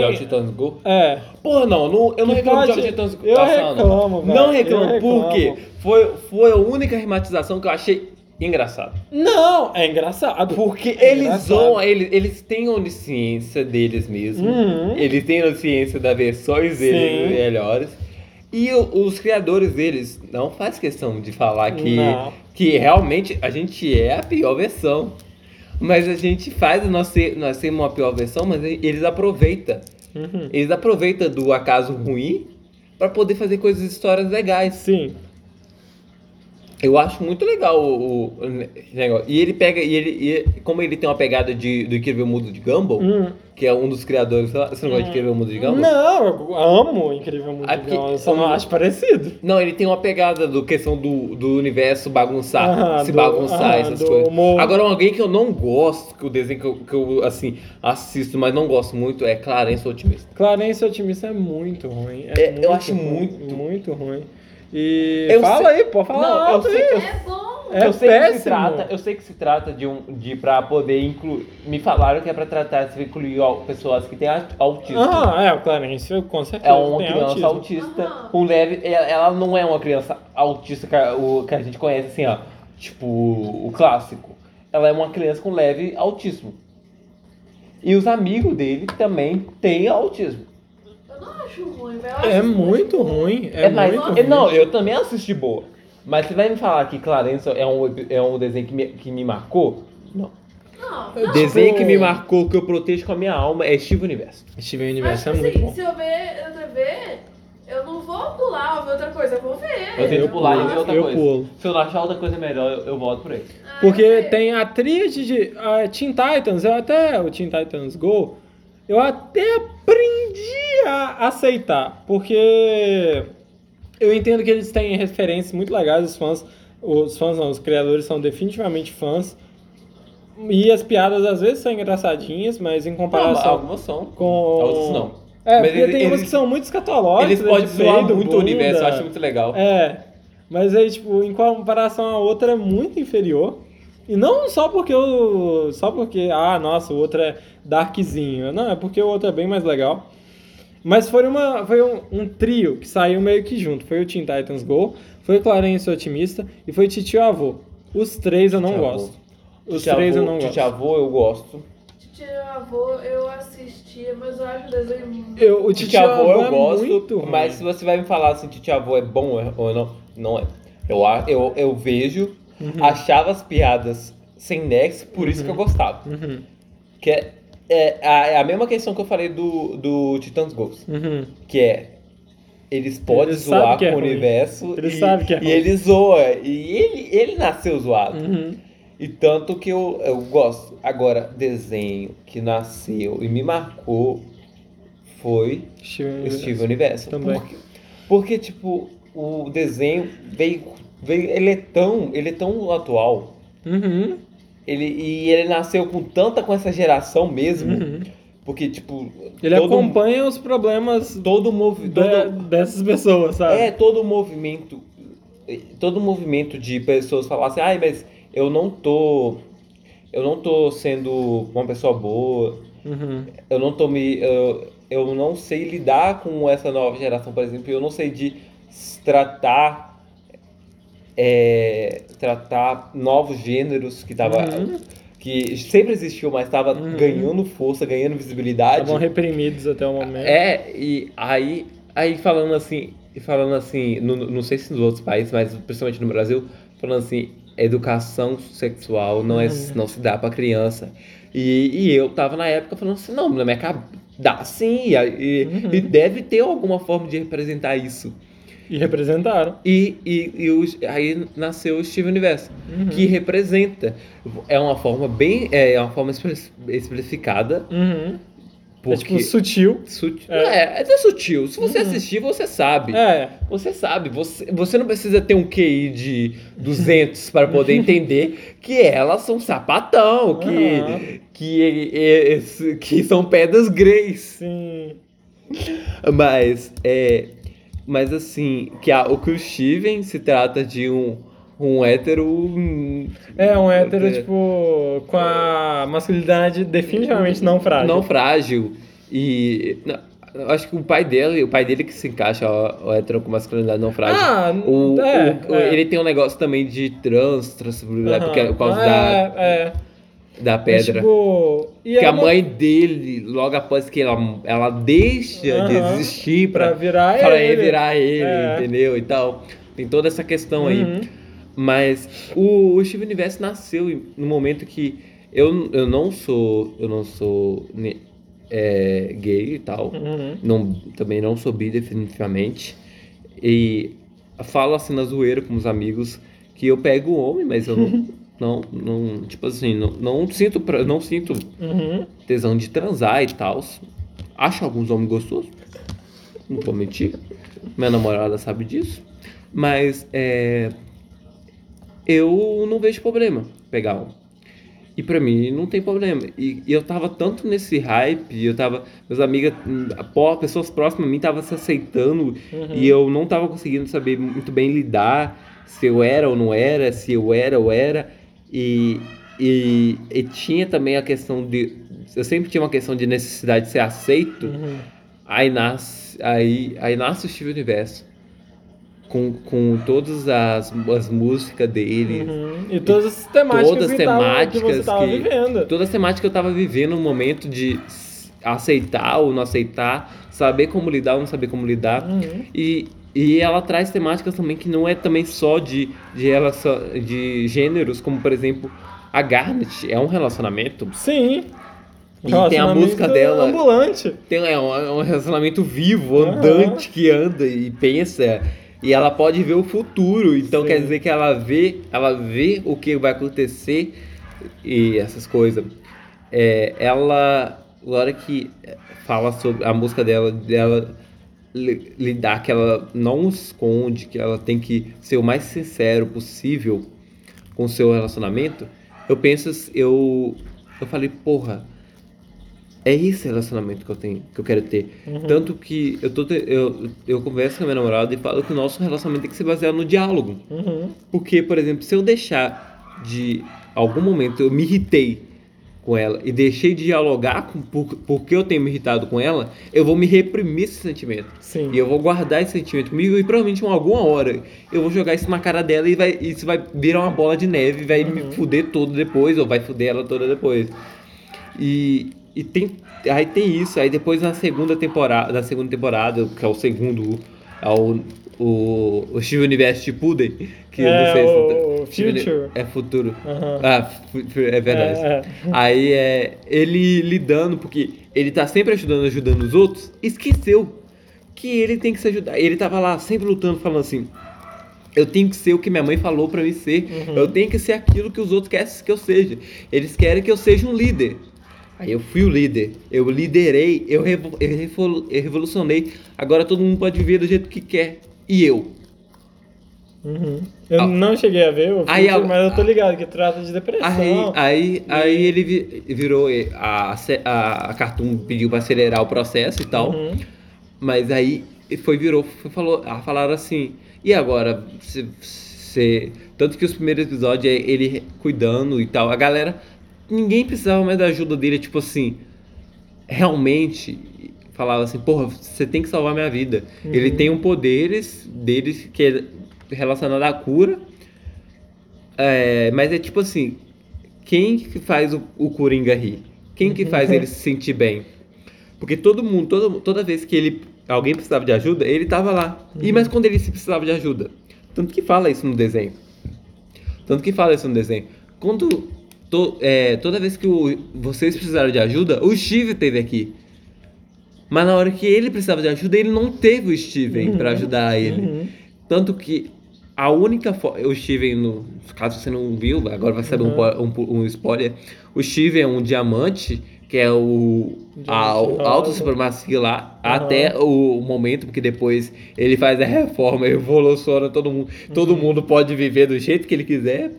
tem. Titãs Go? É. Porra, não, não eu não reclamo pode- de Jogos Titãs eu passando. reclamo, velho, Não eu reclamo, reclamo. porque foi, foi a única rematização que eu achei engraçada. Não, é engraçado. Porque É eles engraçado. zoam, eles, eles têm onisciência deles mesmos. Uhum. Eles têm onisciência das versões deles Sim. melhores. E os criadores deles não faz questão de falar que, Não. que realmente a gente é a pior versão. Mas a gente faz nós ser, nós sermos uma pior versão, mas eles aproveitam. Uhum. Eles aproveitam do acaso ruim para poder fazer coisas, histórias legais. Sim. Eu acho muito legal o, o negócio. E ele pega, e ele, e como ele tem uma pegada de, do Incrível Mundo de Gumball, Hum. que é um dos criadores. Você não gosta de Incrível Mundo de Gumball? Não, eu amo Incrível Mundo Ah, de Gumball, eu só não acho parecido. Não, ele tem uma pegada do questão do, do universo bagunçar, Aham, se do- bagunçar, aham, essas coisas. humor. Agora, alguém que eu não gosto, que o desenho que eu, que eu, assim, assisto, mas não gosto muito, é Clarence Otimista. Clarence Otimista é muito ruim. É É, eu muito acho ruim, muito. Muito ruim. E. Eu fala sei- aí, pô, fala Não, eu alto sei- aí. eu- É bom. É eu sei que se péssimo. trata, eu sei que se trata de um de para poder incluir. Me falaram que é para tratar de incluir pessoas que têm autismo. Ah, é, o Clarence, com certeza. É uma tem criança autismo. autista com leve. Ela, ela não é uma criança autista que a, o, que a gente conhece assim, ó. Tipo, o clássico. Ela é uma criança com leve autismo. E os amigos dele também têm autismo. Acho ruim, velho. Eu É muito ruim. É, mais- muito é, ruim. Não, eu também assisti boa. Mas você vai me falar que Clarence é um, é um desenho que me, que me marcou? Não. Não, não. Desenho que me marcou, que eu protejo com a minha alma, é Steve Universo. Steven Mas, Universo é tipo muito assim, bom. se eu ver na TV, eu não vou pular ou ver outra coisa, eu vou ver. Eu tento Eu pular e pulo, ver outra eu coisa. pulo. Se eu achar outra coisa melhor, eu, eu volto por aí. Ah, Porque tem a tríade de a Teen Titans, eu até o Teen Titans Go, eu até aprendi a aceitar, porque eu entendo que eles têm referências muito legais, os fãs, os fãs não, os criadores são definitivamente fãs. E as piadas às vezes são engraçadinhas, mas em Não, comparação algumas são. com Outros não. É, Mas porque eles- tem umas que são muito escatológicas. Eles né, podem de zoar muito o bunda. universo, eu acho muito legal. É, mas aí, tipo, em comparação à outra é muito inferior. E não só porque o. Só porque, ah, nossa, o outro é darkzinho. Não, é porque o outro é bem mais legal. Mas foi, uma, foi um, um trio que saiu meio que junto. Foi o Teen Titans Go, foi o Clarence Otimista e foi Titio Avô. Os três eu não Titio gosto. Os Tite três eu avô- não Tite gosto. avô eu gosto. Tio avô, eu assistia, mas eu acho o desenho muito. Eu, o Tite Titio avô Avô eu é gosto, mas se você vai me falar se Tite avô é bom ou não, não é. Eu, a- eu, eu vejo, Uhum. achava as piadas sem nexo, por isso que eu gostava. Uhum, Que é, é, a, é a mesma questão que eu falei do, do Titãs Ghost. uhum. Que é. Eles podem sabem zoar é com o ruim. universo Eles e, sabem que é e ruim. ele zoa. E ele, ele nasceu zoado. Uhum. E tanto que eu, eu gosto. Agora, desenho que nasceu e me marcou foi Steven Steve Universo. Também. Porque, porque, tipo, o desenho veio, veio. Ele é tão. Ele é tão atual. Uhum. Ele, e ele nasceu com tanta com essa geração mesmo. Uhum. Porque, tipo. Ele todo, acompanha os problemas todo movi- de- todo- dessas pessoas, sabe? É, todo o movimento. Todo o movimento de pessoas falar assim, ai, mas eu não tô. eu não tô sendo uma pessoa boa, Uhum. eu não tô me. Eu, eu não sei lidar com essa nova geração, por exemplo, eu não sei de tratar. É, tratar novos gêneros que tava. Uhum. que sempre existiu, mas tava Uhum. ganhando força, ganhando visibilidade. Estavam reprimidos até o momento. É, e aí, aí falando assim, falando assim, no, não sei se nos outros países, mas principalmente no Brasil, falando assim, educação sexual não, é, Uhum. não se dá pra criança. E, e eu tava na época falando assim, não, na minha cabeça, dá sim, e- Uhum. e deve ter alguma forma de representar isso. E representaram. E, e, e os- aí nasceu o Steven Universo, Uhum. que representa. É uma forma bem. É uma forma especificada. Uhum. Porque. É tipo sutil. Sutil. É. É, é, é sutil. Se você Uhum. assistir, você sabe. É. Você sabe. Você, você não precisa ter um QI de 200 para poder entender que elas são sapatão, que, Aham. que, é- é- que são pedras greys. Sim. Mas, é, mas assim, que a, o que o Steven se trata de um, um hétero. hum, É um hétero, é, tipo, com a masculinidade definitivamente não frágil. Não frágil. E. não, acho que o pai dele, o pai dele que se encaixa o, o hétero com masculinidade não frágil. Ah, O, é, o- é. ele tem um negócio também de trans, porque é por causa é, da, É, da pedra. tipo, e que é a mãe dele, logo após que ela, ela deixa de Aham. existir Pra virar pra ele. revirar ele, É. entendeu? E tal. Tem toda essa questão aí. Uhum. Mas o, o Steven Universo nasceu no momento que eu, eu não sou. Eu não sou é, gay e tal. Uhum. Não, também não sou bi definitivamente. E falo assim na zoeira com os amigos que eu pego homem, mas eu não. não, não tipo assim, não, não sinto pra- não sinto Uhum. tesão de transar e tal. Acho alguns homens gostosos. Não vou mentir. Minha namorada sabe disso. Mas é, eu não vejo problema pegar um. E pra mim não tem problema. E, e eu tava tanto nesse hype, eu tava. Meus amigas, pessoas próximas a mim estavam se aceitando Uhum. e eu não tava conseguindo saber muito bem lidar se eu era ou não era, se eu era ou era. E, e, e tinha também a questão de. Eu sempre tinha uma questão de necessidade de ser aceito. Uhum. Aí nasce, aí, aí nasce o Steven Universo. Com, com todas as, as músicas dele. Uhum. E todas as temáticas, Todas as que, tava- que temáticas tava que- vivendo. Todas as temáticas que eu tava vivendo no momento de aceitar ou não aceitar, saber como lidar ou não saber como lidar. Uhum. E, e ela traz temáticas também que não é também só de, de, relação, de gêneros, como por exemplo, a Garnet é um relacionamento. Sim. E tem a música dela. ambulante. Tem, é, um, é um relacionamento vivo, andante, que anda e pensa. E ela pode ver o futuro. Então Sim. quer dizer que ela vê, ela vê o que vai acontecer e essas coisas. É, ela, a hora que fala sobre a música dela, dela lidar que ela não esconde, que ela tem que ser o mais sincero possível com o seu relacionamento, eu penso, eu, eu falei, porra, é esse relacionamento que eu tenho, que eu quero ter. Uhum. Tanto que eu, tô, eu, eu converso com a minha namorada e falo que o nosso relacionamento tem que ser baseado no diálogo. Uhum. Porque, por exemplo, se eu deixar de. Algum momento eu me irritei com ela e deixei de dialogar com, por, porque eu tenho me irritado com ela, eu vou me reprimir esse sentimento. Sim. E eu vou guardar esse sentimento comigo e provavelmente em alguma hora eu vou jogar isso na cara dela e vai, isso vai virar uma bola de neve e vai me Uhum. fuder todo depois, ou vai fuder ela toda depois. E, e tem. Aí tem isso, aí depois na segunda temporada, na segunda temporada, que é o segundo, é o, o, o Steven Universe de Puden, que É, não sei o se. Steven- Future. É futuro. Aham. Ah, é verdade. É, é. Aí é ele lidando, porque ele tá sempre ajudando, ajudando os outros, esqueceu que ele tem que se ajudar. Ele tava lá sempre lutando, falando assim: eu tenho que ser o que minha mãe falou pra mim ser, Uhum. eu tenho que ser aquilo que os outros querem que eu seja. Eles querem que eu seja um líder. Aí eu fui o líder, eu liderei, eu, revo- eu revolu- eu revolucionei. Agora todo mundo pode viver do jeito que quer. E eu? Uhum. Eu Ah. não cheguei a ver o Aí, filme, mas eu tô ligado que trata de depressão. Aí, aí, aí ele vi- virou. A, a, a Cartoon pediu pra acelerar o processo e tal. Uhum. Mas aí foi, virou, foi, falou, ah, falaram assim, e agora? Se, se- tanto que os primeiros episódios é ele cuidando e tal. A galera ninguém precisava mais da ajuda dele, tipo assim, realmente falava assim, porra, você tem que salvar minha vida. Ele tem um poderes deles que é relacionado à cura. É, mas é tipo assim, quem que faz o, o Coringa rir? Quem que faz ele se sentir bem? Porque todo mundo, toda, toda vez que ele alguém precisava de ajuda, ele tava lá. E mas quando ele se precisava de ajuda? Tanto que fala isso no desenho. Tanto que fala isso no desenho. Quando to- é, toda vez que o- vocês precisaram de ajuda, o Steve esteve aqui. Mas na hora que ele precisava de ajuda, ele não teve o Steven pra ajudar ele. Tanto que a única forma. O Steven, no, caso você não viu, agora vai saber um po- um, po- um spoiler. O Steven é um diamante, que é o. A, Diamante a alta rosa. supremacia lá, Aham. até o momento, porque depois ele faz a reforma, evoluciona todo mundo. Todo mundo pode viver do jeito que ele quiser.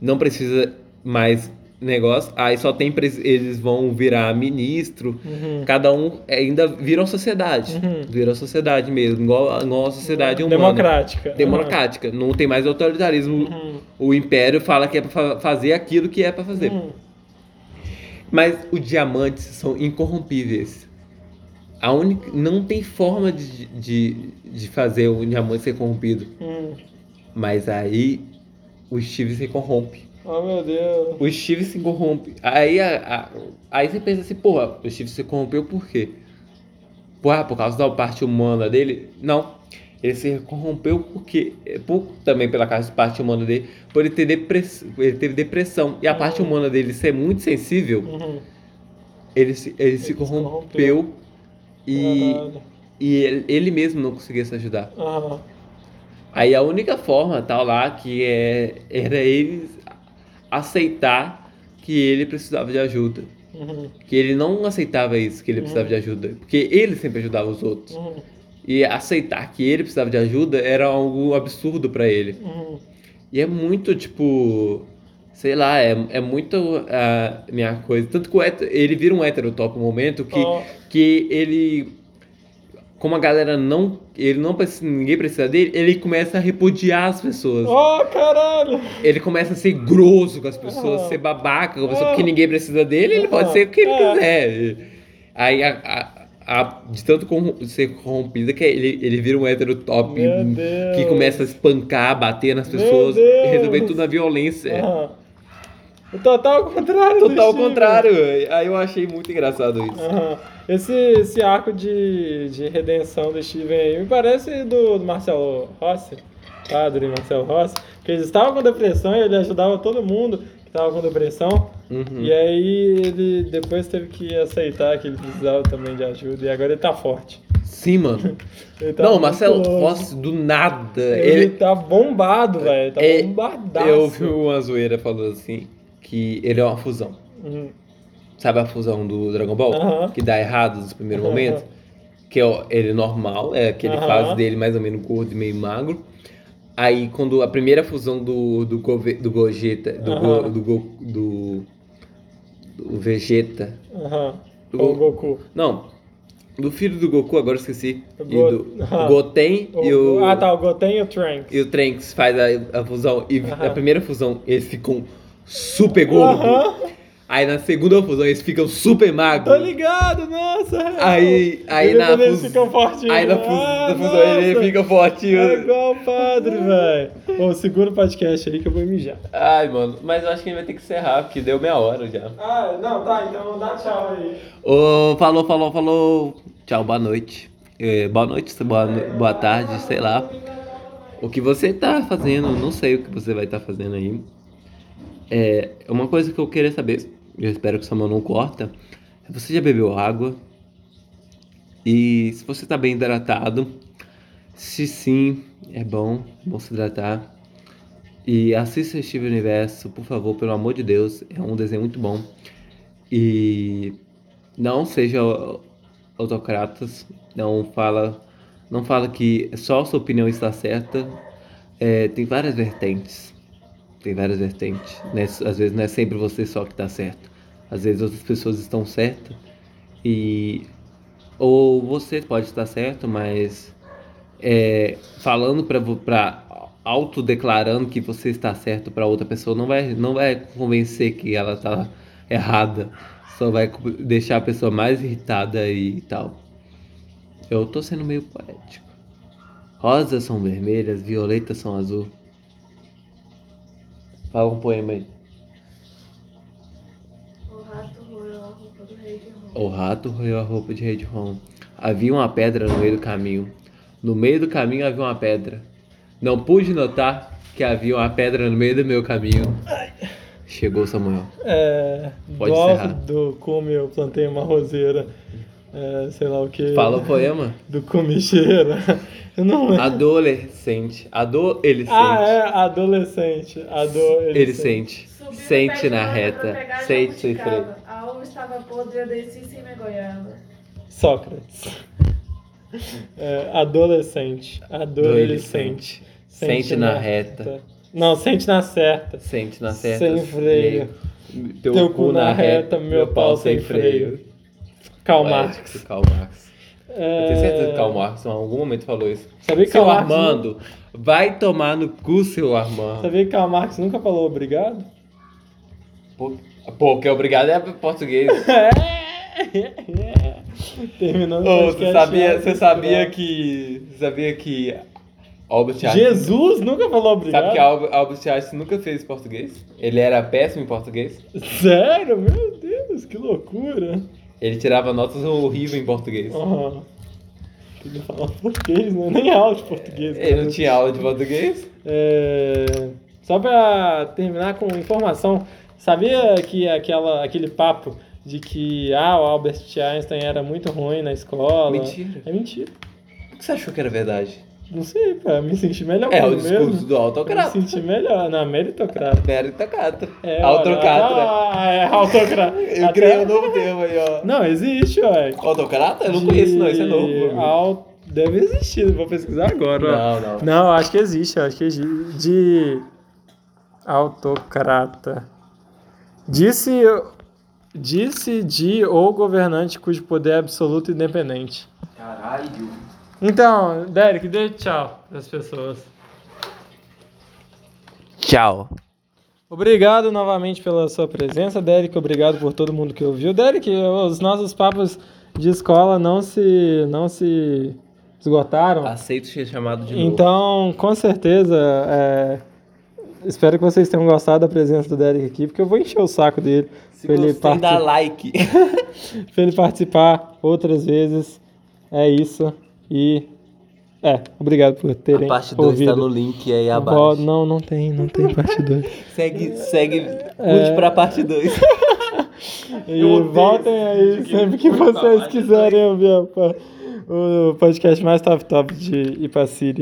Não precisa mais negócio. Aí só tem. Eles vão virar ministro. Uhum. Cada um ainda vira uma sociedade. Uhum. Vira uma sociedade mesmo, igual, igual a sociedade humana. Democrática. Democrática. Não tem mais autoritarismo. Uhum. O império fala que é pra fa- fazer aquilo que é pra fazer. Uhum. Mas os diamantes são incorrompíveis. A única, não tem forma de, de, de fazer o diamante ser corrompido. Uhum. Mas aí o Steve se corrompe. Oh meu Deus. O Steve se corrompe. Aí, a- a- aí você pensa assim, porra, o Steve se corrompeu por quê? Porra, por causa da parte humana dele? Não. Ele se corrompeu porque, por, também pela causa da parte humana dele, por ele ter depressão. Ele teve depressão. E a parte humana dele ser muito sensível, Uhum. ele se, ele se se corrompeu e, Caralho. e ele, ele mesmo não conseguia se ajudar. Aham. Aí a única forma, tal lá, que é, era ele aceitar que ele precisava de ajuda. Uhum. Que ele não aceitava isso, que ele precisava de ajuda. Porque ele sempre ajudava os outros. Uhum. E aceitar que ele precisava de ajuda era algo absurdo pra ele. Uhum. E é muito, tipo. Sei lá, é, é muito a minha coisa. Tanto que hétero- ele vira um hétero top no momento que, Ó. que ele. Como a galera não. Ele não precisa, ninguém precisa dele, ele começa a repudiar as pessoas. Oh, caralho! Ele começa a ser grosso com as pessoas, Ah. ser babaca com a pessoa, Ah. porque ninguém precisa dele, ele pode Ah. ser o que ele É. quiser. Aí, a, a- a- de tanto ser corrompida, que ele, ele vira um hétero top que começa a espancar, bater nas pessoas, resolver tudo na violência. O total contrário. Total contrário. Aí eu achei muito engraçado isso. Esse, esse arco de, de redenção do Steven aí me parece do, do Marcelo Rossi, padre Marcelo Rossi, que eles estavam com depressão e ele ajudava todo mundo que estava com depressão. Uhum. E aí ele depois teve que aceitar que ele precisava também de ajuda e agora ele tá forte. Sim, mano. Ele tá Não, Marcelo. Rossi, do nada. Ele, Ele, tá bombado, velho. Tá É, bombadaço. eu vi uma zoeira falando assim, que ele é uma fusão. Uhum. Sabe a fusão do Dragon Ball? Aham. Que dá errado nos primeiros Aham. momentos? Que é o- ele normal, é aquele Aham. fase dele mais ou menos gordo e meio magro. Aí quando a primeira fusão do, do, Gove- do Gogeta, do, Go- do, Go- do, do Vegeta. Aham. O- Com o Goku. Não, do filho do Goku, agora eu esqueci. O E Go- do. Goten e o. Ah, tá. O Goten e o Trunks. E o Trunks faz a, a fusão. E Aham. na primeira fusão eles ficam super gordos. Aham. Aí na segunda fusão eles ficam super magros. Tô ligado, nossa. real. Aí, aí na depois eles ficam fortinhos. Aí na, fus- Ah, na fusão ele nossa. fica fortinho. É igual o padre, velho. Ô, segura o podcast aí que eu vou mijar. Ai, mano, mas eu acho que a gente vai ter que encerrar, porque deu meia hora já. Ah, não, tá, então dá tchau aí. Ô, falou, falou, falou. Tchau, boa noite. É, boa noite, boa, boa tarde, sei lá. O que você tá fazendo, não sei o que você vai estar fazendo aí. É, uma coisa que eu queria saber, eu espero que sua mão não corta, você já bebeu água? E se você tá bem hidratado, se sim, é bom, é bom se hidratar. E assista Steve Universo, por favor, pelo amor de Deus, é um desenho muito bom. E não seja autocratas, não fala, não fala que só a sua opinião está certa. É, tem várias vertentes, tem várias vertentes. né? Às vezes não é sempre você só que está certo. Às vezes outras pessoas estão certas e ou você pode estar certo, mas é, falando para autodeclarando que você está certo para outra pessoa não vai não vai convencer que ela está errada. Só vai deixar a pessoa mais irritada e tal. Eu tô sendo meio poético. Rosas são vermelhas, violetas são azul. Fala um poema aí. O rato roeu a roupa do rei de Roma. O rato roeu a roupa de rei de Rom. Havia uma pedra no meio do caminho. No meio do caminho havia uma pedra. Não pude notar que havia uma pedra no meio do meu caminho. Chegou Samuel. É, Pode encerrar. do cume eu plantei uma roseira. É, sei lá o que. Fala o poema. Do comicheira. Eu não. Adolescente. Ado ele sente. Ah, é, adolescente. Ado, Ele sente. Subiu Sente de na reta. Sente sem freio. Estava podre, eu desci sem me goiaba. Sócrates. É, adolescente. Adolescente. Sente na reta. Não, sente na certa. Sente na certa. Sem freio. Teu, Teu cu na reta, meu pau sem freio. Karl Marx. Karl Marx. Eu tenho certeza que Karl Marx em algum momento falou isso. Sabia que Seu Karl Marx Armando, vai tomar no cu, seu Armando. Sabia que Karl Marx nunca falou obrigado? Pô, pô, que obrigado é português. Terminando o você sabia, né? você sabia que. Você sabia que Albert Einstein. Jesus nunca falou obrigado? Sabe que Albert, Einstein nunca fez português? Ele era péssimo em português. Sério? Meu Deus, que loucura. Ele tirava notas horríveis em português. Ah, queria falar português, né? Nem aula de português. Ele né? não tinha aula de português? É, Só pra terminar com informação, sabia que aquela, aquele papo de que ah, o Albert Einstein era muito ruim na escola? Mentira. É mentira. Por que você achou que era verdade? Não sei, pra me sentir melhor É o discurso mesmo. do Pra me autocrata. sentir melhor, na meritocrata. Meritocrata. É, Autocrata. Ah, é autocrata. Eu Até- criei um novo termo aí, ó. Não, existe, ué. Autocrata? Eu não conheço, não. Isso é novo. Au- Deve existir, vou pesquisar agora. ó. Não, não. Não, acho que existe, acho que existe. De autocrata. Disse, disse de ou governante cujo poder é absoluto e independente. Caralho. Então, Derek, dê tchau para as pessoas. Tchau. Obrigado novamente pela sua presença, Derek. Obrigado por todo mundo que ouviu. Derek, os nossos papos de escola não se, não se esgotaram. Aceito ser chamado de novo. Então, com certeza, é, espero que vocês tenham gostado da presença do Derek aqui, porque eu vou encher o saco dele Se pra ele, dá parti- like. pra ele participar outras vezes. É isso. E. É, obrigado por terem A parte 2 ouvido. tá no link aí abaixo. Não, não tem, não tem parte 2. Segue, segue, É. curte pra parte 2. E voltem aí sempre que vocês quiserem ouvir o podcast mais top top de Ipaciri.